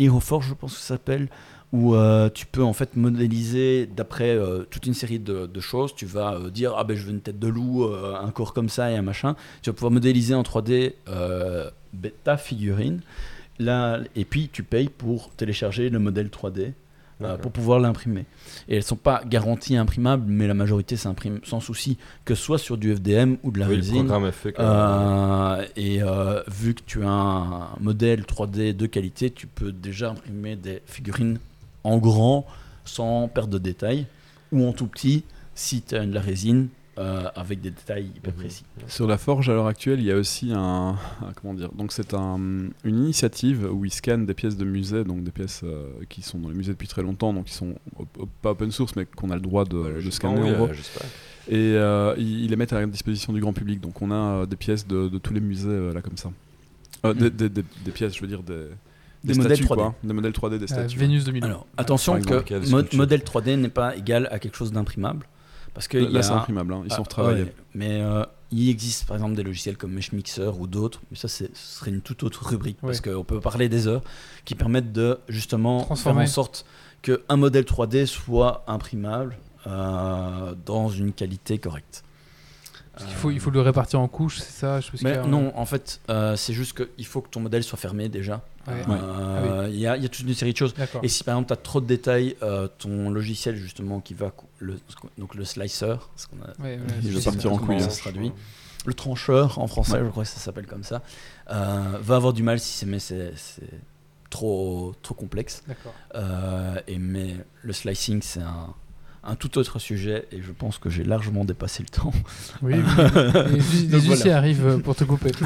c'est- euh, Hero Forge, je pense que ça s'appelle, où euh, tu peux en fait modéliser d'après euh, toute une série de, choses. Tu vas euh, dire ah ben je veux une tête de loup, un corps comme ça et un machin. Tu vas pouvoir modéliser en 3D euh, ben, ta figurine. Là, et puis tu payes pour télécharger le modèle 3D euh, pour pouvoir l'imprimer. Et elles sont pas garanties imprimables, mais la majorité s'imprime sans souci, que ce soit sur du FDM ou de la Oui, résine. fait. même. Euh, et euh, vu que tu as un modèle 3D de qualité, tu peux déjà imprimer des figurines en grand sans perdre de détails ou en tout petit si tu as de la résine euh, avec des détails hyper Mhm. précis. Sur la forge à l'heure actuelle, il y a aussi un, un- comment dire. Donc c'est un, une initiative où ils scannent des pièces de musée, donc des pièces euh, qui sont dans les musées depuis très longtemps, donc qui sont op- op- pas open source, mais qu'on a le droit de, Ouais, de scanner pas, oui, en gros. euh. Et euh, ils, ils les mettent à la disposition du grand public. Donc on a euh, des pièces de, de tous les musées euh, là comme ça. Euh, des, Mm. des- des- des pièces, je veux dire des, Des modèles statues, 3D. quoi. Des modèles 3D des Euh, statues. Vénus 2000. Alors attention que modèle 3D n'est pas égal à quelque chose d'imprimable. Parce que il y Là a- c'est imprimable, hein. ils sont Ah, retravaillés. ouais, mais euh, il existe par exemple des logiciels comme Mesh Mixer ou d'autres, mais ça c'est- ce serait une toute autre rubrique parce qu'on peut parler des heures qui permettent de justement Transformer. faire en sorte qu'un modèle 3D soit imprimable euh, dans une qualité correcte. Parce qu'il faut, il faut le répartir en couches, c'est ça je sais Mais a, non, en fait, euh, c'est juste qu'il faut que ton modèle soit fermé déjà. Ouais. Euh, Il y, a, il y a toute une série de choses. Et si par exemple tu as trop de détails, euh, ton logiciel justement qui va, le, donc le slicer, ce qu'on a Ouais, ouais, Il je partir en couille, ça hein. se se traduit. le trancheur en français, je crois que ça s'appelle comme ça, euh, va avoir du mal si c'est mais c'est c'est trop trop complexe. D'accord. Euh, et mais le slicing c'est un, un tout autre sujet et je pense que j'ai largement dépassé le temps. Oui, oui. les, les voilà. arrivent pour te couper.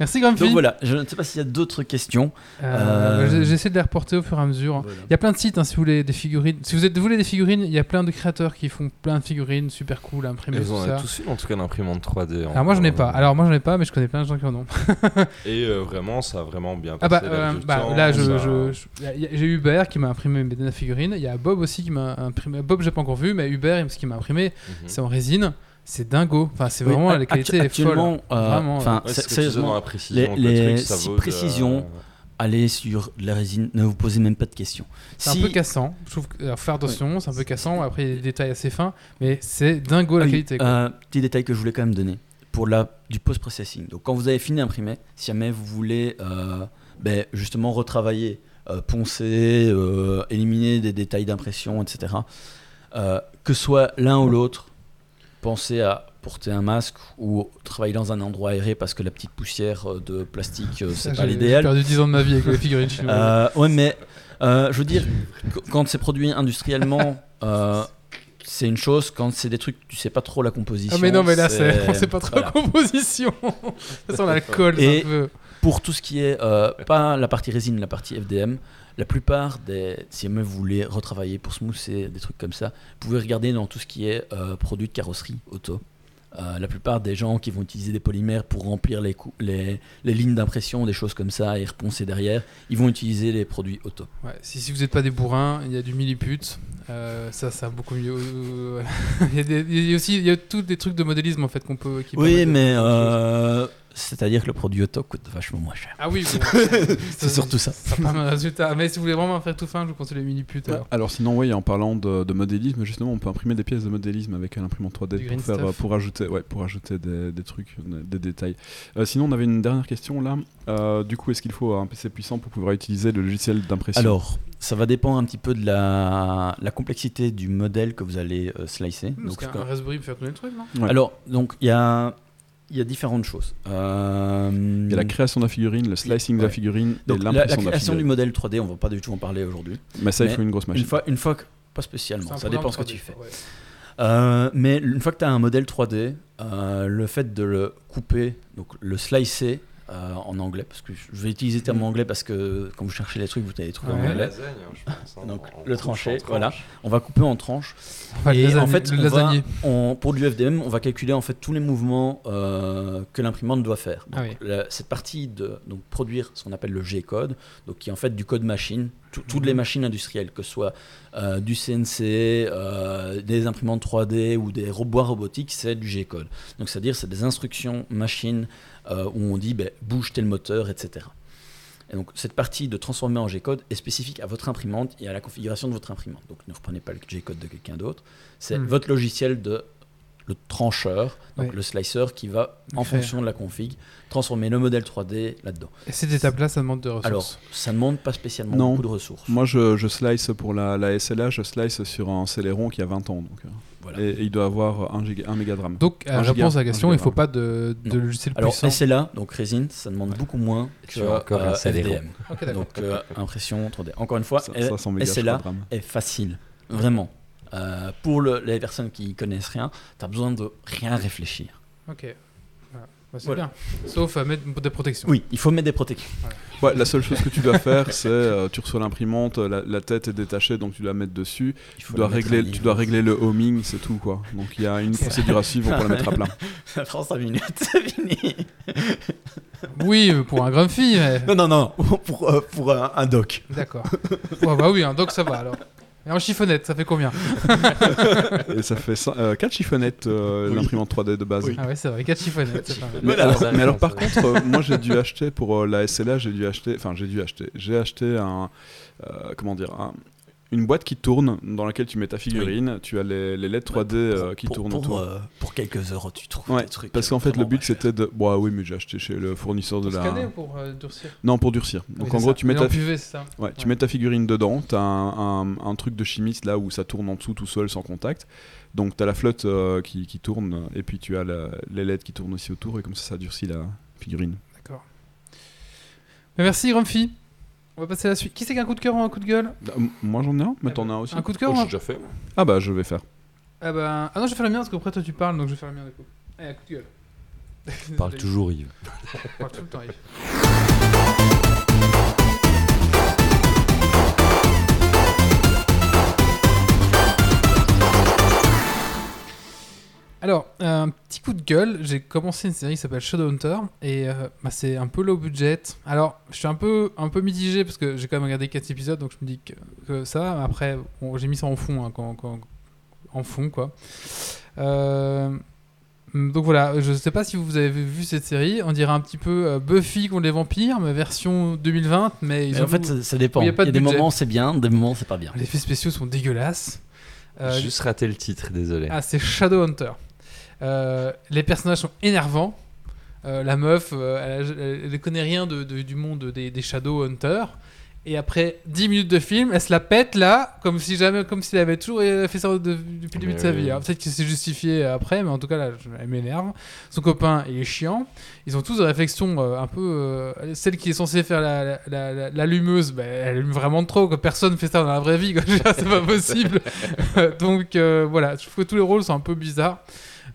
Merci Grumpy. Donc voilà, je ne sais pas s'il y a d'autres questions. Euh, Euh, J'essaie de les reporter au fur et à mesure. Voilà. Il y a plein de sites hein, si vous voulez des figurines. Si vous êtes vous voulez des figurines, il y a plein de créateurs qui font plein de figurines super cool à imprimer. Ils ont tous eu en tout cas l'imprimante 3D. en- Alors moi j'en ai pas. Alors moi j'en ai pas, mais je connais plein de gens qui en ont. Et euh, vraiment, ça a vraiment bien Ah passé. bah, euh, du bah, temps, là je, ça- je- je- j'ai Hubert qui m'a imprimé mes dernières figurines. Il y a Bob aussi qui m'a imprimé. Bob j'ai pas encore vu, mais Hubert ce qui m'a imprimé, Mhm. c'est en résine. C'est dingo. Enfin c'est Oui, vraiment actu- la qualité est folle. actuellement, euh, Vraiment, enfin, c'est dans la précision. les- les truc, ça six vaut de- précisions, allez sur de la résine, ne vous posez même pas de questions. C'est Si- un peu cassant. Je trouve que alors, faire attention, c'est un peu cassant. Après il y a des détails assez fins, mais c'est dingo la Ah oui, qualité. quoi. euh, petit détail que je voulais quand même donner pour la du post-processing. Donc quand vous avez fini d'imprimer, si jamais vous voulez euh, ben, justement retravailler, euh, poncer, euh, éliminer des détails d'impression, etc. euh, que soit l'un ou l'autre, pensez à porter un masque ou travailler dans un endroit aéré parce que la petite poussière euh, de plastique, euh, c'est pas l'idéal. J'ai perdu 10 ans de ma vie avec les figurines chinoises. Euh, ouais, mais euh, je veux dire, qu- quand c'est produit industriellement, euh, c'est une chose. Quand c'est des trucs, tu sais pas trop la composition. Ah mais non mais là c'est on sait pas trop voilà. la composition. Ça sent l'alcool un peu. Pour tout ce qui est pas la partie résine, la partie FDM, la plupart des, si jamais vous voulez retravailler pour smoother des trucs comme ça, vous pouvez regarder dans tout ce qui est euh, produit de carrosserie auto. Euh, la plupart des gens qui vont utiliser des polymères pour remplir les, les, les lignes d'impression, des choses comme ça, et reponcer derrière, ils vont utiliser les produits auto. Ouais, si, si vous n'êtes pas des bourrins, il y a du milliput. Euh, ça, ça a beaucoup mieux. euh, il, y a des- il y a aussi il y a tous des trucs de modélisme en fait qu'on peut. qui Oui, mais euh, c'est-à-dire que le produit auto coûte vachement moins cher. Ah oui, bon, C'est surtout ça. Ça pas un résultat. Mais si vous voulez vraiment faire tout fin, je vous conseille les milliput. Alors. Alors sinon, oui, en parlant de, de modélisme, justement, on peut imprimer des pièces de modélisme avec l'imprimante 3D Du green pour, faire, pour ajouter, ouais, pour ajouter des, des trucs, des détails. Euh, sinon, on avait une dernière question là. Euh, du coup, est-ce qu'il faut un PC puissant pour pouvoir utiliser le logiciel d'impression? Alors, ça va dépendre un petit peu de la, la complexité du modèle que vous allez euh, slicer. Parce Donc, qu'un Raspberry peut faire tourner le truc, non? Ouais. Alors, donc il y a, il y a différentes choses. Euh, Il y a la création de la figurine, le slicing de la Ouais. figurine donc, et la, la l'impression de la création du modèle 3D, on va pas du tout en parler aujourd'hui. Mais ça, il mais faut une grosse machine. Une fois, une fois que, pas spécialement, ça dépend ce que 3D, tu fais. ouais. Euh, mais une fois que tu as un modèle 3D, euh, le fait de le couper, donc le slicer euh, en anglais, parce que je vais utiliser le terme anglais parce que quand vous cherchez les trucs, vous allez trouver Ouais. en anglais. lasagne, hein, je pense, hein, Donc, en- le en tranché, voilà. On va couper en tranches. Enfin, et lasagne- en fait, le on va- lasagne. on- pour du FDM, on va calculer en fait tous les mouvements euh, que l'imprimante doit faire. Donc, Ah oui. la- cette partie de donc, produire ce qu'on appelle le G-code, donc qui est en fait du code machine, tout- toutes les Mhm. machines industrielles, que ce soit euh, du CNC, euh, des imprimantes 3D ou des robots robotiques, c'est du G-code. Donc c'est-à-dire c'est des instructions machines où on dit ben, bouge tel moteur, etc. Et donc cette partie de transformer en G-code est spécifique à votre imprimante et à la configuration de votre imprimante. Donc ne reprenez pas le G-code de quelqu'un d'autre. C'est Hmm. votre logiciel de le trancheur, donc Ouais. le slicer qui va, en Faire. fonction de la config, transformer le modèle 3D là-dedans. Et cette étape-là, ça demande de ressources. Alors, ça ne demande pas spécialement Non. beaucoup de ressources. Moi, je, je slice pour la, la SLA, je slice sur un Celeron qui a 20 ans. Donc, euh, Voilà. et, et il doit avoir 1 giga, un méga de RAM. Donc, à Un réponse giga, à la un question, il ne faut pas de, de logiciel Alors, puissant. SLA, donc résine, ça demande beaucoup moins que encore un euh. FDM. Donc, euh, impression 3D. Encore une fois, Ça- elle- 500 mégas je SLA est facile. Vraiment. Euh, pour le- les personnes qui connaissent rien, tu as besoin de rien réfléchir. Ok. Bah, c'est Voilà. bien. Sauf à mettre des protections. Oui, il faut mettre des protections. Ouais, la seule chose que tu dois faire, c'est euh, tu reçois l'imprimante, la, la tête est détachée, donc tu dois la mettre dessus. Il Tu faut dois, régler, tu dois régler le homing, c'est tout quoi. Donc il y a une procédure à suivre pour la mettre à plat. Ça prend 5 minutes, c'est fini. Oui, euh, pour un grumpy, mais. Non, non, non, pour, euh, pour un, un doc. D'accord. Ouais, bah oui, un doc, ça va alors. Et en chiffonnette, ça fait combien Et ça fait 4 chiffonnettes euh, Oui. l'imprimante 3D de base. Oui. Ah ouais, c'est vrai, 4 chiffonnettes. c'est pas mal. Mais, alors, mais alors, par contre, euh, moi j'ai dû acheter pour euh, la SLA, j'ai dû acheter, enfin j'ai dû acheter, j'ai acheté un, euh, comment dire, un- une boîte qui tourne dans laquelle tu mets ta figurine, tu as les, les LED 3D euh, qui pour, tournent pour, autour. euh, pour quelques euros, tu trouves Ouais, des trucs. Parce euh, qu'en fait, le but c'était de. Bon, ah oui, mais j'ai acheté chez le fournisseur de Pour la. scanner ou pour euh, durcir Non, pour durcir. Donc Oui, en gros, ça. tu mets, Mais ta... en PV, c'est ça. ouais, tu Ouais. mets ta figurine dedans, tu as un, un- un truc de chimiste là où ça tourne en dessous tout seul sans contact. Donc tu as la flotte euh, qui, qui tourne et puis tu as la- les LED qui tournent aussi autour et comme ça, ça durcit la figurine. D'accord. Merci, Grumpy. On va passer à la suite. Qui c'est qui a un coup de cœur ou un coup de gueule Ah, m- Moi j'en ai un, mais Ah t'en bah, as aussi. Un coup de Oh, cœur ou j'ai déjà fait. Ah bah je vais faire. Ah bah... Ah non, je vais faire le mien parce qu'après toi tu parles, donc je vais faire le mien du coup. Allez, un coup de gueule. Parle toujours Yves. Parle tout le temps, Yves. Alors, un petit coup de gueule, j'ai commencé une série qui s'appelle Shadowhunter et euh, bah, c'est un peu low budget. Alors, je suis un peu, un peu mitigé parce que j'ai quand même regardé 4 épisodes donc je me dis que, que ça va. mais Après, bon, j'ai mis ça en fond, hein, quand, quand- en fond quoi. Euh, donc voilà, je sais pas si vous avez vu cette série, on dirait un petit peu euh, Buffy contre les vampires, mais version 2020, mais ils Mais ont en fait, ça, ça dépend. Il y Il a y des moments c'est bien, des moments c'est pas bien. les effets spéciaux sont dégueulasses. Euh, J'ai Juste raté le titre, désolé. Ah, c'est Shadowhunter. Euh, les personnages sont énervants. Euh, la meuf, euh, elle, ne connaît rien de, de- du monde des, des Shadowhunters. Et après 10 minutes de film, elle se la pète là, comme si jamais, comme s'il avait toujours fait ça de- depuis le début de sa vie. Peut-être qu'il s'est justifié après, mais en tout cas là, elle m'énerve. Son copain, il est chiant. Ils ont tous des réflexions euh, un peu. euh, celle qui est censée faire la, la, la- la- l'allumeuse, bah, elle allume vraiment trop. Quoi. Personne fait ça dans la vraie vie. C'est pas possible. Donc euh, voilà, je trouve que tous les rôles sont un peu bizarres.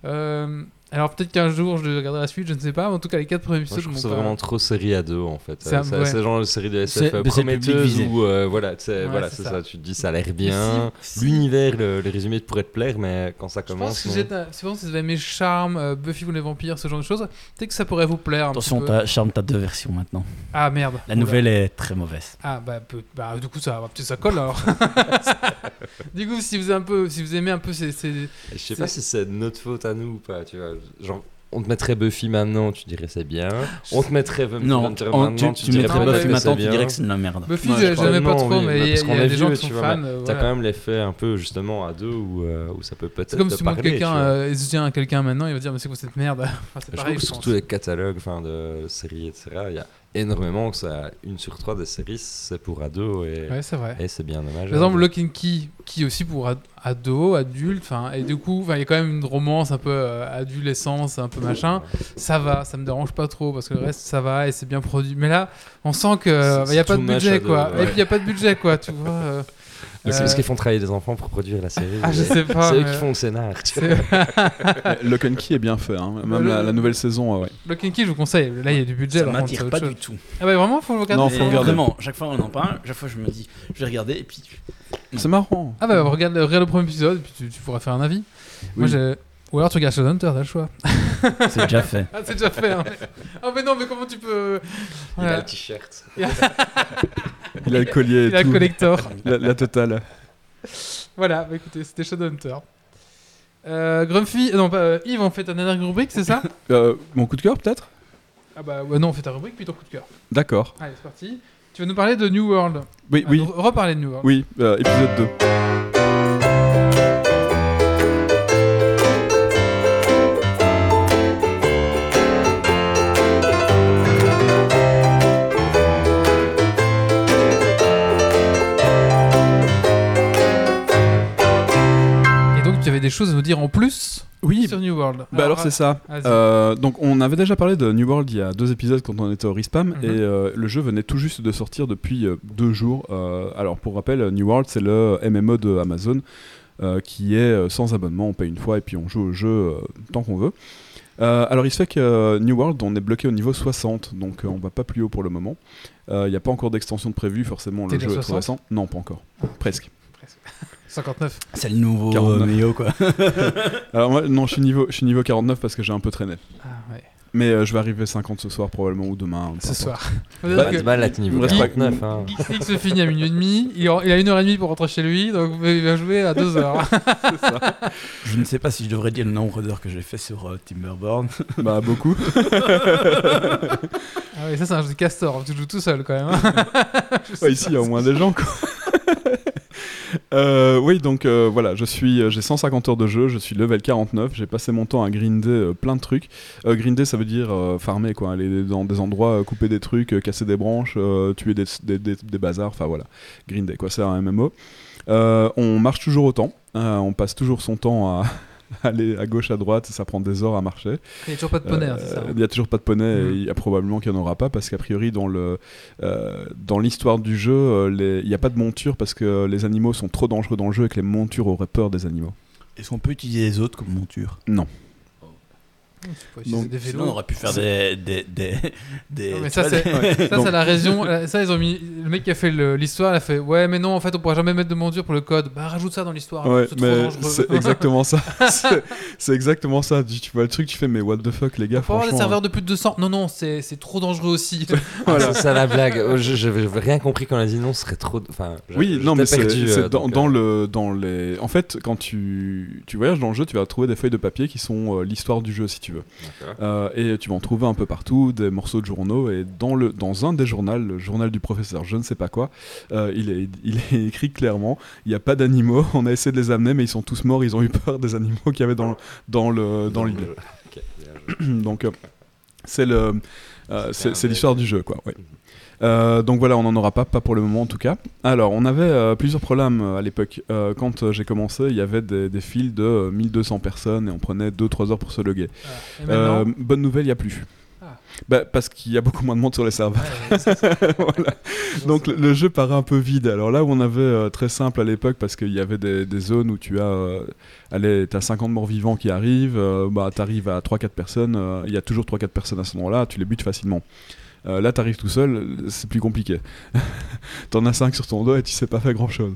Euh, alors peut-être qu'un jour je regarderai la suite, je ne sais pas. Mais en tout cas, les quatre premiers Moi, épisodes. je trouve pas- vraiment trop série ado en fait. C'est un- C'est ouais. genre de série de SF euh, le prometteuse où euh, voilà, tu sais, Ouais, voilà, c'est ça. ça. Tu te dis ça a l'air bien. si- si- L'univers, le, les résumés pourraient te plaire, mais quand ça Je pense commence, que c'est vraiment si vous avez aimé Charme, euh, Buffy ou les vampires, ce genre de choses, peut-être que ça pourrait vous plaire. Un Attention, petit peu. t'as- Charme, t'as deux versions maintenant. Ah merde. La Oula. nouvelle est très mauvaise. Ah bah, peu- bah, du coup ça, peut-être ça colle alors. du coup si vous, un peu, si vous aimez un peu ces, ces- Je sais pas si c'est de notre faute à nous ou pas, tu vois. Genre, on te mettrait Buffy maintenant, tu dirais c'est bien. On te mettrait Vampire Non, maintenant, tu, tu, tu dirais mettrais Buffy maintenant, tu dirais que c'est de la merde. Buffy, Ouais, j'aimais pas non, trop, oui, mais il y y, qu'on a est des gens vieux, qui sont tu vois, fans. T'as voilà. quand même l'effet un peu justement ado où, euh, où ça peut peut-être C'est comme te si tu montres quelqu'un, euh, à quelqu'un maintenant, il va dire mais c'est quoi cette merde? Enfin, C'est Je pareil. trouve que je sur pense. tous les catalogues enfin, de séries, etc., il y a énormément que ça, une sur trois des séries, c'est pour ados et, Ouais, c'est vrai. et c'est bien dommage. Par exemple, Lock and Key, qui aussi pour ad- ado, adulte, enfin, et du coup, il y a quand même une romance un peu euh, adolescence, un peu machin. Ça va, ça me dérange pas trop parce que le reste, ça va et c'est bien produit. Mais là, on sent que C'est- il y a pas de budget, quoi. ouais. Et puis il y a pas de budget, quoi. Tu vois. euh, C'est euh, parce qu'ils font travailler des enfants pour produire la série. Ah, je sais pas. C'est eux qui font le scénar. Lock and Key est bien fait, hein. même Le- la, la nouvelle saison, euh, ouais. Lock and Key, je vous conseille. Là, il y a du budget. Ça m'attire c'est pas du tout. Ah bah vraiment, faut le regarder. Non, faut regarder. Vraiment, chaque fois on en parle, chaque fois je me dis, je vais regarder et puis. C'est marrant. Ah bah regarde, regarde le premier épisode et puis tu, tu pourras faire un avis. Oui. Ou alors tu regardes Shadowhunter, t'as le choix. C'est déjà fait. Ah, c'est déjà fait. hein. Ah mais non, mais comment tu peux Il a Voilà. le t-shirt. Il a le collier et Il a le tout. collector. La, la totale. Voilà, bah écoutez, c'était Shadowhunter. Euh, Grumpy, euh, non pas euh, Yves, on fait ta dernière rubrique, c'est ça? Euh, mon coup de cœur, peut-être? Ah bah ouais, non, on fait ta rubrique puis ton coup de cœur. D'accord. Allez, c'est parti. Tu vas nous parler de New World? Oui, Ah, oui, nous reparler de New World. oui, euh, épisode 2. Des choses à nous dire en plus Oui, sur New World. Bah alors c'est ça. Euh, donc on avait déjà parlé de New World il y a deux épisodes quand on était au Respam Mhm. et euh, le jeu venait tout juste de sortir depuis euh, deux jours. Alors pour rappel, New World c'est le MMO de Amazon qui est sans abonnement, on paye une fois et puis on joue au jeu tant qu'on veut. Alors il se fait que New World on est bloqué au niveau 60 donc on va pas plus haut pour le moment. Il n'y a pas encore d'extension de prévu forcément le jeu est trop 60? récent. Non pas encore, presque. 59. C'est le nouveau 49. euh, quoi. Alors moi non je suis niveau, je suis niveau 49 parce que j'ai un peu traîné. Ah ouais. Mais euh, je vais arriver 50 ce soir probablement ou demain. Ce soir. Bah, de balle à ton niveau Il reste pas- 49. Hein. Geeks se finit à minuit et demi. Il a une heure et demie pour rentrer chez lui, donc il va jouer à deux heures. Je ne sais pas si je devrais dire le nombre d'heures que j'ai fait sur euh, Timberborn. Bah beaucoup. Ah oui, ça c'est un jeu de castor, tu joues tout seul quand même. hein. Ouais, ici, il y a au moins des gens, quoi. Euh, oui, donc euh, voilà, je suis, euh, j'ai 150 heures de jeu, je suis level 49, j'ai passé mon temps à grinder plein de trucs. Grinder, ça veut dire farmer, quoi, aller dans des endroits, couper des trucs, casser des branches, tuer des, des, des- bazars, enfin voilà, grinder, c'est un MMO. On marche toujours autant, on passe toujours son temps à aller à gauche, à droite, ça prend des heures à marcher. Il n'y a toujours pas de poney, hein, c'est ça. Euh, Il n'y a toujours pas de poney et Mm. il y a probablement qu'il n'y en aura pas parce qu'a priori dans le euh, dans l'histoire du jeu euh, les- il n'y a pas de monture parce que les animaux sont trop dangereux dans le jeu et que les montures auraient peur des animaux. Est-ce qu'on peut utiliser les autres comme monture? Non. Donc, des Sinon, on aurait pu faire des. des, des, des- Non, mais ça, c'est ça, la raison. euh, Ça, ils ont mis. Le mec qui a fait l'histoire, il a fait Ouais, mais non, en fait, on pourra jamais mettre de mondure pour le code. Bah, rajoute ça dans l'histoire. Ouais, c'est exactement ça. C'est- exactement ça. Tu tu vois le truc, tu fais, mais what the fuck, les gars, Faut avoir des serveurs de plus de 200. Non, non, c'est c'est trop dangereux aussi. Voilà. C'est ça la blague. Oh, je- J'avais rien compris quand on a dit non, ce serait trop. Enfin, Oui, non, mais c'est euh, dans, dans euh, le dans les. En fait, quand tu tu voyages dans le jeu, tu vas trouver des feuilles de papier qui sont euh, l'histoire du jeu, si tu veux. Euh, et tu vas en trouver un peu partout, des morceaux de journaux. Et dans le dans un des journaux, le journal du professeur, je ne sais pas quoi, euh, il est il est écrit clairement, il n'y a pas d'animaux. On a essayé de les amener, mais ils sont tous morts. Ils ont eu peur des animaux qu'il y avait dans dans le dans l'île. le- Ok, bien joué. Donc euh, c'est le euh, c'est l'histoire du jeu, quoi. ouais. Euh, donc voilà, on n'en aura pas, pas pour le moment en tout cas. Alors, on avait euh, plusieurs problèmes euh, à l'époque. Euh, quand j'ai commencé, il y avait des, des files de euh, 1200 personnes et on prenait 2-3 heures pour se loguer. Euh, bonne nouvelle, il n'y a plus. Ah. Bah, parce qu'il y a beaucoup moins de monde sur les serveurs. ouais, Voilà. Donc le, le jeu paraît un peu vide. Alors là où on avait euh, très simple à l'époque parce qu'il y avait des, des zones où tu as, euh, allez, t'as 50 morts vivants qui arrivent, euh, bah t'arrives à 3-4 personnes, il y a toujours 3-4 personnes à ce moment-là, tu les butes facilement. Euh, là, t'arrives tout seul, c'est plus compliqué. T'en as 5 sur ton dos et tu sais pas faire grand chose.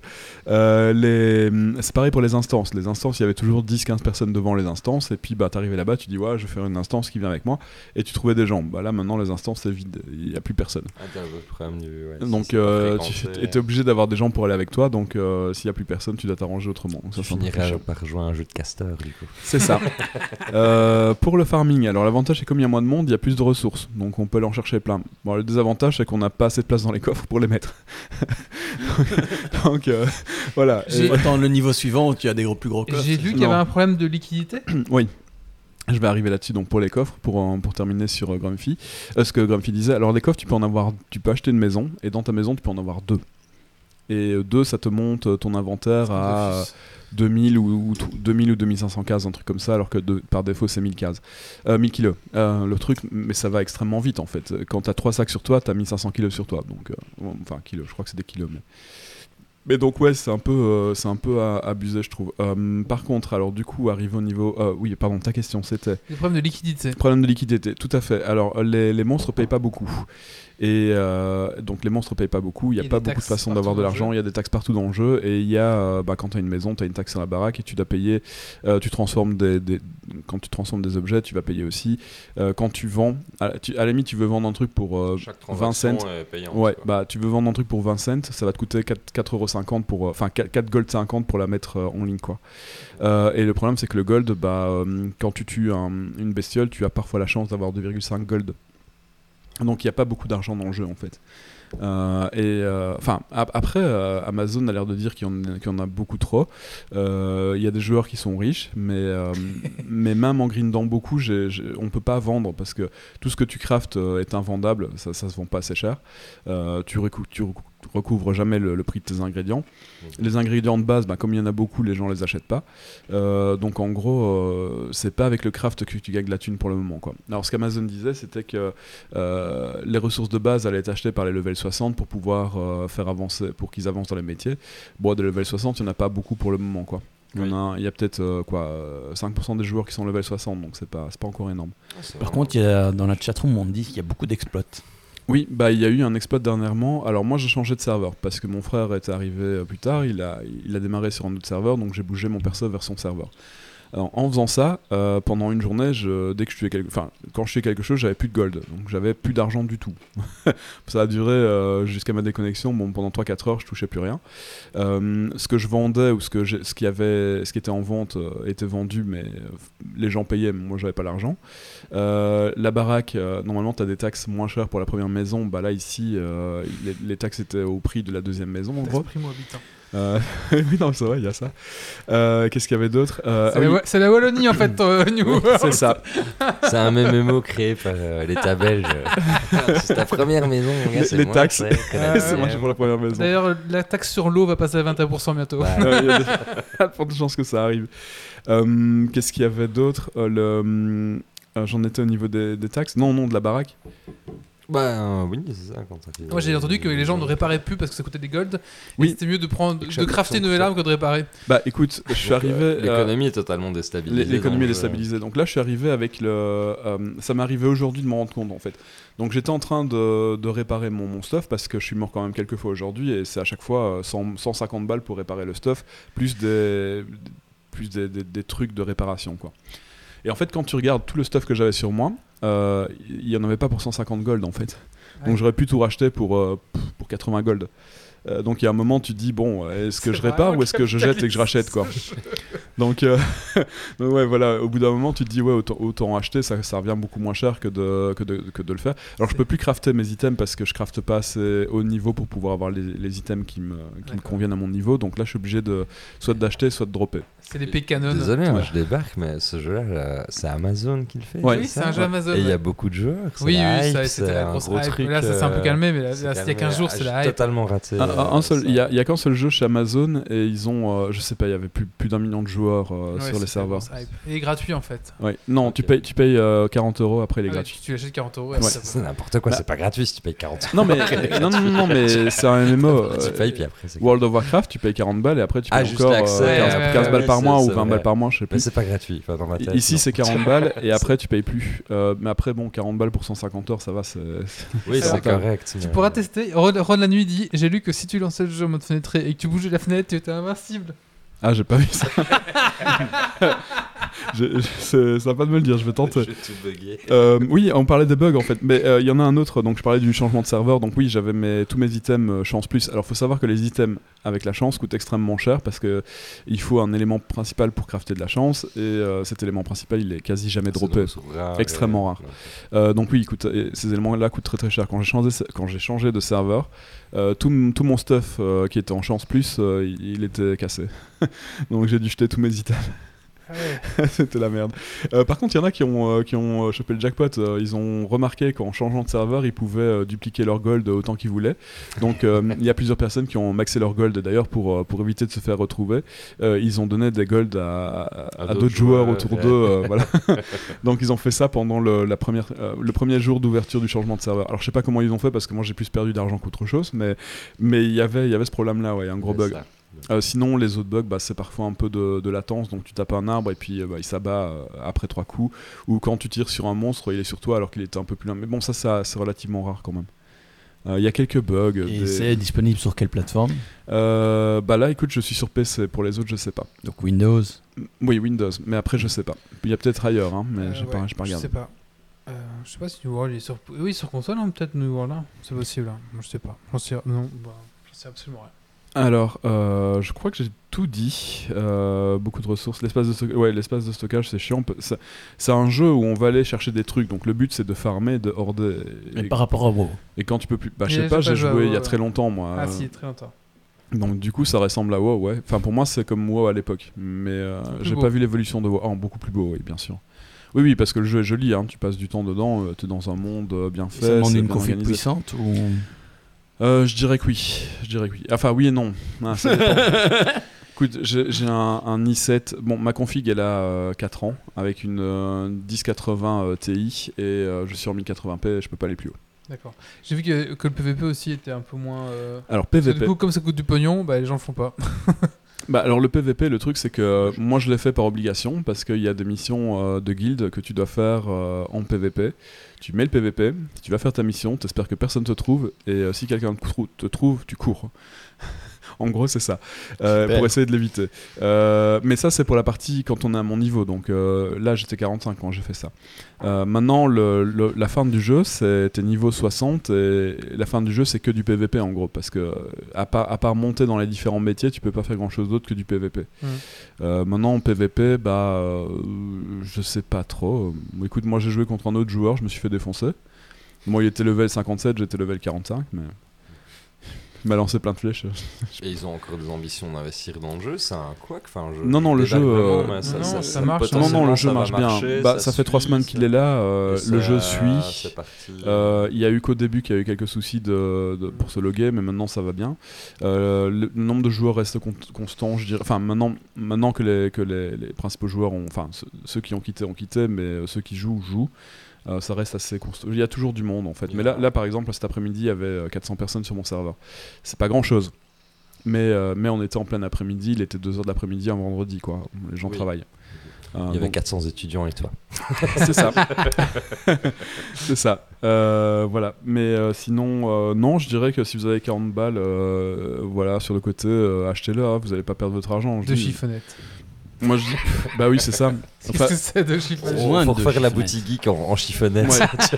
les... C'est pareil pour les instances. Les instances, il y avait toujours 10-15 personnes devant les instances, et puis bah, t'arrivais là-bas, tu dis, ouais, je vais faire une instance qui vient avec moi, et tu trouvais des gens. Bah, là, maintenant, les instances, c'est vide, il n'y a plus personne. Ah, problème du. ouais, Donc euh, tu étais obligé d'avoir des gens pour aller avec toi, donc euh, s'il n'y a plus personne, tu dois t'arranger autrement. Ça, Tu chiant. par jouer à un jeu de casteur du coup. C'est ça. Euh, pour le farming, alors l'avantage c'est comme il y a moins de monde, il y a plus de ressources, donc on peut aller en chercher plein. Bon, le désavantage c'est qu'on n'a pas assez de place dans les coffres pour les mettre. donc euh, voilà. J'ai- Autant le niveau suivant où tu as des gros, plus gros coffres. J'ai lu qu'il y avait un problème de liquidité. Oui. Je vais arriver là-dessus donc pour les coffres pour, euh, pour terminer sur euh, Grumpy. Euh, ce que Grumpy disait, alors les coffres tu peux en avoir tu peux acheter une maison et dans ta maison tu peux en avoir deux. Et euh, deux ça te monte euh, ton inventaire à euh, 2000 ou, ou t- 2000 ou 2500 cases, un truc comme ça, alors que de- par défaut c'est 1000 cases. Euh, 1000 kilos. Euh, le truc, mais ça va extrêmement vite en fait. Quand t'as 3 sacs sur toi, t'as 1500 kilos sur toi. Donc, euh, enfin, kilos, je crois que c'est des kilos. Mais, mais donc, ouais, c'est un peu, euh, c'est un peu abusé, je trouve. Euh, par contre, alors du coup, arrive au niveau. euh, oui, pardon, ta question c'était. Des problèmes de liquidité. Problème de liquidité, tout à fait. Alors, les, les monstres payent pas beaucoup. Et euh, donc, les monstres payent pas beaucoup. Il n'y Il y a a pas des beaucoup de taxes façons partout d'avoir de dans le l'argent. jeu. Il y a des taxes partout dans le jeu. Et il y a, euh, bah, quand tu as une maison, tu as une taxe sur la baraque et tu dois payer. euh, tu transformes des, des- Quand tu transformes des objets, tu vas payer aussi. Euh, quand tu vends, à, tu- à la limite, tu veux vendre un truc pour. euh, Chaque 20 transaction cents. payante. Ouais, quoi. bah tu veux vendre un truc pour 20 cents, ça va te coûter 4, 4,50€ pour. euh, Enfin, 4, 4 gold 50 pour la mettre euh, en ligne, quoi. Euh, et le problème, c'est que le gold, bah, euh, quand tu tues un- une bestiole, tu as parfois la chance d'avoir 2,5 gold. Donc il n'y a pas beaucoup d'argent dans le jeu, en fait. Euh, et euh, enfin ap- après euh, Amazon a l'air de dire qu'il y, en a- qu'il y en a beaucoup trop. Il y a des joueurs qui sont riches mais, mais même en grindant beaucoup j'ai- on peut pas vendre parce que tout ce que tu craftes est invendable. Ça, ça se vend pas assez cher. Tu, recou- tu recou- recouvres jamais le, le prix de tes ingrédients les ingrédients de base bah, comme il y en a beaucoup les gens les achètent pas Euh, donc en gros euh, c'est pas avec le craft que tu gagnes de la thune pour le moment quoi alors ce qu'Amazon disait c'était que euh, les ressources de base allaient être achetées par les level 60 pour pouvoir euh, faire avancer, pour qu'ils avancent dans les métiers. Bon, des level 60, il n'y en a pas beaucoup pour le moment, quoi. Il y, en a, un- il y a peut-être euh, quoi, euh, 5% des joueurs qui sont level 60, donc c'est pas, c'est pas encore énorme. Ah, Par vraiment- contre, il y a, dans la chatroom, on me dit qu'il y a beaucoup d'exploits. Oui, bah il y a eu un exploit dernièrement. Alors moi j'ai changé de serveur parce que mon frère était arrivé euh, plus tard, il a, il a démarré sur un autre serveur, donc j'ai bougé mon perso vers son serveur. Alors, en faisant ça, euh, pendant une journée, je, dès que je tuais quelque, enfin, quand je tuais quelque chose, j'avais plus de gold, donc j'avais plus d'argent du tout. ça a duré euh, jusqu'à ma déconnexion. Bon, pendant 3-4 heures, je touchais plus rien. Euh, ce que je vendais ou ce que ce qui avait, ce qui était en vente euh, était vendu, mais euh, les gens payaient, mais moi j'avais pas l'argent. Euh, la baraque, euh, normalement, tu as des taxes moins chères pour la première maison. Bah là, ici, euh, les, les taxes étaient au prix de la deuxième maison, en gros. primo-habitant. Euh, oui, non, c'est vrai, il y a ça. Euh, Qu'est-ce qu'il y avait d'autre Euh, C'est ah la oui, Wa- c'est la Wallonie en fait, euh, New C'est ça. C'est un MMO créé par euh, l'État belge. c'est ta première maison, mon gars. Les- c'est les moins taxes. c'est moi pour la première maison. D'ailleurs, la taxe sur l'eau va passer à 21% bientôt. Euh, Il y a de fortes chances que ça arrive. Euh, Qu'est-ce qu'il y avait d'autre Euh, le, euh, J'en étais au niveau des, des taxes. Non, non, de la baraque. Bah euh, oui, c'est ça. Quand t'as fait, Moi j'ai euh, entendu que les gens ne réparaient plus parce que ça coûtait des golds. Oui. Et c'était mieux de prendre, de crafter une nouvelle arme que de réparer. Bah écoute, je suis euh, arrivé. euh, L'économie est totalement déstabilisée. L'économie est déstabilisée. Donc là, je suis arrivé avec le. euh, ça m'est arrivé aujourd'hui de m'en rendre compte en fait. Donc j'étais en train de, de réparer mon, mon stuff parce que je suis mort quand même quelques fois aujourd'hui et c'est à chaque fois euh, 100 150 balles pour réparer le stuff plus des plus des, des- des trucs de réparation quoi. Et en fait, quand tu regardes tout le stuff que j'avais sur moi, il y en avait pas pour 150 gold en fait. Ouais. Donc j'aurais pu tout racheter pour euh, pour 80 gold. Euh, donc il y a un moment, tu te dis bon, est-ce que je répare ou est-ce que je jette et que je rachète quoi. Donc, euh, donc ouais, voilà, au bout d'un moment, tu te dis, ouais, autant, autant acheter, ça, ça revient beaucoup moins cher que de, que de, que de le faire. Alors, je peux plus crafter mes items parce que je crafte pas assez haut niveau pour pouvoir avoir les, les items qui me, qui me conviennent à mon niveau. Donc là, je suis obligé de soit d'acheter, soit de dropper. C'est l'épée canon. Désolé, hein, Ouais. je débarque, mais ce jeu-là, là, c'est Amazon qui le fait. Ouais. Oui, c'est un jeu Amazon. Et il y a beaucoup de joueurs. Oui, oui, hype, ça, c'est c'était la un grosse gros hype. truc, là, ça s'est un peu euh, calmé, mais là, il y a calmé. 15 jours, Ah, c'est j'ai la hype. totalement raté. Un, un- euh, un seul, il y a, il y a qu'un seul jeu chez Amazon et ils ont, euh, je sais pas, il y avait plus, plus d'un million de joueurs euh, Ouais, sur les serveurs. hype. Et gratuit en fait. Ouais. Non, tu payes, tu payes euh, 40 euros après les Ah gratuits. tu, tu achètes 40 euros. Ouais. C'est n'importe quoi, Bah. c'est pas gratuit si tu payes 40 Non, mais, non, non, non, mais c'est un MMO. tu euh, payes, puis après, c'est World of Warcraft, tu payes 40 balles et après tu Ah, payes juste encore euh, l'accès, 15, ouais, 15 ouais, balles par mois ou c'est 20 vrai. balles par mois, je sais Mais plus. c'est pas gratuit, enfin, dans ma tête. Ici c'est 40 balles et après tu payes plus. Euh, mais après bon 40 balles pour 150 heures ça va c'est... Oui, c'est correct. Tu pourras tester. Ron, Ron la nuit dit J'ai lu que si tu lançais le jeu en mode fenêtré et que tu bougeais la fenêtre, tu étais invincible. Ah j'ai pas vu ça. Je- je- c'est sympa de me le dire, je vais tenter. J'ai tout bugué. Euh, oui, on parlait des bugs en fait, mais euh, il y en a un autre. Donc je parlais du changement de serveur. Donc oui, j'avais mes, tous mes items euh, chance plus. Alors faut savoir que les items avec la chance coûtent extrêmement cher parce que il faut un élément principal pour crafter de la chance et euh, cet élément principal il est quasi jamais droppé. Extrêmement rare. Donc oui, il coûte- et ces éléments-là coûtent très très cher. Quand j'ai changé, quand j'ai changé de serveur, euh, tout, tout mon stuff euh, qui était en chance plus, euh, il, il était cassé. donc j'ai dû jeter tous mes items. C'était la merde. Euh, par contre, il y en a qui ont, euh, qui ont euh, chopé le jackpot. Euh, ils ont remarqué qu'en changeant de serveur, ils pouvaient euh, dupliquer leur gold autant qu'ils voulaient. Donc, euh, il y a plusieurs personnes qui ont maxé leur gold. D'ailleurs, pour, pour éviter de se faire retrouver, euh, ils ont donné des golds à, à- À à d'autres joueurs joueurs, autour ouais. d'eux. euh, voilà. Donc, ils ont fait ça pendant le, la première, euh, le premier jour d'ouverture du changement de serveur. Alors, je sais pas comment ils ont fait parce que moi, j'ai plus perdu d'argent qu'autre chose. Mais mais il y avait il y avait ce problème-là, ouais, un gros bug. Euh, sinon, les autres bugs, bah, c'est parfois un peu de, de latence. Donc, tu tapes un arbre et puis euh, bah, il s'abat euh, après trois coups. Ou quand tu tires sur un monstre, il est sur toi alors qu'il était un peu plus loin. Mais bon, ça, ça c'est relativement rare quand même. Euh, Il y a quelques bugs. Et des- c'est disponible sur quelle plateforme? Euh, bah là, écoute, je suis sur PC. Pour les autres, je sais pas. Donc Windows? Oui, Windows. Mais après, je sais pas. Il y a peut-être ailleurs, hein, mais Euh, j'ai pas, ouais, pas Je regardé. sais pas. Euh, je sais pas si New World est sur. Oui, sur console, hein, peut-être New World. C'est possible. hein. Je sais pas. J'en sais. Non, bah, sais absolument rien. Alors, euh, je crois que j'ai tout dit. Euh, beaucoup de ressources. L'espace de, stock- ouais, l'espace de stockage, c'est chiant. C'est- un jeu où on va aller chercher des trucs. Donc, le but, c'est de farmer, de horder. Et Et, par rapport à WoW. et quand tu peux plus. Bah, je sais pas, j'ai joué il y a très longtemps, moi. Ah, Euh, si, très longtemps. Donc, du coup, ça ressemble à WoW, ouais. Enfin, pour moi, c'est comme WoW à l'époque. Mais euh, j'ai pas vu l'évolution de WoW. Ah, beaucoup plus beau, oui, bien sûr. Oui, oui, parce que le jeu est joli. Hein. Tu passes du temps dedans. tu es dans un monde euh, bien fait. Ça demande une config puissante ou... Euh, je dirais que oui. Je dirais que oui. Enfin, oui et non. Ah, ça dépend. Écoute, j'ai un, un i7. Bon, ma config, elle a euh, 4 ans, avec une euh, 1080 euh, Ti, et euh, je suis en 1080p, je peux pas aller plus haut. D'accord. J'ai vu que, que le PVP aussi était un peu moins. euh, Alors, PVP. Du coup, comme ça coûte du pognon, bah, les gens le font pas. Bah, alors, le PVP, le truc, c'est que euh, moi, je l'ai fait par obligation, parce qu'il y a des missions euh, de guild que tu dois faire euh, en PVP. Tu mets le PVP, tu vas faire ta mission, t'espères que personne te trouve, et euh, si quelqu'un te, trou- te trouve, tu cours. en gros, c'est ça, euh, pour essayer de l'éviter. Euh, mais ça, c'est pour la partie quand on est à mon niveau. Donc euh, là, j'étais 45 quand j'ai fait ça. Maintenant, le- le- la fin du jeu, c'était niveau 60, et la fin du jeu, c'est que du PVP en gros, parce que à part, à part monter dans les différents métiers, tu peux pas faire grand chose d'autre que du PVP. Euh, maintenant, en PVP, bah, euh, je sais pas trop. Écoute, moi, j'ai joué contre un autre joueur, je me suis fait défoncer. Moi, il était level 57, j'étais level 45, mais. Il m'a lancé plein de flèches. Et ils ont encore des ambitions d'investir dans le jeu, c'est un quoi Enfin, je- Non, non, le jeu, euh, ça, non, ça, ça marche. Non, non, le potentiellement, jeu ça va marche bien. marcher, bah, ça, fait trois semaines ça- qu'il est là, euh, le ça- jeu suit. Euh, Il y a eu qu'au début qu'il y a eu quelques soucis de, de- pour se loguer, mais maintenant ça va bien. Euh, le nombre de joueurs reste con- constant, je dirais. Enfin, maintenant, maintenant que, les, que les, les principaux joueurs ont. Enfin, ceux, qui ont quitté ont quitté, mais ceux qui jouent, jouent. Euh, ça reste assez constant. Il y a toujours du monde en fait. Mais là, là par exemple, cet après-midi, il y avait euh, 400 personnes sur mon serveur. C'est pas grand chose. Mais, euh, mais on était en plein après-midi, il était 2h d'après-midi un vendredi, quoi. Les gens Oui. travaillent. Euh, Il y avait donc- 400 étudiants et toi. c'est ça. c'est ça. Euh, voilà. Mais euh, sinon, euh, non, je dirais que si vous avez 40 balles, euh, voilà, sur le côté, euh, achetez-le. hein, vous n'allez pas perdre votre argent. De dis. Moi, je dis. bah oui, c'est ça. Qu'est-ce Enfin, que c'est de de faire la boutique geek en, en chiffonnette. Ouais.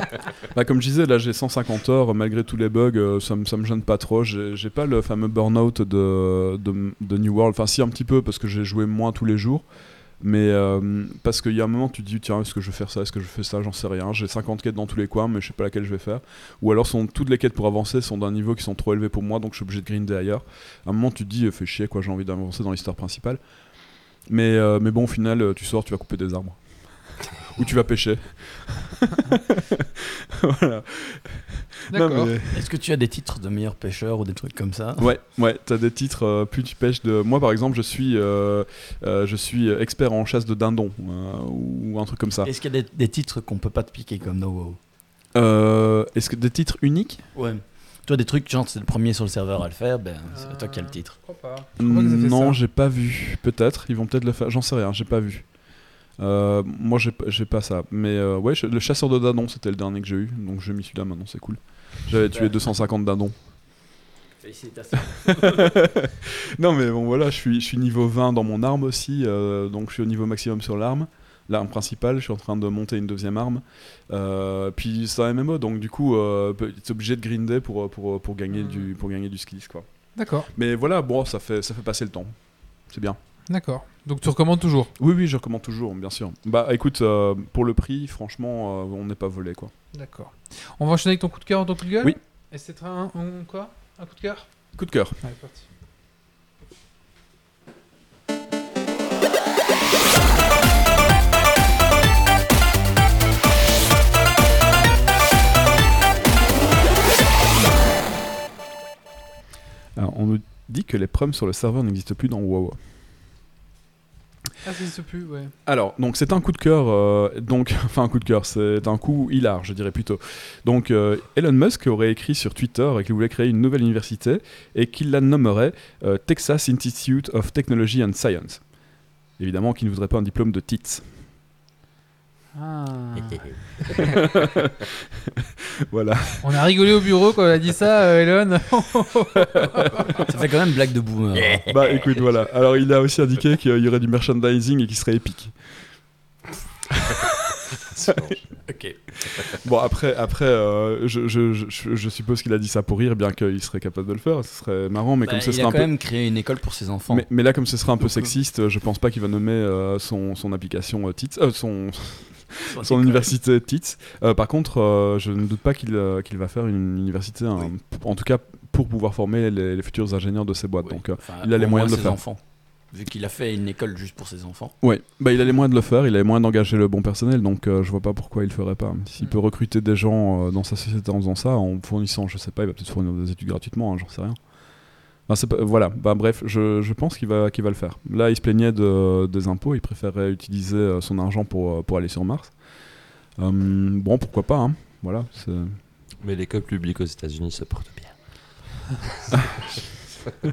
bah, comme je disais, là, j'ai 150 heures. Malgré tous les bugs, euh, ça, me- ça me gêne pas trop. J'ai pas le fameux burn-out de, de, de New World. Enfin, si, un petit peu, parce que j'ai joué moins tous les jours. Mais euh, parce qu'il y a un moment, tu te dis, tiens, est-ce que je vais faire ça? Est-ce que je fais ça? J'en sais rien. J'ai 50 quêtes dans tous les coins, mais je sais pas laquelle je vais faire. Ou alors, sont, toutes les quêtes pour avancer sont d'un niveau qui sont trop élevés pour moi, donc je suis obligé de grinder ailleurs. À un moment, tu te dis, fais chier, quoi, j'ai envie d'avancer dans l'histoire principale. Mais, euh, mais bon, au final, euh, tu sors, tu vas couper des arbres. Ou tu vas pêcher. voilà. D'accord. mais- Est-ce que tu as des titres de meilleur pêcheur ou des trucs comme ça? Ouais, ouais, t'as des titres, euh, plus tu pêches de... Moi par exemple, je suis, euh, euh, je suis expert en chasse de dindons, euh, ou un truc comme ça. Est-ce qu'il y a des, des titres qu'on peut pas te piquer comme No WoW Euh, Est-ce que des titres uniques? Ouais. Toi, des trucs, genre, c'est le premier sur le serveur à le faire, ben, c'est toi qui as le titre. Je crois pas. Je crois fait Non, j'ai pas vu. Peut-être, ils vont peut-être le faire, j'en sais rien, j'ai pas vu. Euh, moi j'ai pas- j'ai pas ça. Mais euh, ouais, je- le chasseur de dindons, c'était le dernier que j'ai eu, donc j'ai mis celui-là maintenant, c'est cool. J'avais tué 250 dindons. Félicitations. non mais bon voilà, je suis, je suis niveau 20 dans mon arme aussi, euh, donc je suis au niveau maximum sur l'arme. L'arme principale, je suis en train de monter une deuxième arme. Euh, puis c'est un MMO, donc du coup, euh, tu es obligé de grinder pour, pour, pour, gagner, du, pour gagner du skills. Quoi. D'accord, Mais voilà, bon, ça fait, ça fait passer le temps. C'est bien. d'accord. Donc tu recommandes toujours? Oui, oui, je recommande toujours, bien sûr. Bah écoute, euh, pour le prix, franchement, euh, on n'est pas volé quoi. D'accord. On va enchaîner avec ton coup de cœur, ton coup de gueule? Oui. Et c'est un, un- quoi? Un coup de cœur? Coup de cœur. Allez, parti. Alors, on nous dit que les proms sur le serveur n'existent plus dans WoW. Ah, ça plus, ouais. Alors, donc c'est un coup de cœur, euh, donc, enfin un coup de cœur, c'est un coup hilar, je dirais plutôt. Donc, euh, Elon Musk aurait écrit sur Twitter qu'il voulait créer une nouvelle université et qu'il la nommerait euh, Texas Institute of Technology and Science. Évidemment qu'il ne voudrait pas un diplôme de TITS. Ah. Voilà. On a rigolé au bureau quand on a dit ça, euh, Elon. Ça fait quand même blague de boomer. hein. bah écoute, voilà. Alors, il a aussi indiqué qu'il y aurait du merchandising et qu'il serait épique. ok. Bon, après, après euh, je, je- je- je suppose qu'il a dit ça pour rire, bien qu'il serait capable de le faire. Ce serait marrant, mais Bah, comme ce il serait a un quand peu. même créé une école pour ses enfants. Mais, mais là, comme ce sera un peu Donc, euh, sexiste, je pense pas qu'il va nommer euh, son, son application euh, TITS, euh, son, Son université TITS. Euh, par contre, euh, je ne doute pas qu'il euh, qu'il va faire une université, un- en tout cas pour pouvoir former les, les futurs ingénieurs de ces boîtes. Oui. Donc, euh, Enfin, il a les moyens de le faire. enfants. Vu qu'il a fait une école juste pour ses enfants. ouais, bah, il a les moyens de le faire, il a les moyens d'engager le bon personnel, donc euh, je vois pas pourquoi il le ferait pas. S'il Mm. peut recruter des gens euh, dans sa société en faisant ça, en fournissant, je sais pas, il va peut-être fournir des études gratuitement, hein, j'en sais rien. Enfin, c'est pas- voilà, bah, bref, je, je pense qu'il va, qu'il va le faire. Là, il se plaignait de- des impôts, il préférait utiliser euh, son argent pour, euh, pour aller sur Mars. Euh, bon, pourquoi pas, hein. Voilà, Mais l'école publique aux États-Unis se porte bien.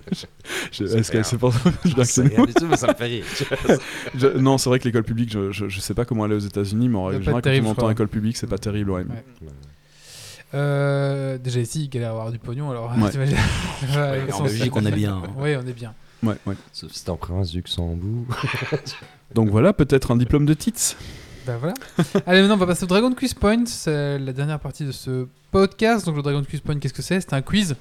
est-ce que c'est pour ça que je rien du tout, mais ça me fait rire. Je- Non, c'est vrai que l'école publique, je, je, je sais pas comment aller aux États-Unis, mais en règle générale, quand entend crois. école publique, c'est pas terrible, ouais. Ouais. Euh, déjà ici, il galère à avoir du pognon, alors Ouais. t'imagines Ouais, En Belgique, on est bien. hein. Oui, on est bien. Ouais, ouais. Sauf si t'es en province du Luxembourg. Donc voilà, peut-être un diplôme de TITS. Ben voilà. Allez, maintenant, on va passer au Dragon Quiz Point. C'est la dernière partie de ce podcast. Donc, le Dragon Quiz Point, qu'est-ce que c'est? C'est un quiz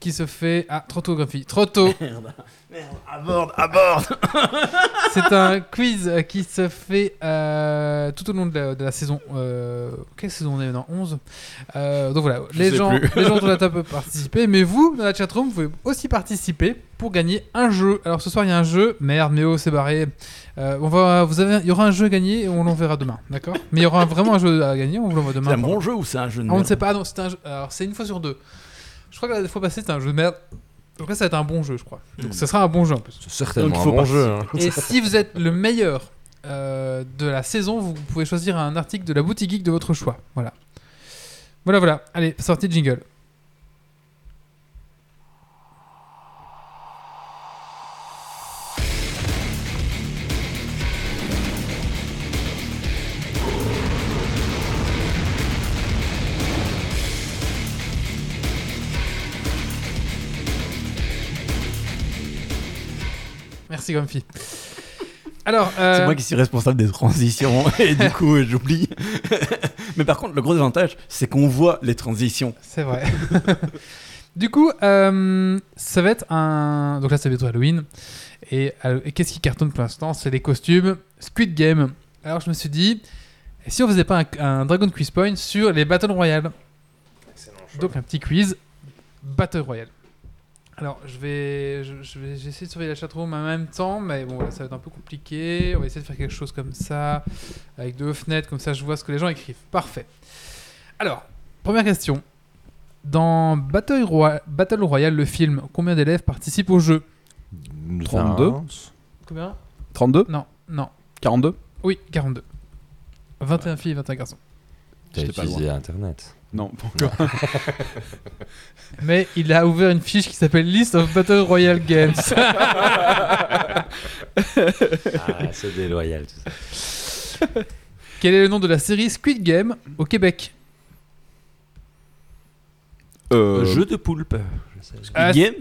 qui se fait. Ah, trop tôt, Grumpy. Trop tôt. Merde, merde, aborde, aborde C'est un quiz qui se fait euh, tout au long de la, de la saison. Euh, quelle saison on est? Maintenant 11 Euh, Donc voilà, les gens, plus. les gens de la table peuvent participer, mais vous, dans la chatroom, vous pouvez aussi participer pour gagner un jeu. Alors ce soir, il y a un jeu. Merde, oh, c'est barré. Euh, on va, vous avez, il y aura un jeu à gagner et on l'enverra demain, d'accord? Mais il y aura vraiment un jeu à gagner, on vous l'envoie C'est demain. un bon jeu ou c'est un jeu de Ah, on ne sait pas, non, c'est un jeu. Alors c'est une fois sur deux. Je crois que la fois passée, c'était un jeu de merde. Donc là, ça va être un bon jeu, je crois. Donc Hmm. ce sera un bon jeu en plus. C'est certainement Donc, un faut bon pas- jeu. hein. Et si vous êtes le meilleur euh, de la saison, vous pouvez choisir un article de la boutique geek de votre choix. Voilà. Voilà, voilà. Allez, sortie de jingle. Merci Grumpy. Alors, euh, C'est moi qui suis responsable des transitions et du coup j'oublie. Mais par contre, le gros avantage, c'est qu'on voit les transitions. C'est vrai. du coup, euh, ça va être un. Donc là, c'est bientôt Halloween. Et, euh, et qu'est-ce qui cartonne pour l'instant? C'est les costumes Squid Game. Alors, je me suis dit, et si on faisait pas un, un Dragon Quiz Point sur les Battle Royale? Donc, un petit quiz Battle Royale. Alors, je vais, je, je vais j'essaie de surveiller la chatroom en même temps, mais bon, là, ça va être un peu compliqué. On va essayer de faire quelque chose comme ça, avec deux fenêtres, comme ça, je vois ce que les gens écrivent. Parfait. Alors, première question. Dans Battle, Royale, le film, combien d'élèves participent au jeu? 32. Combien? 32 Non, non. 42 Oui, 42. 21 filles, 21 garçons. T'as utilisé Internet. Non, pas encore. Mais il a ouvert une fiche qui s'appelle List of Battle Royale Games. Ah, c'est déloyal tout ça. Quel est le nom de la série Squid Game au Québec Euh, Jeu de poulpe. Ah, Game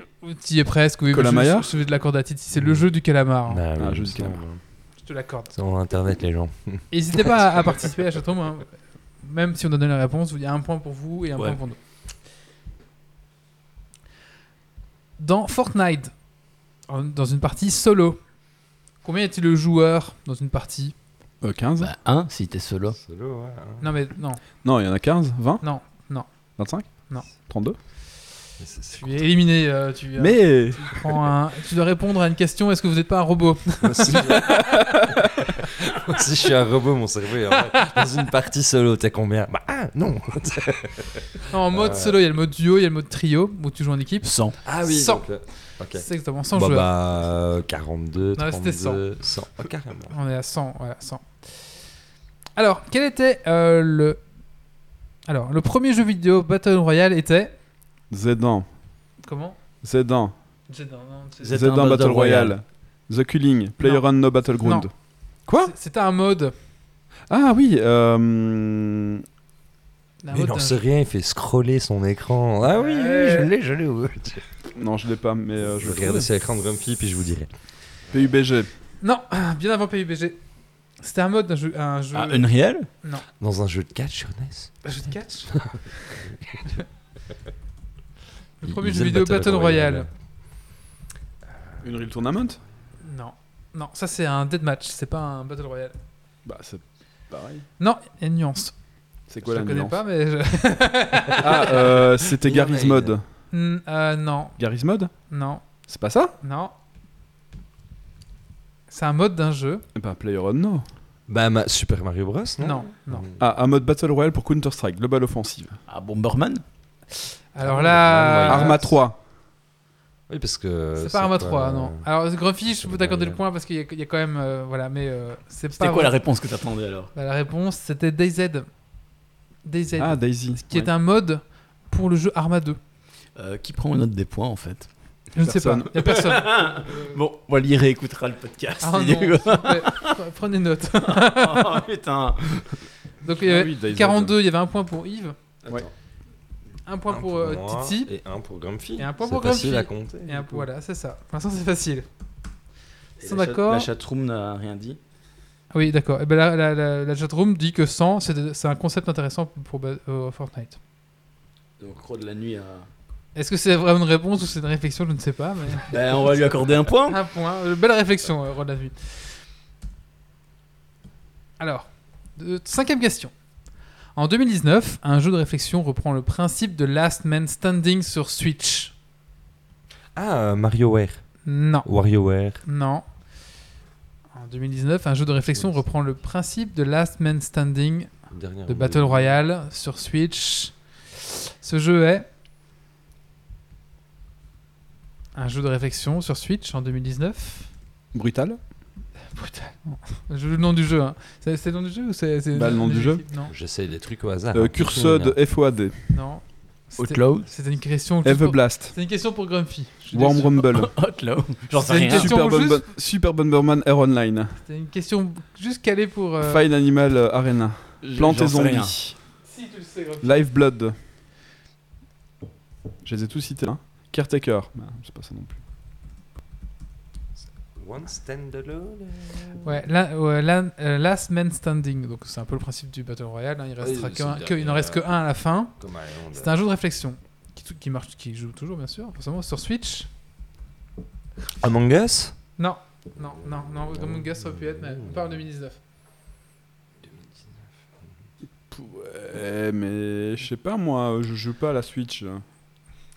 Tu y es presque, oui. Calamaya Je, je, je te l'accorder à titre. C'est le jeu du calamar. hein. Bah, Ah, oui, jeu du calamar. Je te l'accorde. C'est en Internet, les gens. N'hésitez pas à, à participer à chatroom. hein. Même si on donne la réponse, il y a un point pour vous et un Ouais. point pour nous. Dans Fortnite, dans une partie solo, combien y a-t-il de joueurs dans une partie? Euh, 15 Bah, un, si t'es solo. Solo, ouais. hein. Non, mais non, Non, il y en a 15 20 non, non. 25 Non. 32 Mais c'est- c'est Tu es éliminé. euh, tu, euh, Mais tu prends un- tu dois répondre à une question est-ce que vous n'êtes pas un robot? Moi aussi, Moi aussi, je suis un robot, mon cerveau. est en Dans une partie solo, t'es combien? Bah, ah, non Non, En mode Euh. solo, il y a le mode duo, il y a le mode trio où tu joues en équipe. 100. Ah oui, 100. donc, euh, ok. C'est exactement 100 Bah, joueurs. bah, euh, 42, Non, c'était 32, 100. Ah, carrément. On est à 100, voilà, 100. Alors, quel était euh, le... Alors, le premier jeu vidéo Battle Royale était... Z1. Comment? Z1. Z1, non, c'est- Z1 Z1 Battle, Battle Royale. Royale. The Killing. Player Non. No Battleground. Non. Quoi? C'est- C'était un mode. Ah oui, euh... un Mais mode il d'un en sait rien, il fait scroller son écran. Ah oui, oui, Ouais. je l'ai, je l'ai. ouais. Non, je l'ai pas, mais euh, je Je vais regarde sur l'écran de Grumpy, puis je vous dirai. PUBG. Non, bien avant PUBG. C'était un mode d'un jeu... Un jeu... Ah, Unreal? Dans un jeu de catch sur NES. un jeu de catch? Le premier jeu vidéo Battle Royale. Royale. Unreal Tournament? Non. Non, ça c'est un deathmatch, c'est pas un Battle Royale. Bah, c'est pareil. Non, il y a une nuance. C'est Je quoi ne la connais nuance? pas, mais... je- Ah, euh, c'était Garry's une. Mod. Hmm, euh, non, Garry's Mod? Non, C'est pas ça? Non. C'est un mode d'un jeu. Eh Bah, PlayerUnknown. Bah, ma- Super Mario Bros, non? Non, non. Ah, un mode Battle Royale pour Counter-Strike, Global Offensive. Ah, Bomberman? Alors Ah, là... ouais, Arma 3. Oui, parce que. C'est pas Arma 3, non. Alors, Grumpy, je peux t'accorder le point parce qu'il y, a- il y a quand même... euh, voilà, mais euh, c'est pas... C'était quoi la réponse que t'attendais alors? Bah, la réponse, c'était DayZ. DayZ. Ah, Daisy. qui est un mode pour le jeu Arma 2. Euh, Qui prend note des points en fait? Je ne sais pas, Personne. il n'y a personne. Bon, Wally réécoutera le podcast. Ah non, prenez note. oh putain Donc, il y avait Ah oui, DayZ. 42, il y avait un point pour Yves, Ouais. Un point Un pour, euh, moi, Titi, Et un pour Grumpy. Et un point C'est pour facile Grumpy. à compter. et un. Voilà, c'est ça. Pour l'instant, c'est facile. Ils sont La chat- d'accord La chatroom n'a rien dit. Oui, d'accord. Et ben la, la, la, la chatroom dit que 100, c'est c'est un concept intéressant pour euh, Fortnite. Donc, Croc de la nuit a. Est-ce que c'est vraiment une réponse ou c'est une réflexion Je ne sais pas. Mais... Ben, on va lui accorder un point. un point. Euh, Belle réflexion, euh, Rod la nuit. Alors, de- cinquième question. En 2019, un jeu de réflexion reprend le principe de Last Man Standing sur Switch. Ah, MarioWare. Non. WarioWare. Non. En 2019, un jeu de réflexion reprend le principe de Last Man Standing Dernière de Battle Royale sur Switch. Ce jeu est un jeu de réflexion sur Switch en 2019. Brutal Brutal. Je- Le nom du jeu, hein. C'est c'est le nom du jeu ou c'est c'est Bah, le nom du jeu. Non, J'essaye des trucs au hasard. Euh, hein. Curseur de FOAD. non. C'était- Outlaw C'était une question. juste pour- Everblast. C'était une question pour Grumpy. Je suis Worm déçu. Rumble. Outlaw J'en sais C'est une rien. question- Super, juste- Bomber- Super Bomberman Air Online. C'était une question juste calée pour. euh, Fine Animal euh, Arena. Plante et J'en sais rien. Zombies. Si tu le sais, Grumpy. Live Blood. Je les ai tous cités là. Caretaker. Bah, c'est pas ça non plus. One stand alone. euh, Ouais, la- ouais, la- euh, Last Man Standing. Donc c'est un peu le principe du Battle Royale. hein. Il, restera c'est qu'un- le que- il n'en reste que euh, un à la fin. C'est un jeu de réflexion qui, marche, qui joue toujours bien sûr, forcément sur Switch. Among Us? Non, non, non, non. Among Us ça aurait pu être, mais on parle de 2019. Ouais, mais je sais pas moi, je joue pas à la Switch.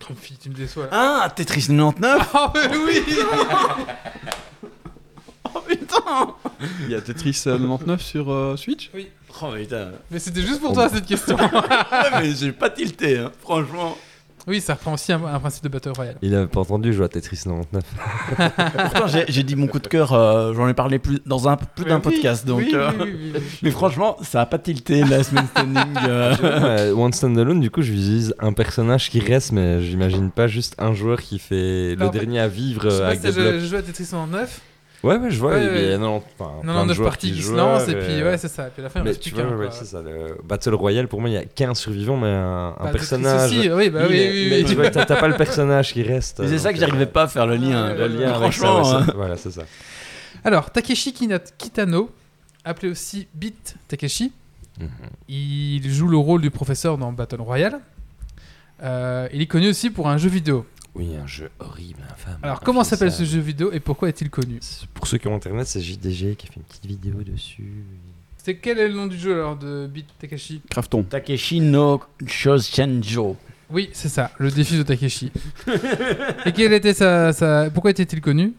Grumpy, tu me déçois là. Ah, Tetris 99 Oh, mais oui Oh putain Il y a Tetris euh, 99 sur euh, Switch Oh putain Mais c'était juste pour toi cette question. Ouais, mais j'ai pas tilté, hein, franchement. oui, ça reprend aussi un, un principe de Battle Royale. Il avait pas entendu jouer à Tetris 99. Pourtant, j'ai j'ai dit mon coup de cœur, euh, j'en ai parlé plus, dans un, plus d'un Oui, podcast, donc... oui, euh, oui, oui, oui, oui. Mais franchement, ça a pas tilté la semaine standing. euh. Euh, One stand alone, du coup, je visualise un personnage qui reste, mais j'imagine pas juste un joueur qui fait Non, le dernier à vivre Je sais euh, pas avec si des t'as blocs. joué- joué à Tetris 99. Ouais, ouais, je vois. Ouais, il y ouais. a 90, enfin, plein de 99 joueurs parties qui se lancent, et euh, puis ouais, c'est ça. Et puis à la fin, il Mais reste tu plus vois, qu'un. c'est ça. Le Battle Royale, pour moi, il y a qu'un survivant, mais un, un Bah, personnage. aussi, oui, bah oui, Oui, mais, oui, mais oui. tu vois, t'as pas le personnage qui reste. Mais c'est ça donc, que j'arrivais euh, pas à faire le lien. Le lien ça, Franchement, hein. ça- voilà, c'est ça. Alors, Takeshi Kitano, appelé aussi Beat Takeshi, Mhm. il joue le rôle du professeur dans Battle Royale. Euh, il est connu aussi pour un jeu vidéo. Oui, un jeu horrible, infâme. Alors, comment s'appelle ce jeu vidéo et pourquoi est-il connu Pour ceux qui ont internet, c'est JDG qui a fait une petite vidéo dessus. C'est quel est le nom du jeu alors de Beat Takeshi Crafton. Takeshi no Shoshenjo. Oui, c'est ça, le défi de Takeshi. et quel était sa, sa- pourquoi était-il connu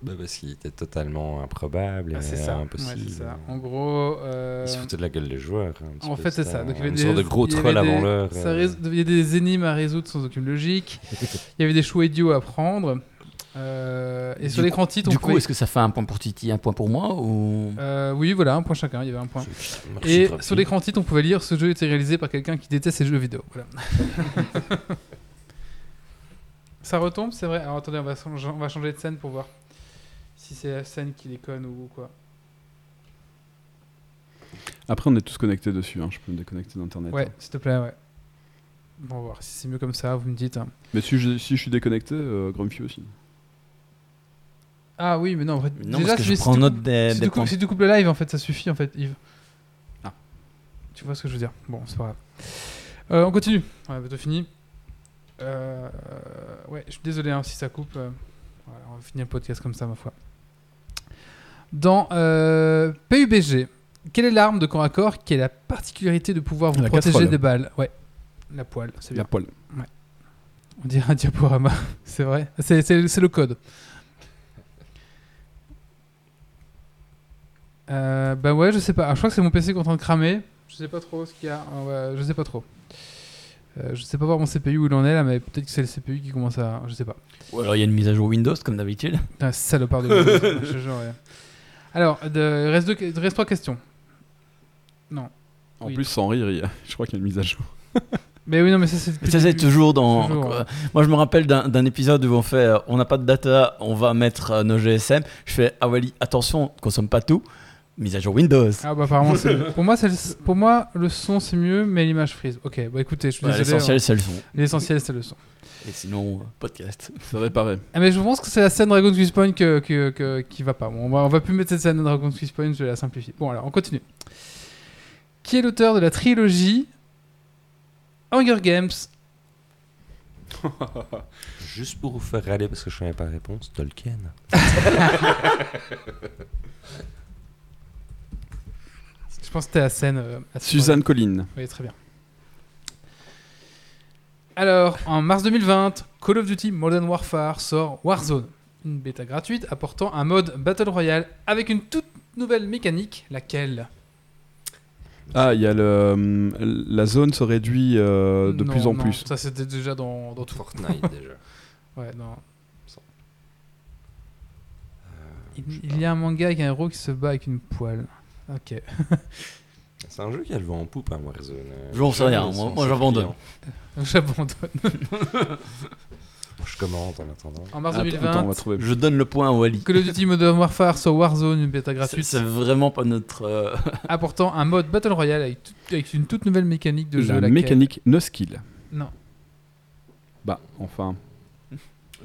Bah, parce qu'il était totalement improbable et Ah, C'est ça. impossible. Ouais, c'est ça. En gros, euh, Il se foutait de la gueule des joueurs. hein, En fait, c'est ça. Donc, il y avait une des, sorte de gros il y avait troll des- avant l'heure. euh. Il y avait des énigmes à résoudre sans aucune logique. Il y avait des choix idiots à prendre. Euh, et Du sur l'écran titre, Du coup, pouvait- est-ce que ça fait un point pour Titi, un point pour moi ou... Euh, oui, voilà, un point chacun. Il y avait un point. Et sur l'écran titre, on pouvait lire ce jeu était réalisé par quelqu'un qui déteste les jeux vidéo. Voilà. ça retombe, c'est vrai. Alors attendez, on va, changer, on va changer de scène pour voir si c'est la scène qui déconne ou quoi. Après, on est tous connectés dessus. hein, Je peux me déconnecter d'internet. Ouais, hein. s'il te plaît, ouais. Bon, on va voir si c'est mieux comme ça. Vous me dites. hein. Mais si je, si je suis déconnecté, euh, Grumpy aussi. Ah oui, mais non, en fait, Non, déjà, parce que si, je si prends tu note coupes- des, si, des tu coupes, si tu le live, en fait, ça suffit, en fait, Yves. Ah. Tu vois ce que je veux dire? Bon, c'est pas grave. Euh, on continue. Ouais, bientôt fini. Euh, ouais, je suis désolé hein, si ça coupe. euh, voilà, on va finir le podcast comme ça, ma foi. Dans euh, PUBG, quelle est l'arme de corps à corps qui a la particularité de pouvoir vous La protéger casserole. des balles? Ouais, la poêle, c'est bien. La poêle. On dirait un diaporama, c'est vrai. C'est, le code. Euh, bah ouais, je sais pas. Ah, je crois que c'est mon PC qui est en train de cramer. Je sais pas trop ce qu'il y a. Ah ouais, je sais pas trop. Euh, je sais pas voir mon CPU où il en est là, mais peut-être que c'est le CPU qui commence à. Je sais pas. Ou alors il y a une mise à jour Windows comme d'habitude. Putain, salopard de Windows, je jure, ouais. Alors, de, il reste, deux, il reste trois questions. Non. En Oui. plus, sans rire, il y a- je crois qu'il y a une mise à jour. Mais oui, non, mais ça c'est. Mais ça, c'est toujours dans. Toujours, quoi. ouais. Moi, je me rappelle d'un épisode où on fait euh, on n'a pas de data, on va mettre euh, nos GSM. Je fais ah Wally, attention, on consomme pas tout. Mise à jour Windows. Ah bah apparemment c'est pour moi c'est le, pour moi le son c'est mieux mais l'image frise. Ok bah écoutez je suis Ouais, désolé. L'essentiel, hein. c'est le son. L'essentiel c'est le son. Et sinon, euh, podcast. Ça réparait. Ah mais je pense que c'est la scène Dragon's Quiz Point que, que- que- qui va pas. Bon, on va on va plus mettre cette scène de Dragon's Quiz Point je vais la simplifier. Bon alors on continue. Qui est l'auteur de la trilogie Hunger Games? Juste pour vous faire râler parce que je connais pas la réponse, Tolkien. Je pense que c'était la scène. euh, à Suzanne Collin. Oui, très bien. Alors, en mars 2020, Call of Duty Modern Warfare sort Warzone, une bêta gratuite apportant un mode Battle Royale avec une toute nouvelle mécanique, laquelle? Ah, il y a le. hum, La zone se réduit euh, de Non, plus en non, plus. Ça, c'était déjà dans, dans tout. Fortnite déjà. Ouais, non. Il, il y a un manga avec un héros qui se bat avec une poêle. Ok. C'est un jeu qui a le vent en poupe, hein, Warzone. J'en sais rien, moi- j'abandonne. J'abandonne. Je commente en attendant. En mars Attends, 2020, attends, on va trouver. Je donne le point à Wally. Call of Duty Modern Warfare sur Warzone, une bêta C'est gratuite, c'est vraiment pas notre. euh, apportant un mode Battle Royale avec, tout- avec une toute nouvelle mécanique de jeu. La laquelle- mécanique no skill. Non. Bah, enfin, Tu peux pas faire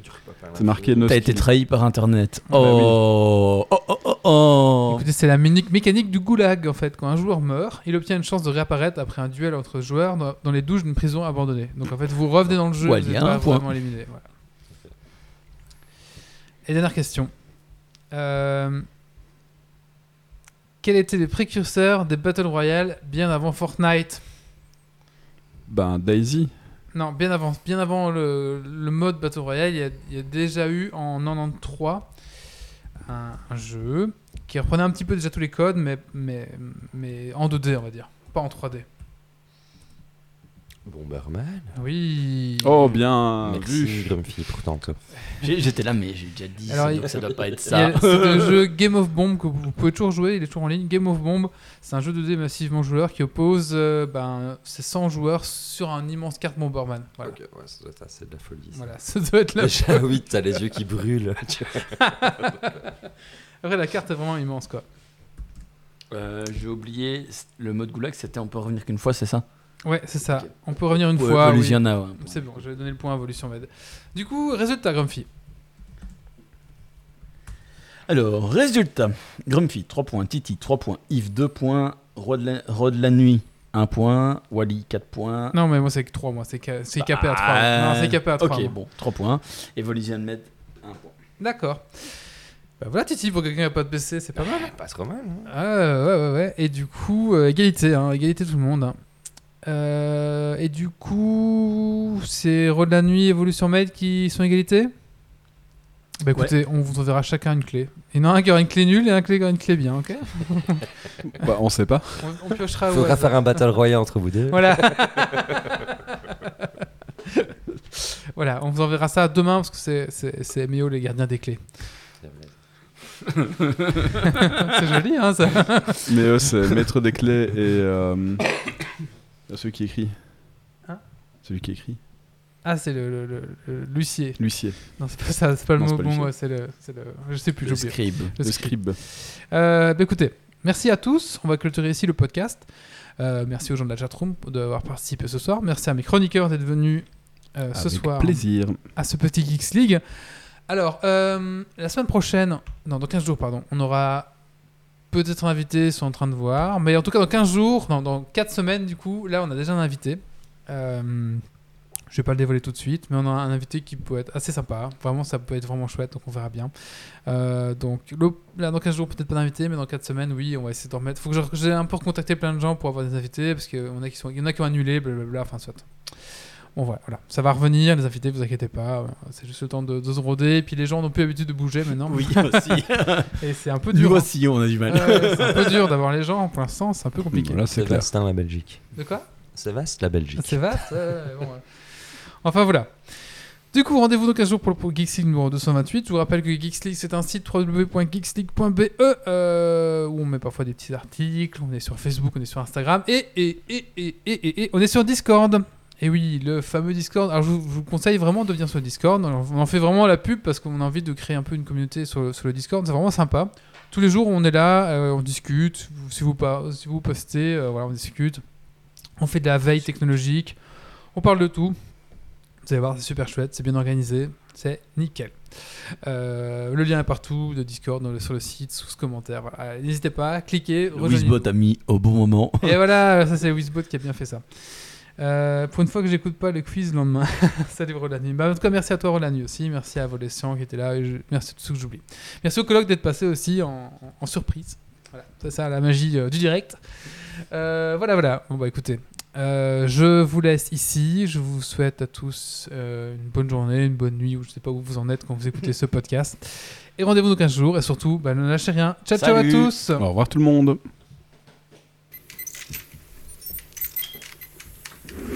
c'est marqué no T'as été trahi par internet. Bah oui. Oh, oh, oh, oh, oh. Écoutez, c'est la méni- mécanique du goulag en fait. Quand un joueur meurt, il obtient une chance de réapparaître après un duel entre joueurs dans, dans les douches d'une prison abandonnée. Donc en fait, vous revenez dans le jeu, Ouais, vous n'êtes pas vraiment éliminé. voilà. Et dernière question. Euh, Quels étaient les précurseurs des Battle Royale bien avant Fortnite? Ben, Daisy. Non, bien avant, bien avant le, mode Battle Royale, il y, a, il y a déjà eu en 93 un, un jeu qui reprenait un petit peu déjà tous les codes, mais, mais, mais en 2D, on va dire, pas en 3D. Bomberman. Oui. Oh, bien Merci, vu. Grumpy, pourtant. toi. J'ai- J'étais là, mais j'ai déjà dit. Alors, ça, il- donc ça doit pas être ça. C'est le jeu Game of Bomb que vous pouvez toujours jouer, il est toujours en ligne. Game of Bomb, c'est un jeu 2D massivement joueur qui oppose euh, ben, ces 100 joueurs sur un immense carte Bomberman. Voilà, Ok, ouais, ça doit être assez de la folie. ça. voilà ça doit être là. Déjà, oui, t'as les yeux qui brûlent. tu vois. Après, la carte est vraiment immense quoi. Euh, J'ai oublié le mode goulag, c'était on peut revenir qu'une fois, c'est ça? Ouais, c'est ça. Ok. On peut revenir une Ouais, fois. oui. Ouais. C'est bon, je vais donner le point à Evolution Med. Du coup, résultat, Grumpy. Alors, résultat. Grumpy, 3 points. Titi, 3 points. Yves, 2 points. Rod la, Rod la nuit, 1 point. Wally, 4 points. Non, mais moi, c'est que 3, moi. C'est ca- c'est capé à 3. Ah, Non, c'est capé à 3. Ok, bon, 3 points. Evolution Med, 1 point. D'accord. Bah voilà, Titi, pour quelqu'un qui n'a pas de PC, c'est pas mal. Pas trop mal. Hein. Ah, ouais, ouais, ouais. Et du coup, euh, égalité, hein, égalité tout le monde. hein. Euh, et du coup, c'est Rod la nuit, Evolution Med qui sont égalité Bah écoutez, on vous enverra chacun une clé. Il y en a un qui aura une clé nulle et un qui aura une clé bien, ok Bah, on sait pas. on, on piochera au Faudra faire un battle royale entre vous deux. Voilà. voilà, on vous enverra ça demain parce que c'est- Méo, les gardiens des clés. c'est joli, hein, ça eux, c'est maître des clés et. Euh... celui qui écrit. Hein? Celui qui écrit. Ah, c'est le, le, le- le- l'huissier. L'huissier. Non, c'est pas ça, c'est pas le Non, mot. Bon, ouais, c'est le, c'est le. Je sais plus, oublié. scribe. Le Le scribe. scribe. Euh, bah, écoutez, merci à tous. On va clôturer ici le podcast. Euh, merci aux gens de la chatroom d'avoir participé ce soir. Merci à mes chroniqueurs d'être venus euh, ce Avec soir plaisir. à ce petit Geeks League. Alors, euh, la semaine prochaine, non, dans 15 jours, pardon, on aura peut-être un invité, sont en train de voir. Mais en tout cas, dans 15 jours, dans 4 semaines, du coup, là, on a déjà un invité. Euh, je vais pas le dévoiler tout de suite, mais on a un invité qui peut être assez sympa. Vraiment, ça peut être vraiment chouette, donc on verra bien. Euh, donc, là, dans 15 jours, peut-être pas d'invité, mais dans 4 semaines, oui, on va essayer de remettre. Faut que j'ai un peu recontacté plein de gens pour avoir des invités, parce qu'il y en a qui ont annulé, blablabla, enfin, soit. Bon, voilà, voilà. ça va revenir, les invités, vous inquiétez pas. voilà. C'est juste le temps de, de se roder. Et puis les gens n'ont plus l'habitude de bouger maintenant. Oui, aussi. Et c'est un peu Nous dur. hein. aussi, on a du mal. C'est un peu dur d'avoir les gens pour l'instant, c'est un peu compliqué. Voilà, C'est vaste, hein, la Belgique. De quoi? C'est vaste, la Belgique. C'est vaste bon, ouais. Enfin voilà. Du coup, rendez-vous dans 15 jours pour le Geeks League numéro 228. Je vous rappelle que Geeks League, c'est un site www.geeksleague.be euh, où on met parfois des petits articles. On est sur Facebook, on est sur Instagram et, et, et, et, et, et, et on est sur Discord. Et oui, le fameux Discord. Alors, je vous, je vous conseille vraiment de venir sur le Discord. Alors, on en fait vraiment la pub parce qu'on a envie de créer un peu une communauté sur, le- sur le Discord. C'est vraiment sympa. Tous les jours, on est là, euh, on discute. Si vous, pas, si vous postez, euh, voilà, on discute. On fait de la veille technologique. On parle de tout. Vous allez voir, c'est super chouette, c'est bien organisé, c'est nickel. Euh, le lien est partout, de Discord, dans le- sur le site, sous ce commentaire. Voilà. N'hésitez pas, cliquez. Wizbot a mis au bon moment. Et voilà, ça c'est Wizbot qui a bien fait ça. Euh, pour une fois que j'écoute pas le quiz le lendemain. Salut Rolani. Bah, en tout cas, merci à toi Rolani aussi. Merci à Volescian qui était là. Et je- Merci à tous ceux que j'oublie. Merci au colloque d'être passé aussi en, en- en surprise. Voilà, c'est ça la magie euh, du direct. Euh, voilà, voilà. Bon bah écoutez, euh, je vous laisse ici. Je vous souhaite à tous euh, une bonne journée, une bonne nuit, ou je sais pas où vous en êtes quand vous écoutez ce podcast. Et rendez-vous dans 15 jours. Et surtout, bah, ne lâchez rien. Ciao, ciao à Salut. tous. Au revoir tout le monde.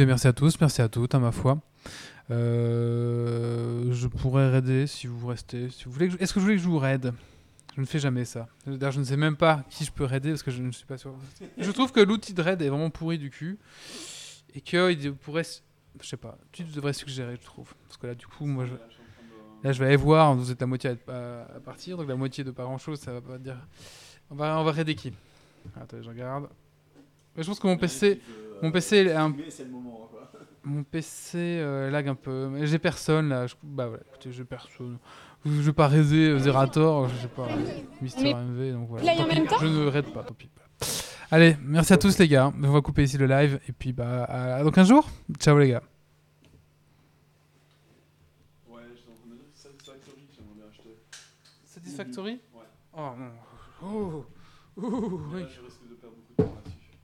Merci à tous, merci à toutes, à ma foi. Euh, je pourrais raider si vous restez. Si vous voulez Est-ce que je voulez que je vous raide? Je ne fais jamais ça. D'ailleurs, je ne sais même pas qui je peux raider parce que je ne suis pas sûr. Je trouve que l'outil de raid est vraiment pourri du cul et qu'il pourrait. s- Je sais pas, tu devrais suggérer, je trouve. Parce que là, du coup, moi, je. Là, je vais aller voir, vous êtes la moitié à, partir, donc la moitié de pas grand chose, ça va pas dire. On va, on va raider qui? Attends, je regarde. Je pense que mon PC. Mon PC est un c'est le moment. Quoi. mon PC euh, lag un peu. J'ai personne là. Je... Bah voilà, écoutez, j'ai personne. Je vais pas raider euh, Zerator, je sais pas, Mister Mais MV, donc voilà. en pis, même temps Je ne raide pas, tant pis. Allez, merci à tous les gars. On va couper ici le live et puis bah à dans 15 jours. Ciao les gars. Ouais, je Satisfactory j'aimerais acheter. Satisfactory? Ouais. Oh non. Oh. Oui.